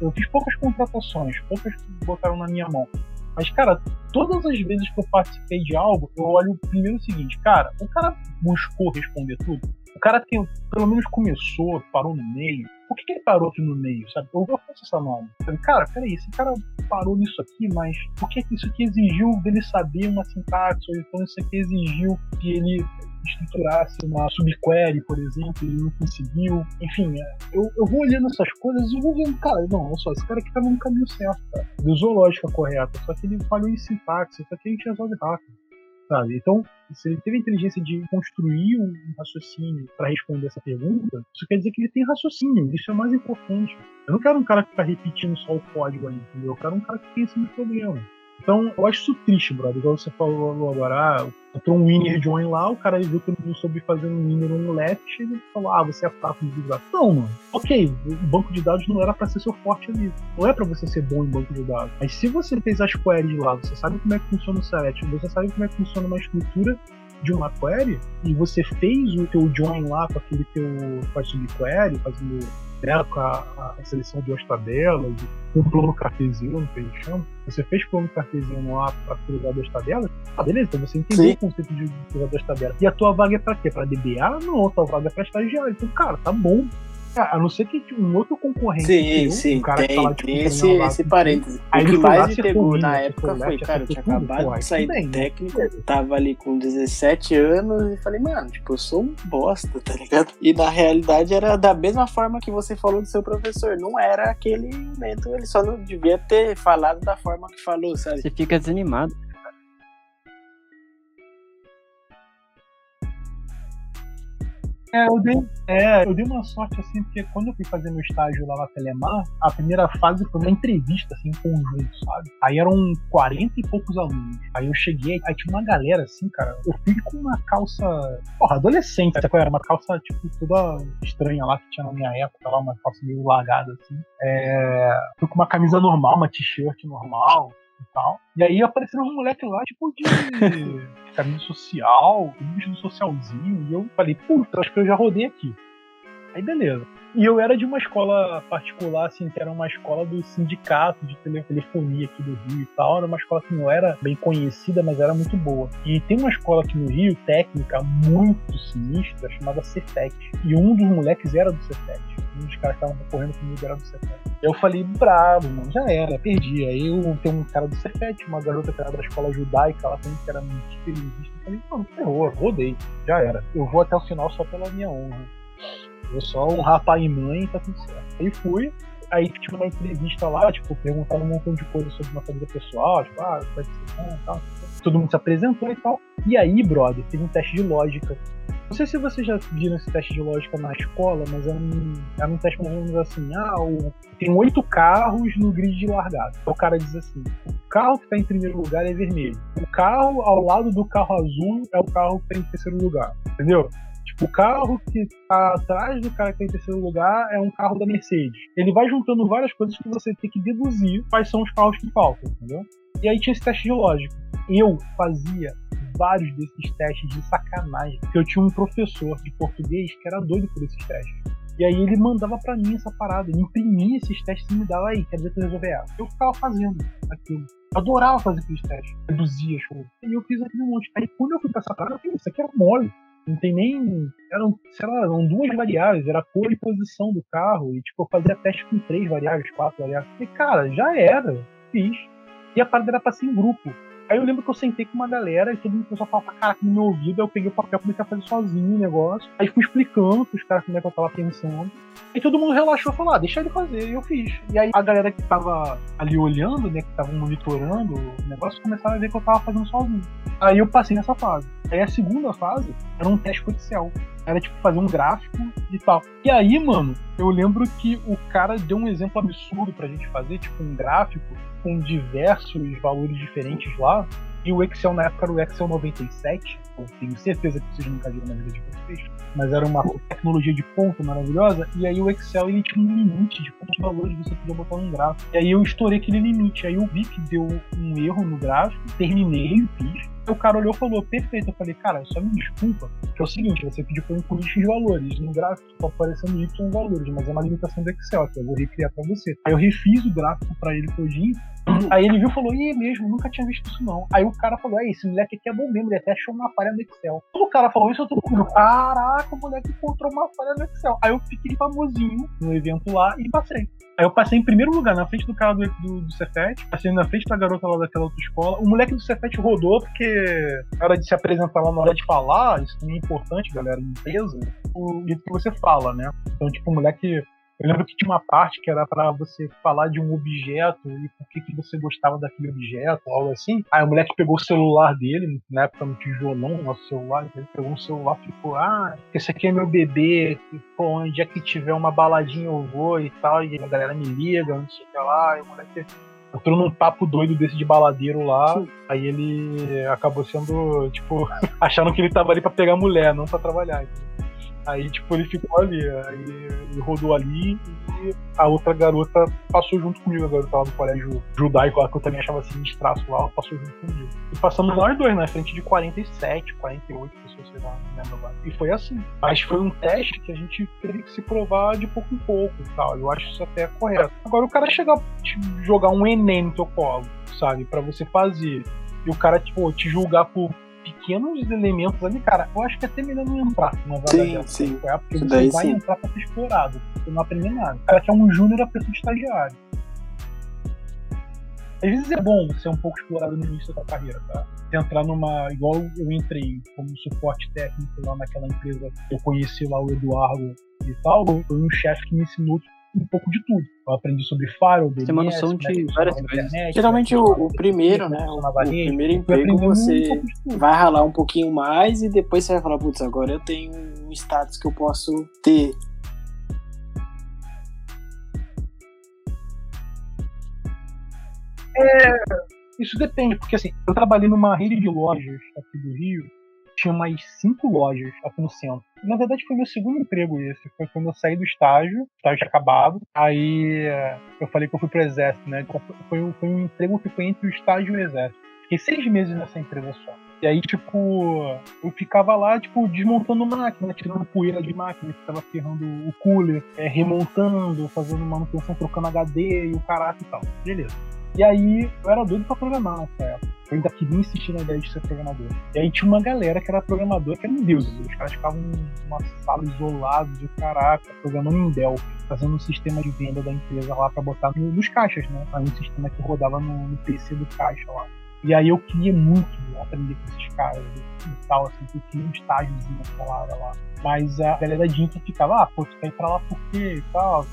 eu fiz poucas contratações, poucas botaram na minha mão. Mas, cara, todas as vezes que eu participei de algo, eu olho primeiro o seguinte, cara, o cara buscou responder tudo? O cara que pelo menos começou, parou no meio. Por que, que ele parou aqui no meio, sabe? Eu vou essa nome. Cara, peraí, esse cara parou nisso aqui, mas por que isso aqui exigiu dele saber uma sintaxe? Ou então isso aqui exigiu que ele estruturasse uma subquery, por exemplo, ele não conseguiu. Enfim, é, eu, eu vou olhando essas coisas e vou vendo, cara, não, olha só, esse cara aqui tá no caminho certo, cara. Usou lógica correta, só que ele falhou em sintaxe, só que a gente resolve rápido. Sabe? Então, se ele teve a inteligência de construir um raciocínio para responder essa pergunta, isso quer dizer que ele tem raciocínio. Isso é mais importante. Eu não quero um cara que tá repetindo só o código aí, entendeu? Eu quero um cara que pensa no problema. Então, eu acho isso triste, brother. Igual você falou agora, ah, entrou um winner join lá, o cara viu que eu não soube fazer um winner um left, e ele falou, ah, você é fraco de. Não, mano. Ok, o banco de dados não era para ser seu forte ali. Não é para você ser bom em banco de dados. Mas se você fez as queries lá, você sabe como é que funciona o select, você sabe como é que funciona uma estrutura de uma query, e você fez o teu join lá com aquele teu, a subquery, fazendo né, com a, a, seleção de duas tabelas, com o plano cartesiano, que a gente chama. Você fez plano cartesiano lá para cruzar duas tabelas? Ah, beleza, então você entendeu Sim. o conceito de cruzar duas tabelas. E a tua vaga é para quê? Para DBA? Não, a tua vaga é para estagiário. Então, cara, tá bom. A não ser que um outro concorrente.
Sim, sim, um cara tem, tipo, tem esse, esse parênteses. Aí o que mais me pegou na época foi, cara, eu tinha acabado de sair do técnico, tava ali com 17 anos e falei, mano, tipo, eu sou um bosta, tá ligado? E na realidade era da mesma forma que você falou do seu professor. Não era aquele momento, ele só não devia ter falado da forma que falou, sabe?
Você fica desanimado.
É, eu dei, é, eu dei uma sorte assim, porque quando eu fui fazer meu estágio lá na Telemar, a primeira fase foi uma entrevista, assim, em conjunto, sabe? Aí eram 40 e poucos alunos. Aí eu cheguei, aí tinha uma galera assim, cara. Eu fui com uma calça. Porra, adolescente, até era uma calça, tipo, toda estranha lá que tinha na minha época, lá, uma calça meio largada, assim. É, fui com uma camisa normal, uma t-shirt normal e tal. E aí apareceram uns moleques lá, tipo, de <laughs> caminho social, bicho do socialzinho. E eu falei, puta, acho que eu já rodei aqui. Aí beleza. E eu era de uma escola particular, assim, que era uma escola do sindicato de telefonia aqui do Rio e tal. Era uma escola que não era bem conhecida, mas era muito boa. E tem uma escola aqui no Rio, técnica, muito sinistra, chamada Cefet. E um dos moleques era do Cefet. Um dos caras que estavam correndo comigo era do Cefet. Eu falei, bravo, mano, já era, perdi. Aí eu tenho um cara do Cefet, uma garota que era da escola judaica, ela também que era muito experimentista. Eu falei, não, ferrou, rodei, já era. Eu vou até o final só pela minha honra. Eu só honrar pai e mãe tá tudo certo. Aí fui, aí tipo uma entrevista lá, tipo, perguntaram um montão de coisa sobre uma família pessoal, tipo, ah, vai ser bom e tal. Todo mundo se apresentou e tal. E aí, brother, teve um teste de lógica. Não sei se vocês já viram esse teste de lógica na escola, mas era um, era um teste mais ou menos assim, ah, o, tem oito carros no grid de largada. O cara diz assim, o carro que está em primeiro lugar é vermelho. O carro ao lado do carro azul é o carro que está em terceiro lugar. Entendeu? O carro que está atrás do cara que está em terceiro lugar é um carro da Mercedes. Ele vai juntando várias coisas que você tem que deduzir quais são os carros que faltam, entendeu? E aí tinha esse teste de lógica. Eu fazia vários desses testes de sacanagem, porque eu tinha um professor de português que era doido por esses testes. E aí ele mandava para mim essa parada, ele imprimia esses testes e me dava aí, quer dizer que eu resolver. Eu ficava fazendo aquilo. adorava fazer aqueles testes, reduzia as coisas. E eu fiz aquele monte. Aí quando eu fui pra essa parada, eu falei, isso aqui era mole não tem nem. Eram, sei lá, eram duas variáveis, era a cor e posição do carro. E tipo, eu fazia teste com três variáveis, quatro variáveis. E cara, já era, fiz. E a parada era pra ser em grupo. Aí eu lembro que eu sentei com uma galera e todo mundo começou a falar pra caraca no meu ouvido. Aí eu peguei o papel e comecei a fazer sozinho o negócio. Aí fui explicando pros caras como é que eu tava pensando. E todo mundo relaxou e falou: ah, deixa ele fazer. E eu fiz. E aí a galera que tava ali olhando, né, que tava monitorando o negócio, começaram a ver que eu tava fazendo sozinho. Aí eu passei nessa fase. Aí a segunda fase era um teste Excel. Era tipo fazer um gráfico e tal. E aí, mano, eu lembro que o cara deu um exemplo absurdo pra gente fazer, tipo um gráfico com diversos valores diferentes lá. E o Excel na época era o Excel 97. Eu tenho certeza que vocês nunca viram na vida de vocês. Mas era uma tecnologia de ponto maravilhosa. E aí o Excel ele tinha um limite de quantos valores você podia botar no gráfico. E aí eu estourei aquele limite. Aí eu vi que deu um erro no gráfico, terminei, fiz o cara olhou e falou, perfeito. Eu falei, cara, só me desculpa, que é o seguinte, você pediu pra eu incluir X valores. No gráfico tá aparecendo Y valores, mas é uma limitação do Excel, que eu vou recriar pra você. Aí eu refiz o gráfico pra ele todinho, <clears throat> Aí ele viu e falou, ih, mesmo, nunca tinha visto isso não. Aí o cara falou, é, esse moleque aqui é bom mesmo, ele até achou uma falha no Excel. Quando o cara falou isso, eu tô falando, caraca, o moleque encontrou uma falha no Excel. Aí eu fiquei famosinho no evento lá e passei. Aí eu passei em primeiro lugar, na frente do cara do, do, do Cefet, passei na frente da garota lá daquela outra escola. O moleque do Cefet rodou, porque na hora de se apresentar lá, na hora de falar, isso também é importante, galera, em empresa, o jeito que você fala, né? Então, tipo, o moleque eu lembro que tinha uma parte que era para você falar de um objeto e por que, que você gostava daquele objeto, algo assim. Aí o moleque pegou o celular dele, na época não tinha violão, nosso celular, ele pegou um celular e ficou, ah, esse aqui é meu bebê, pô, onde é que tiver uma baladinha eu vou e tal, e a galera me liga, não sei o que lá, e o moleque entrou num papo doido desse de baladeiro lá, Sim. aí ele acabou sendo, tipo, <laughs> achando que ele tava ali pra pegar mulher, não pra trabalhar. Entendeu? Aí, tipo, ele ficou ali, aí rodou ali e a outra garota passou junto comigo, a garota lá do colégio judaico lá, que eu também achava assim, de traço lá, ela passou junto comigo. E passamos nós dois, na frente de 47, 48 pessoas, sei lá, agora. E foi assim. Mas foi um teste que a gente teve que se provar de pouco em pouco e tal. Eu acho isso até correto. Agora, o cara chegar, jogar um Enem no teu colo, sabe, para você fazer, e o cara, tipo, te julgar por pequenos elementos ali, cara, eu acho que é até melhor não entrar numa vaga
sim,
dessa,
sim.
É, porque você vai sim. entrar pra ser explorado, você não aprender nada. O cara que é um júnior, a pessoa de estagiário. Às vezes é bom ser um pouco explorado no início da carreira, tá? Entrar numa. Igual eu entrei como suporte técnico lá naquela empresa, eu conheci lá o Eduardo e tal, foi um chefe que me ensinou um pouco de tudo. Eu aprendi sobre firewall,
Tem uma noção de várias coisas.
Internet, Geralmente o, o, primeiro, né? O, o primeiro emprego você um vai ralar um pouquinho mais e depois você vai falar, putz, agora eu tenho um status que eu posso ter.
É, isso depende, porque assim, eu trabalhei numa rede de lojas aqui do Rio tinha mais cinco lojas aqui no centro. Na verdade, foi meu segundo emprego esse. Foi quando eu saí do estágio, estágio acabado. Aí eu falei que eu fui pro exército, né? Então, foi, um, foi um emprego que foi entre o estágio e o exército. Fiquei seis meses nessa empresa só. E aí, tipo, eu ficava lá, tipo, desmontando máquina, tirando poeira de máquina, que tava ferrando o cooler, é, remontando, fazendo manutenção, trocando HD e o caraca e tal. Beleza. E aí, eu era doido pra programar nessa época. Eu ainda queria insistir na ideia de ser programador. E aí tinha uma galera que era programador, que era um deus. Os caras ficavam numa sala isolada de caraca, programando em Delphi, fazendo um sistema de venda da empresa lá para botar nos caixas, né? Um sistema que rodava no, no PC do caixa lá. E aí eu queria muito aprender com esses caras e tal, assim, eu queria um estágiozinho naquela lá. Mas a galera de infra ficava, ah, pô, tu quer ir pra lá por quê e tal,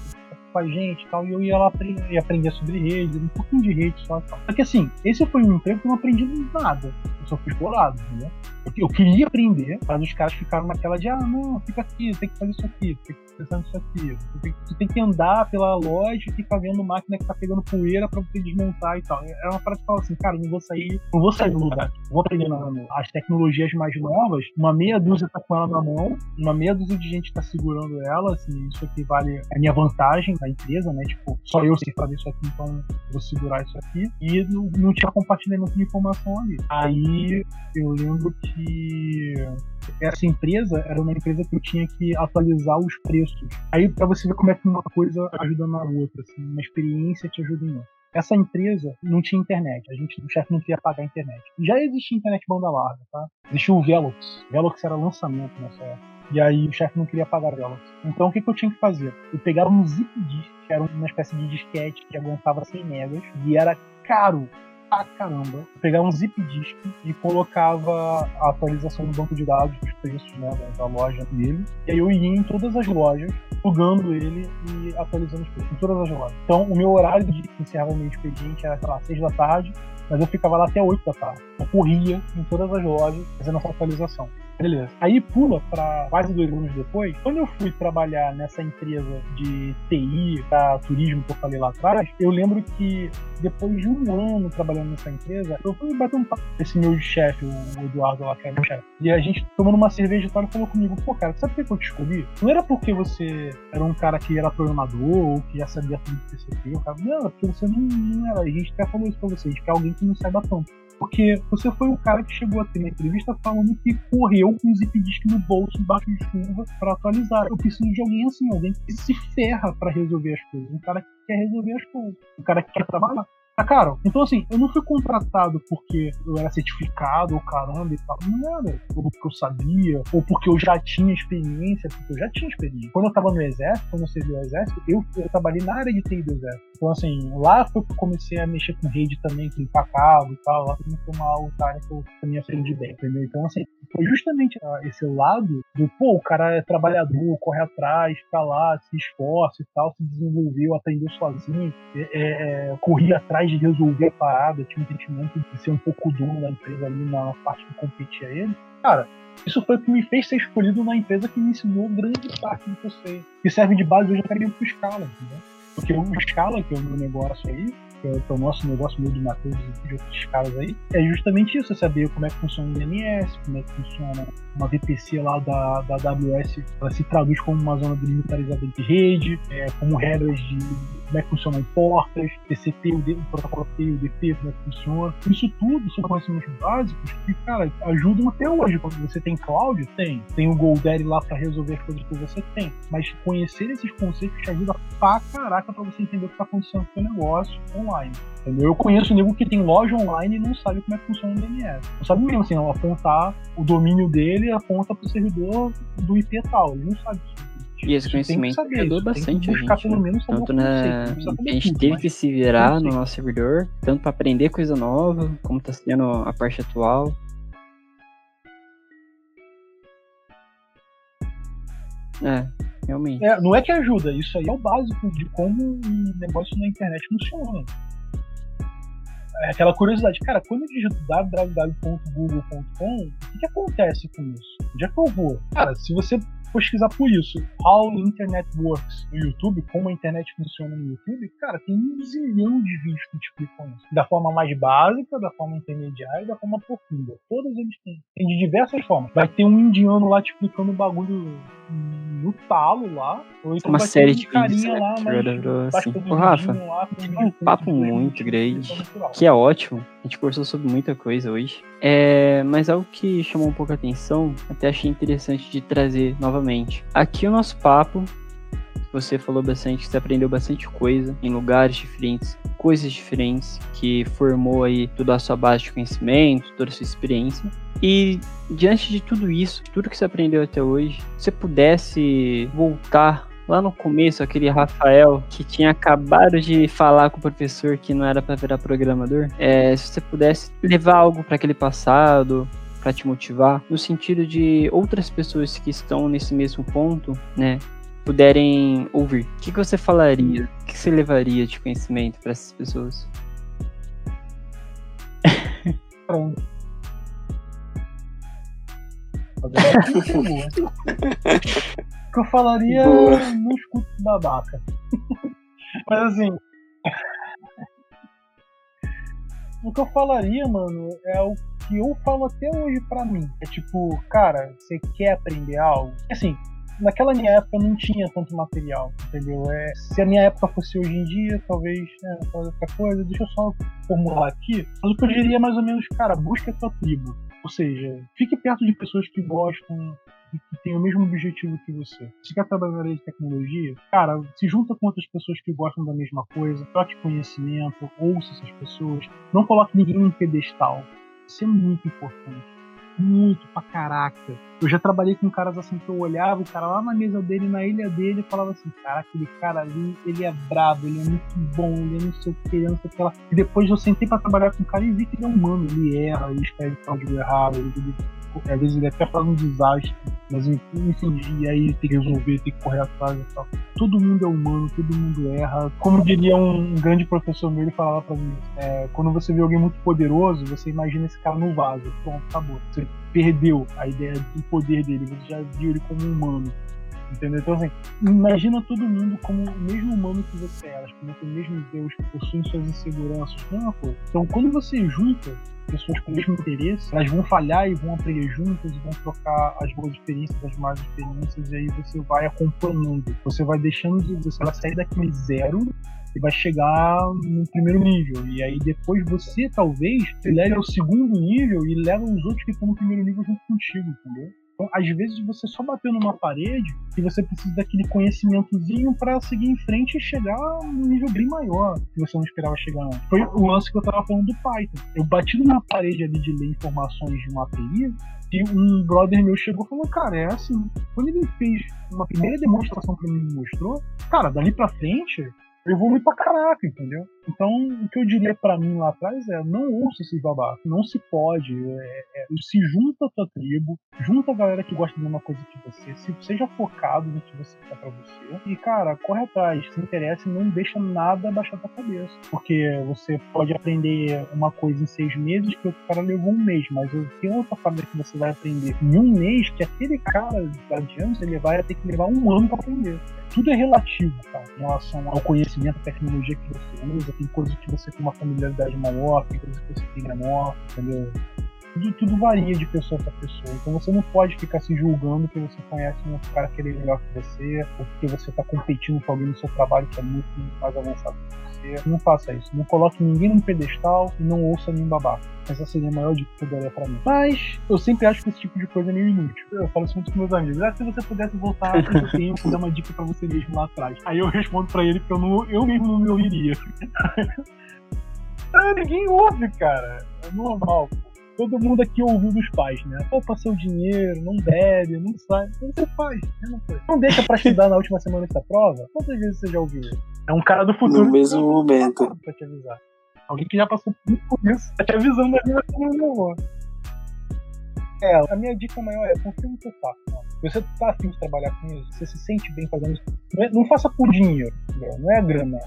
com a gente e tal, e eu ia lá aprender, aprender sobre rede, um pouquinho de rede só e. Só que assim, esse foi um emprego que eu não aprendi nada. Eu só fui explorado, entendeu? Eu, queria aprender, mas os caras ficaram naquela de, ah, não, fica aqui, tem que fazer isso aqui, tem que pensar nisso aqui. Você tem, que andar pela loja e ficar vendo máquina que tá pegando poeira pra você desmontar e tal. É uma parada que fala assim, cara, não vou sair, não vou sair do lugar. Vou aprender as tecnologias mais novas, uma meia dúzia tá com ela na mão, uma meia dúzia de gente tá segurando ela, assim, isso aqui vale a minha vantagem da empresa, né? Tipo, só eu sei fazer isso aqui, então vou segurar isso aqui. E não, não tinha compartilhamento de informação ali. Aí eu lembro que essa empresa era uma empresa que eu tinha que atualizar os preços. Aí para você ver como é que uma coisa ajuda na outra, assim, uma experiência te ajuda em outra. Essa empresa não tinha internet, a gente, o chefe não queria pagar a internet. Já existia internet banda larga, tá? Existia o Velox. Velox era lançamento nessa época. E aí o chefe não queria pagar Velox. Então o que, que eu tinha que fazer? Eu pegava um zip disk, que era uma espécie de disquete que aguentava 100 megas, e era caro pra caramba. Pegava um zip disk e colocava a atualização do banco de dados dos preços né, da loja dele. E aí eu ia em todas as lojas, plugando ele e atualizando os preços, em todas as lojas. Então o meu horário de encerrar o meu expediente era, sei lá, 6 da tarde, mas eu ficava lá até 8 da tarde. Eu corria em todas as lojas fazendo essa atualização. Beleza. Aí pula para quase dois anos depois. Quando eu fui trabalhar nessa empresa de TI, para turismo que eu falei lá atrás, eu lembro que depois de um ano trabalhando nessa empresa, eu fui bater um papo com esse meu chefe, o Eduardo lá, que era meu chefe. E a gente tomando uma cerveja e ele falou comigo, pô, cara, sabe por que eu te escolhi? Não era porque você era um cara que era programador ou que já sabia tudo de PCP, o cara, não, era porque você não, não era. A gente até falou isso pra você, a gente quer alguém que não saiba tanto. Porque você foi o cara que chegou a ter uma entrevista falando que correu com o zip disk no bolso embaixo de chuva para atualizar. Eu preciso de alguém assim, alguém que se ferra para resolver as coisas, um cara que quer resolver as coisas, um cara que quer trabalhar. Tá caro. Então, assim, eu não fui contratado porque eu era certificado ou caramba e tal. Não era. Ou porque eu sabia, ou porque eu já tinha experiência, porque eu já tinha experiência. Quando eu tava no exército, quando eu servi o exército, eu, eu trabalhei na área de TI do exército. Então, assim, lá foi que eu comecei a mexer com rede também, com cabo e tal. Lá também foi uma área que eu também aprendi bem, entendeu? Então, assim, foi justamente esse lado do, pô, o cara é trabalhador, corre atrás, fica lá, se esforça e tal, se desenvolveu, aprendeu sozinho, é, é, é corria atrás de resolver a parada, tinha um sentimento de ser um pouco dono da empresa ali na parte que competia ele. Cara, isso foi o que me fez ser escolhido na empresa que me ensinou grande parte do que eu sei. Que serve de base hoje até mesmo pro Scala, entendeu? Porque o Scala, que é o meu negócio aí, que é o nosso negócio meio de Matheus e de outros caras aí, é justamente isso, é saber como é que funciona o DNS, como é que funciona uma VPC lá da, da AWS, ela se traduz como uma zona delimitarizada de rede, é, como regras de como é que funcionam portas, TCP, o, protocolo T, o DP, como é que funciona. Isso tudo são conhecimentos básicos que, cara, ajudam até hoje. Quando você tem cloud, tem. Tem o GoDaddy lá para resolver as coisas que você tem. Mas conhecer esses conceitos te ajuda pra caraca pra você entender o que tá acontecendo com o negócio online. Entendeu? Eu conheço um nego que tem loja online e não sabe como é que funciona o DNS. Não sabe mesmo assim, apontar o domínio dele aponta pro servidor do IP tal. Ele não sabe isso.
E esse conhecimento ajudou bastante a gente. Né? Tanto na... a gente teve que se virar no nosso servidor, tanto para aprender coisa nova, como tá sendo a parte atual. É, realmente.
É, não é que ajuda, isso aí é o básico de como um negócio na internet funciona. É aquela curiosidade, cara, quando eu digito www.google.com, o que, que acontece com isso? Onde é que eu vou? Cara, se você pesquisar por isso. How Internet Works no YouTube, como a internet funciona no YouTube, cara, tem um zilhão de vídeos que te explicam isso. Da forma mais básica, da forma intermediária e da forma profunda. Todos eles têm. Tem de diversas formas. Vai ter um indiano lá te explicando o bagulho no talo lá.
Então uma série de vídeos né? lá, mas assim. Ô, Rafa, lá, um papo muito grande, que é ótimo. A gente conversou sobre muita coisa hoje. É, mas algo que chamou um pouco a atenção, até achei interessante de trazer novamente. Aqui o nosso papo, você falou bastante, você aprendeu bastante coisa em lugares diferentes, coisas diferentes, que formou aí toda a sua base de conhecimento, toda a sua experiência. E diante de tudo isso, tudo que você aprendeu até hoje, se você pudesse voltar lá no começo, aquele Rafael que tinha acabado de falar com o professor que não era para virar programador, é, se você pudesse levar algo para aquele passado, para te motivar, no sentido de outras pessoas que estão nesse mesmo ponto, né, puderem ouvir, o que, que você falaria? O que você levaria de conhecimento para essas pessoas?
Pronto. <laughs> que eu falaria Boa. não escuto babaca. Mas assim. o que eu falaria, mano, é o que eu falo até hoje pra mim. É tipo, cara, você quer aprender algo? Assim, naquela minha época não tinha tanto material, entendeu? É, se a minha época fosse hoje em dia, talvez né, outra coisa. Deixa eu só formular aqui. Mas o que eu diria é mais ou menos, cara, busca a tua tribo. Ou seja, fique perto de pessoas que gostam que tem o mesmo objetivo que você. Se quer trabalhar área de tecnologia, cara, se junta com outras pessoas que gostam da mesma coisa, troque conhecimento, ouça essas pessoas, não coloque ninguém em pedestal. Isso é muito importante muito pra caraca. Eu já trabalhei com caras assim que eu olhava o cara lá na mesa dele, na ilha dele, e falava assim: cara, aquele cara ali, ele é brabo, ele é muito bom, ele é não sei o que, não sei o que E depois eu sentei pra trabalhar com o cara e vi que ele é humano, ele erra, ele escreve código errado, ele, às vezes ele até faz um desastre, mas enfim, e aí tem que resolver, tem que correr atrás e tal. Todo mundo é humano, todo mundo erra. Como diria um, grande professor meu, ele falava pra mim: é, quando você vê alguém muito poderoso, você imagina esse cara no vaso. Pronto, acabou. Você perdeu a ideia do poder dele, você já viu ele como um humano. Entendeu? Então, assim, imagina todo mundo como o mesmo humano que você é, elas como o mesmo Deus que possuem suas inseguranças, mesma coisa. Então, quando você junta pessoas com o mesmo interesse, elas vão falhar e vão aprender juntas e vão trocar as boas experiências, as más experiências, e aí você vai acompanhando. Você vai deixando de você ela sair daquele zero e vai chegar no primeiro nível. E aí depois você, talvez, leve ao segundo nível e leva os outros que estão no primeiro nível junto contigo, entendeu? Então, às vezes você só bateu numa parede e você precisa daquele conhecimentozinho para seguir em frente e chegar num nível bem maior que você não esperava chegar. Foi o lance que eu tava falando do Python. Eu bati numa parede ali de ler informações de uma API e um brother meu chegou e falou, cara, é assim. Quando ele fez uma primeira demonstração para mim e mostrou, cara, dali para frente eu evolui pra caraca, entendeu? Então, o que eu diria para mim lá atrás é: não ouça esses babacas, não se pode. É, é, se junta a tua tribo, junta a galera que gosta da mesma coisa que você, se, seja focado no que você quer pra você. E, cara, corre atrás, se interessa não deixa nada baixar tua cabeça. Porque você pode aprender uma coisa em seis meses que o cara levou um mês, mas tem outra parada que você vai aprender em um mês que aquele cara adiante ele vai ter que levar um ano para aprender tudo é relativo, cara, em relação ao conhecimento, à tecnologia que você usa. Tem coisas que você tem uma familiaridade maior, tem coisas que você tem menor, entendeu? Tudo, tudo varia de pessoa para pessoa. Então você não pode ficar se julgando porque você conhece um cara que é melhor que você, ou porque você está competindo com alguém no seu trabalho que é muito mais avançado que você. Não faça isso. Não coloque ninguém num pedestal e não ouça nenhum babaca. Essa seria a maior dica que eu daria pra mim. Mas eu sempre acho que esse tipo de coisa é meio inútil. Eu falo isso muito com meus amigos. Ah, se você pudesse voltar no <laughs> tempo, dar uma dica pra você mesmo lá atrás. Aí eu respondo pra ele que eu, não, eu mesmo não me ouviria. <laughs> ah, ninguém ouve, cara. É normal, pô todo mundo aqui ouviu dos pais, né? Poupa seu dinheiro, não bebe, não sai. Então você faz, né? não, não deixa pra estudar na última semana da prova. Quantas vezes você já ouviu? É um cara do futuro.
No mesmo momento.
Pra te avisar. Alguém que já passou por isso, tá te avisando ali, mas não. É, a minha dica maior é confia no seu mano. Você tá afim de trabalhar com isso, você se sente bem fazendo isso. Não, é, não faça por dinheiro, não é a grana.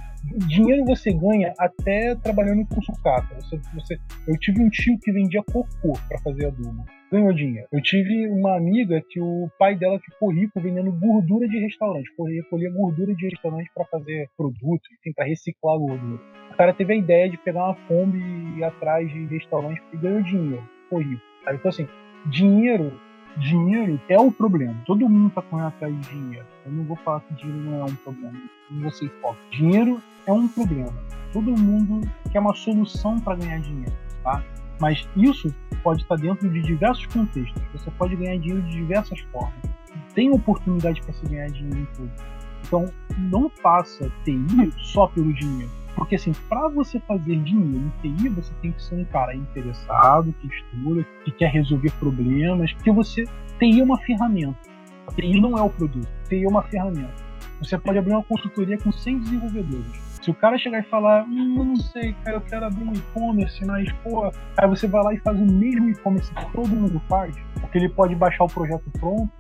Dinheiro você ganha até trabalhando com sucata. Você, você, eu tive um tio que vendia cocô para fazer adubo. Ganhou dinheiro. Eu tive uma amiga que o pai dela ficou rico vendendo gordura de restaurante. Colhia, colhia gordura de restaurante para fazer produto, enfim, para reciclar gordura. O cara teve a ideia de pegar uma Kombi e ir atrás de restaurante e ganhou dinheiro. Ficou rico. Então, assim, dinheiro dinheiro é o problema. Todo mundo está correndo atrás de dinheiro. Eu não vou falar que dinheiro não é um problema. Não vou ser hipócrita. Dinheiro é um problema. Todo mundo quer uma solução para ganhar dinheiro, tá? Mas isso pode estar dentro de diversos contextos. Você pode ganhar dinheiro de diversas formas. Tem oportunidade para se ganhar dinheiro em tudo. Então, não faça TI só pelo dinheiro. Porque assim, para você fazer dinheiro em TI, você tem que ser um cara interessado, que estuda, que quer resolver problemas, porque você TI é uma ferramenta. A TI não é o produto, TI é uma ferramenta. Você pode abrir uma consultoria com 100 desenvolvedores. Se o cara chegar e falar, hum, não sei, cara, eu quero abrir um e-commerce, mas, pô, aí você vai lá e faz o mesmo e-commerce que todo mundo faz, porque ele pode baixar o projeto pronto,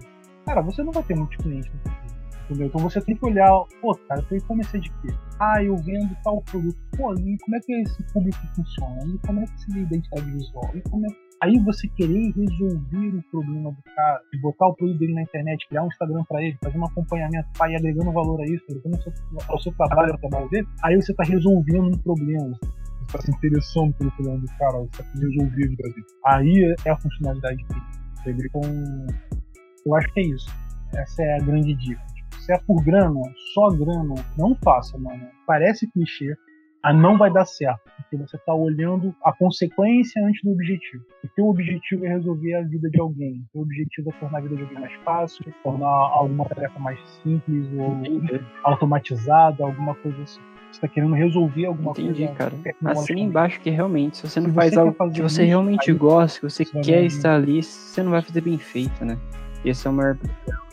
cara, você não vai ter muitos clientes no futuro. Entendeu? Então você tem que olhar, pô, cara, eu comecei de quê? Ah, eu vendo tal produto. Pô, e como é que esse público funciona? E como é que se vê a identidade visual? E como é Aí você querer resolver o problema do cara, de botar o produto dele na internet, criar um Instagram para ele, fazer um acompanhamento, tá, e agregando valor a isso, agregando seu, ao seu trabalho, ao trabalho dele, aí você tá resolvendo um problema. Você está se interessando pelo problema do cara, você está resolvendo para ele. Aí é a funcionalidade dele. Então, eu acho que é isso. Essa é a grande dica se é por grana, só grana, não faça, mano. Parece clichê, a não vai dar certo, porque você está olhando a consequência antes do objetivo. O teu objetivo é resolver a vida de alguém, o teu objetivo é tornar a vida de alguém mais fácil, tornar alguma tarefa mais simples ou Entendi. automatizada, alguma coisa assim. Você está querendo resolver alguma
Entendi, coisa. Entendi, cara. Assim embaixo que realmente, se você não se faz você algo que você realmente gosta, que você quer estar ali, você não vai fazer bem feito, né? Esse é o maior problema.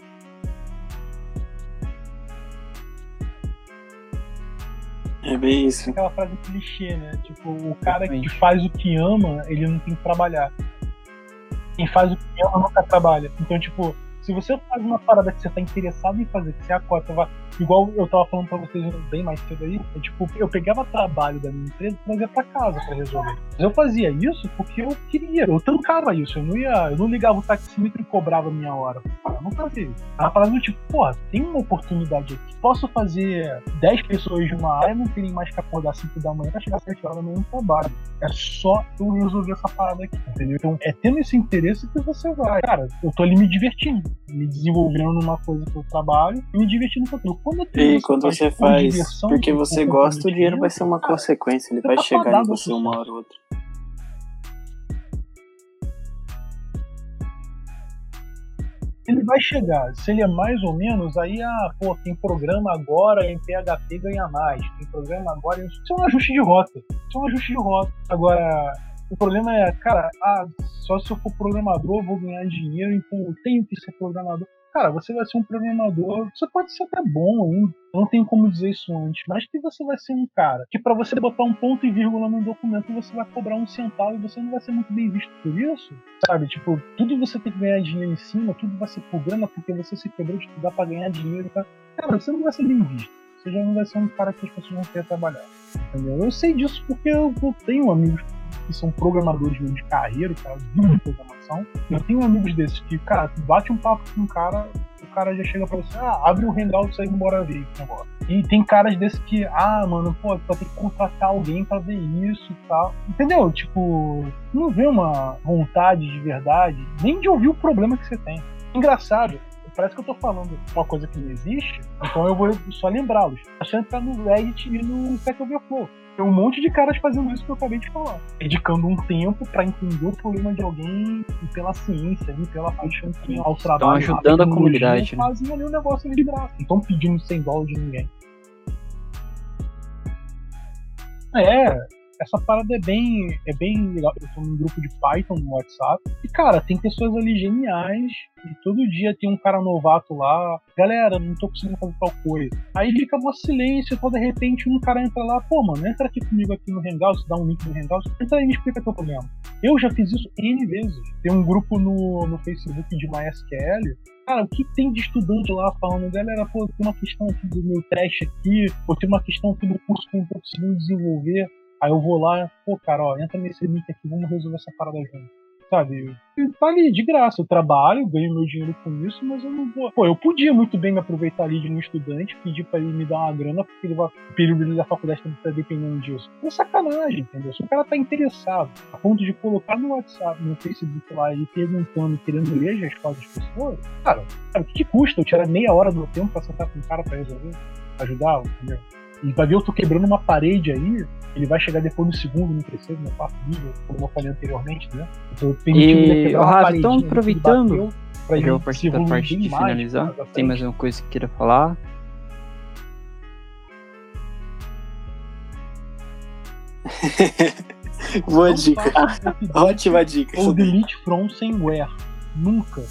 É bem isso.
Aquela frase clichê, né? Tipo, o cara que faz o que ama, ele não tem que trabalhar. Quem faz o que ama nunca trabalha. Então, tipo, se você faz uma parada que você tá interessado em fazer, que você acorda, vai... igual eu tava falando pra vocês bem mais cedo aí, é, tipo, eu pegava trabalho da minha empresa e trazia pra casa pra resolver. Mas eu fazia isso porque eu queria, eu tancava isso, eu não ia, eu não ligava o taxímetro e cobrava minha hora. Eu não fazia isso. Ela falava tipo, porra, tem uma oportunidade aqui. Posso fazer 10 pessoas de uma área não terem mais que acordar 5 da manhã pra chegar às 7 horas no trabalho. É só eu resolver essa parada aqui, entendeu? Então é tendo esse interesse que você vai. Cara, eu tô ali me divertindo me desenvolvendo numa coisa que eu trabalho e me divertindo com aquilo.
E quando você faz
diversão,
porque
por
você gosta, o dinheiro vai ser uma
cara,
consequência, ele vai
tá
chegar em você uma hora ou outra.
ele vai chegar. Se ele é mais ou menos, aí, ah, pô, tem programa agora em PHP ganha mais. Tem programa agora. em- Isso é um ajuste de rota. Isso é um ajuste de rota. Agora, o problema é, cara, ah, só se eu for programador eu vou ganhar dinheiro, então eu tenho que ser programador. Cara, você vai ser um programador, você pode ser até bom eu não tenho como dizer isso antes, mas que você vai ser um cara que para você botar um ponto e vírgula num documento você vai cobrar um centavo e você não vai ser muito bem visto por isso, sabe? Tipo, tudo você tem que ganhar dinheiro em cima, tudo vai ser por grana porque você se quebrou de estudar para ganhar dinheiro, tá? Cara, você não vai ser bem visto. Você já não vai ser um cara que as pessoas vão querer trabalhar. Entendeu? Eu sei disso porque eu, eu tenho amigos que são programadores de carreira, cara, de programação. Eu tenho amigos desses que, cara, tu bate um papo com um cara, o cara já chega pra você, ah, abre o hangout aí, bora ver esse negócio. E tem caras desses que, ah, mano, pô, tu vai ter que contratar alguém pra ver isso e tal. Entendeu? Tipo, não vê uma vontade de verdade, nem de ouvir o problema que você tem. Engraçado, parece que eu tô falando uma coisa que não existe, então eu vou só lembrá-los. Achando que tá no Reddit e no Stack Overflow. Tem um monte de caras fazendo isso que eu acabei de falar. Dedicando um tempo pra entender o problema de alguém e pela ciência ali, pela paixão que tem ao trabalho.
ajudando
à
a comunidade, né?
Fazem ali o negócio de graça. Não estão pedindo 100 dólares de ninguém. É, essa parada é bem, é bem legal. Eu tô num grupo de Python no WhatsApp. E, cara, tem pessoas ali geniais. E todo dia tem um cara novato lá. Galera, não tô conseguindo fazer tal coisa. Aí fica mó silêncio. Então, de repente, um cara entra lá. Pô, mano, entra aqui comigo aqui no Hangout. Dá um link no Hangout. Entra aí e me explica teu problema. Eu já fiz isso N vezes. Tem um grupo no, no Facebook de MySQL. Cara, o que tem de estudante lá falando, galera, pô, tem uma questão aqui do meu teste aqui, ou tem uma questão aqui do curso que eu não tô conseguindo desenvolver. Aí eu vou lá, pô, cara, ó, entra nesse link aqui, vamos resolver essa parada junto. Sabe? Tá ali, de graça. Eu trabalho, ganho meu dinheiro com isso, mas eu não vou. Pô, eu podia muito bem me aproveitar ali de um estudante, pedir pra ele me dar uma grana, porque ele vai, o período da faculdade também tá dependendo disso. É sacanagem, entendeu? Se o cara tá interessado, a ponto de colocar no WhatsApp, no Facebook lá, ele perguntando, querendo ler as respostas das pessoas, cara, cara, o que, que custa eu tirar meia hora do meu tempo pra sentar com um cara pra resolver? Ajudar, entendeu? E vai ver eu tô quebrando uma parede aí, ele vai chegar depois no segundo, no terceiro, no quarto nível, como eu falei anteriormente, né? Eu ele
E, Rafa, então
ele
aproveitando,
ele
vou
se
partir da parte de
mais
finalizar.
mais
Tem mais uma coisa que queira falar? <laughs>
Boa
Não
dica. Ótima dica.
Ou delete from somewhere. Nunca.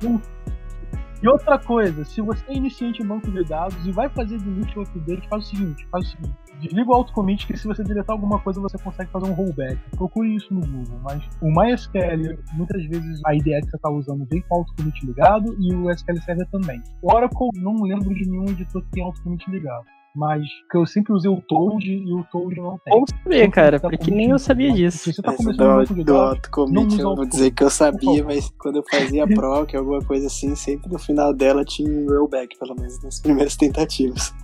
Nunca. E outra coisa, se você é iniciante em banco de dados e vai fazer delete ou update, faz o seguinte, faz o seguinte. Desliga o autocommit que se você deletar alguma coisa você consegue fazer um rollback. Procure isso no Google, mas o MySQL, muitas vezes a IDE que você está usando vem com o autocommit ligado e o SQL Server também. O Oracle, não lembro de nenhum editor que tem autocommit ligado. Mas que eu sempre usei o Toad e o Toad não tem.
Bom saber, cara,
Tá
porque nem eu sabia
Mas
disso.
Se você tá
Essa
começando um
do, do autocommit, eu vou dizer que eu sabia, mas quando eu fazia <laughs> proc, alguma coisa assim, sempre no final dela tinha um rollback, pelo menos nas primeiras tentativas.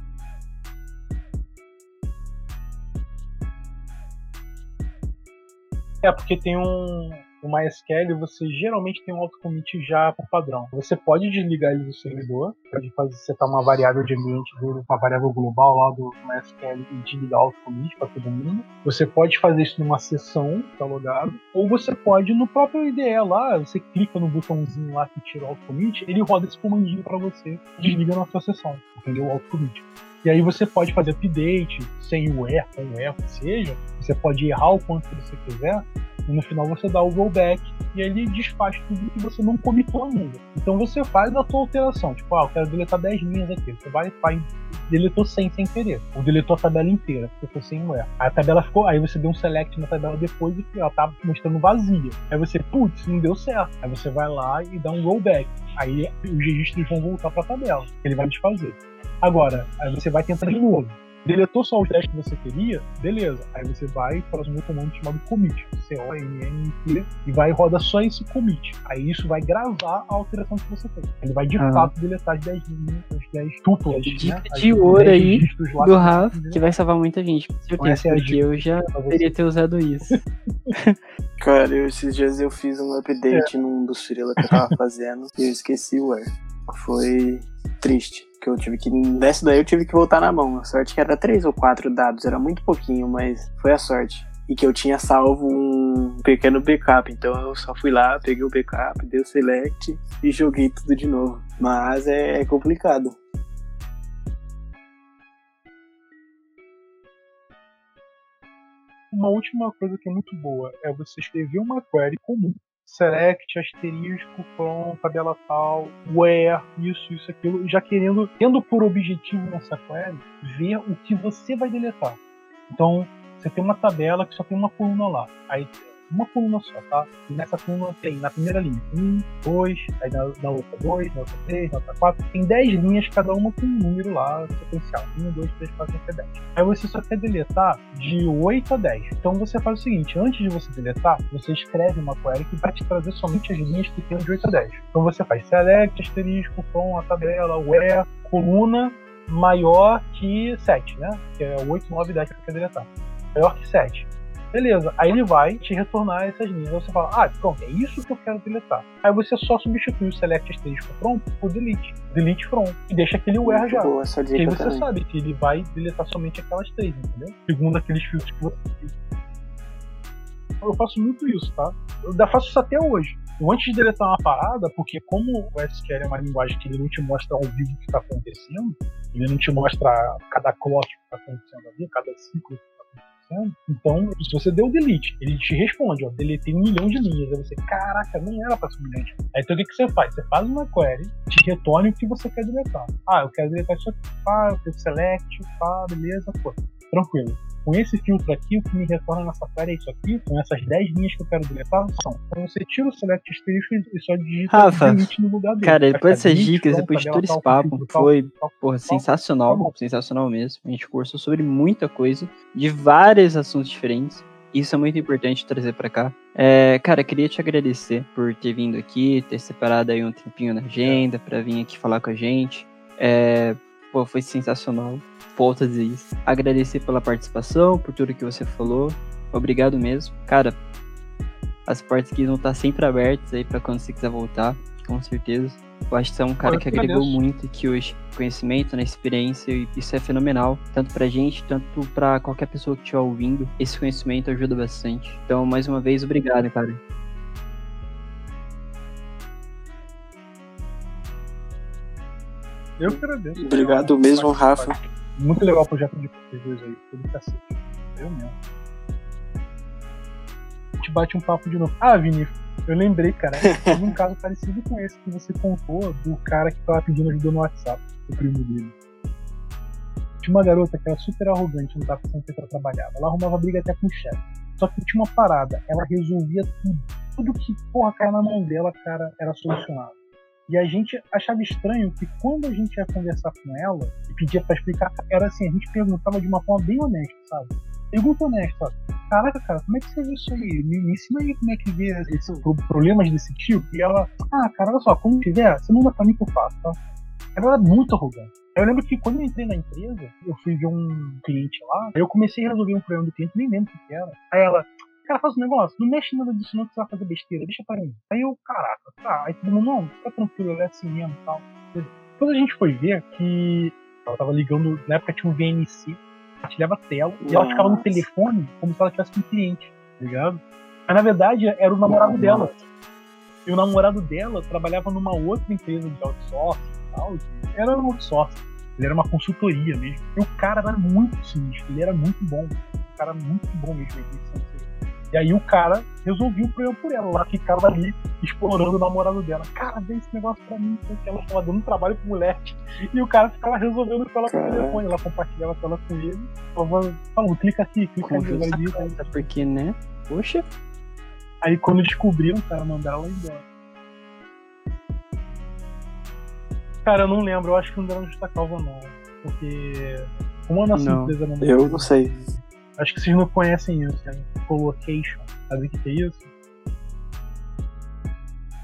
É, porque tem um. O MySQL, você geralmente tem um autocommit já por padrão. Você pode desligar ele do servidor, pode fazer setar uma variável de ambiente uma variável global lá do MySQL e desligar o autocommit para todo mundo. Você pode fazer isso numa sessão, tá logado, ou você pode no próprio IDE lá, você clica no botãozinho lá que tira o autocommit, ele roda esse comandinho para você, desliga na sua sessão, entendeu? O autocommit. E aí você pode fazer update sem o erro, com o erro que seja. Você pode errar o quanto você quiser. E no final você dá o rollback e ele desfaz tudo que você não comitou ainda. Então você faz a sua alteração. Tipo, ah, eu quero deletar 10 linhas aqui. Você vai e faz, deletou 100 sem querer. Ou deletou a tabela inteira, porque foi sem erro. A tabela ficou, aí você deu um select na tabela depois e ela tá mostrando vazia. Aí você, putz, não deu certo. Aí você vai lá e dá um rollback. Aí os registros vão voltar pra tabela. Ele vai desfazer. Agora, aí você vai tentar de novo. Deletou só os 10 que você queria? Beleza. Aí você vai para um comando chamado commit. C-O-M-M-T. E vai e roda só esse commit. Aí isso vai gravar a alteração que você fez. Ele vai de
Ah.
fato deletar as 10 linhas, as 10 tuplas.
Dica
né? As
de
10
ouro aí Do Rafa, que vai salvar muita gente, com certeza,
é
porque eu já poderia ter usado isso. <laughs>
Cara, eu, esses dias eu fiz um update num dos freela que eu tava <laughs> fazendo e eu esqueci o erro. Foi triste. Que eu tive que. Dessa daí eu tive que voltar na mão. A sorte que era três ou quatro dados, era muito pouquinho, mas foi a sorte. E que eu tinha salvo um pequeno backup. Então eu só fui lá, peguei o backup, dei o select e joguei tudo de novo. Mas é, é complicado.
Uma última coisa que é muito boa é você escrever uma query comum select, asterisco, from, tabela tal, where, isso, isso, aquilo, já querendo, tendo por objetivo nessa query, ver o que você vai deletar. Então, você tem uma tabela que só tem uma coluna lá. Aí uma coluna só, tá? E nessa coluna tem, na primeira linha, um, dois, aí na, na outra dois, na outra três, na outra quatro. Tem dez linhas, cada uma com um número lá sequencial. Um, dois, três, quatro, cinco, dez. Aí você só quer deletar de 8 a 10. Então você faz o seguinte, antes de você deletar, você escreve uma query que vai te trazer somente as linhas que tem de 8 a 10. Então você faz select, asterisco, com a tabela, where, coluna, maior que 7, né? Que é 8, 9, 10 que você quer deletar. Maior que 7. Beleza, aí ele vai te retornar essas linhas. Aí você fala, ah, pronto, é isso que eu quero deletar. Aí você só from o select asterisco from por delete. Delete from. E deixa aquele where já.
Boa, essa dica
aí você
também.
sabe que ele vai deletar somente aquelas três, entendeu? Segundo aqueles filtros que você fez. Eu faço muito isso, tá? Eu ainda faço isso até hoje. Eu, antes de deletar uma parada, porque como o SQL é uma linguagem que ele não te mostra ao vivo o que está acontecendo, ele não te mostra cada clock que está acontecendo ali, cada ciclo então, se você deu delete, ele te responde, ó, deletei um milhão de linhas. Aí você, caraca, não era pra ser milhão de Aí então o que, que você faz? Você faz uma query, te retorne o que você quer deletar. Ah, eu quero deletar isso aqui, pá, eu quero select, pá, beleza, pô, tranquilo. Com esse filtro aqui, o que me retorna nessa query é isso aqui, com essas 10 linhas que eu quero deletar, são. Então você tira o select asterisco e só digita
Rafa,
delete no lugar dele.
Cara, depois dessas dicas, depois de todo esse
tal,
papo,
tal,
foi,
tal,
porra,
tal.
sensacional,
Tá bom.
sensacional mesmo. A gente conversou sobre muita coisa, de vários assuntos diferentes. Isso é muito importante trazer pra cá. É, cara, queria te agradecer por ter vindo aqui, ter separado aí um tempinho na agenda pra vir aqui falar com a gente. É, pô, foi sensacional. Volto a dizer isso. Agradecer pela participação, por tudo que você falou. Obrigado mesmo. Cara, as portas aqui vão estar sempre abertas aí pra quando você quiser voltar, com certeza. Eu acho que você é um cara que agregou muito aqui hoje. Conhecimento, na experiência, e isso é fenomenal. Tanto pra gente, tanto pra qualquer pessoa que estiver ouvindo. Esse conhecimento ajuda bastante. Então, mais uma vez, obrigado, cara.
Eu que agradeço.
Obrigado mesmo, Rafa.
Muito legal o projeto de vocês aí. Foi do cacete. Eu mesmo. A gente bate um papo de novo. Ah, Vini, eu lembrei, cara. <laughs> Teve um caso parecido com esse que você contou do cara que tava pedindo ajuda no WhatsApp, o primo dele. Tinha uma garota que era super arrogante, não tava com tempo pra trabalhar. Ela arrumava briga até com o chefe. Só que tinha uma parada, ela resolvia tudo. Tudo que, porra, caia na mão dela, cara, era solucionado. E a gente achava estranho que quando a gente ia conversar com ela e pedia pra explicar, era assim, a gente perguntava de uma forma bem honesta, sabe? Pergunta honesta? Caraca, cara, como é que você vê isso aí? Me, ensina aí como é que vê esses pro- problemas desse tipo. E ela, ah, cara, olha só, quando tiver, você manda pra mim que eu faço, tá? Ela era muito arrogante. Eu lembro que quando eu entrei na empresa, eu fui ver um cliente lá, eu comecei a resolver um problema do cliente, nem lembro o que era. Aí ela, cara, faz um negócio, não mexe nada disso não que você vai fazer besteira, deixa pra mim. Aí eu, caraca, tá. Aí todo mundo, não, fica tranquilo, ela é assim mesmo e tal. Quando a gente foi ver que ela tava ligando, na época tinha um VNC, compartilhava tela, e ela ficava no
Nossa.
telefone como se ela tivesse um cliente, tá ligado? Mas na verdade era o namorado dela. E o namorado dela trabalhava numa outra empresa de outsourcing e tal. Era um outsourcing. Ele era uma consultoria mesmo. E o cara era muito sinistro, ele era muito bom. Um cara muito bom mesmo. E aí o cara resolveu o problema por ela. Ela ficava ali explorando o namorado dela. Cara, vê esse negócio pra mim. porque Ela estava dando trabalho pro moleque. E o cara ficava resolvendo com ela pelo
Caraca.
telefone. Ela compartilhava a tela com ele. Falava, falou, clica aqui, clica
Com
ali, vai disso,
porque, né? Poxa,
Aí quando descobriram, cara, mandaram ela embora. Cara, eu não lembro, eu acho que não deram justa causa não. Porque como a nossa
Não.
empresa não
Eu não sei.
Acho que vocês não conhecem isso, né? Colocation. Sabe o que é isso?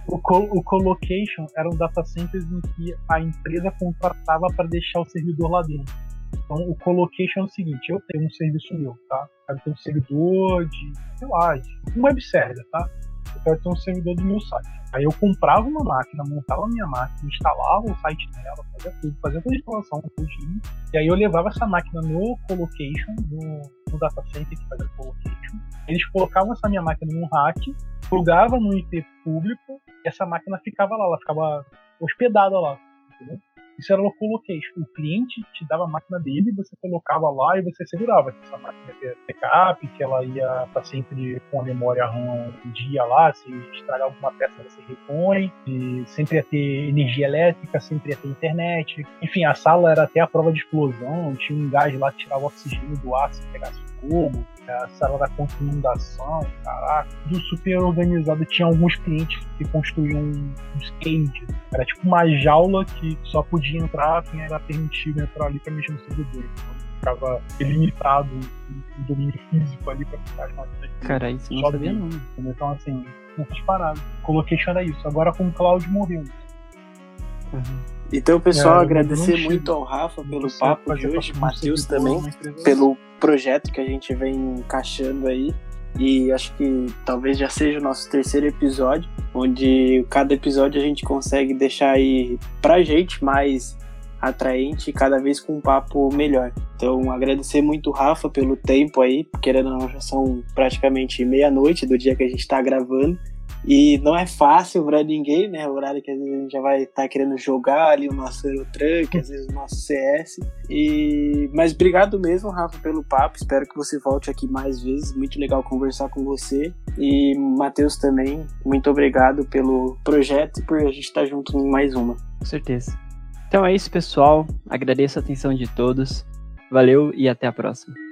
O, co o colocation eram data centers em que a empresa contratava para deixar o servidor lá dentro. Então, o colocation é o seguinte: eu tenho um serviço meu, tá? Eu tenho um servidor de, sei lá, de um web server, tá? Eu quero ter um servidor do meu site. Aí eu comprava uma máquina, montava a minha máquina, instalava o site nela, fazia tudo, fazia toda a instalação, tudinho. E aí eu levava essa máquina no colocation, no, no data center que fazia colocation. Eles colocavam essa minha máquina num rack, plugava no IP público, e essa máquina ficava lá, ela ficava hospedada lá, entendeu? Isso era o colocation. O cliente te dava a máquina dele, você colocava lá e você segurava que essa máquina ia backup, que ela ia estar sempre com a memória RAM um dia lá, se estragar alguma peça você repõe, e sempre ia ter energia elétrica, sempre ia ter internet. Enfim, a sala era até a prova de explosão, tinha um gás lá que tirava o oxigênio do ar se pegasse fogo a sala da contaminação, caraca, tudo super organizado. Tinha alguns clientes que construíam um skate. Era tipo uma jaula que só podia entrar quem era permitido entrar ali para mexer no servidor. Então ficava limitado o domínio físico ali para ficar as máquinas.
Cara, isso não sabia não.
Então assim, essas paradas. Colocation era isso. Agora com o Cloud morreu.
Uhum. Então, pessoal, é, agradecer muito ao Rafa pelo papo de hoje, Matheus também, pelo projeto que a gente vem encaixando aí. E acho que talvez já seja o nosso terceiro episódio, onde cada episódio a gente consegue deixar aí pra gente mais atraente e cada vez com um papo melhor. Então, agradecer muito o Rafa pelo tempo aí, porque já são praticamente meia-noite do dia que a gente está gravando. E não é fácil para ninguém, né? O horário que às vezes a gente já vai estar tá querendo jogar ali o nosso Eurotruck, às vezes o nosso CS. E... Mas obrigado mesmo, Rafa, pelo papo. Espero que você volte aqui mais vezes. Muito legal conversar com você. E Matheus também, muito obrigado pelo projeto e por a gente estar junto em mais uma.
Com certeza. Então é isso, pessoal. Agradeço a atenção de todos. Valeu e até a próxima.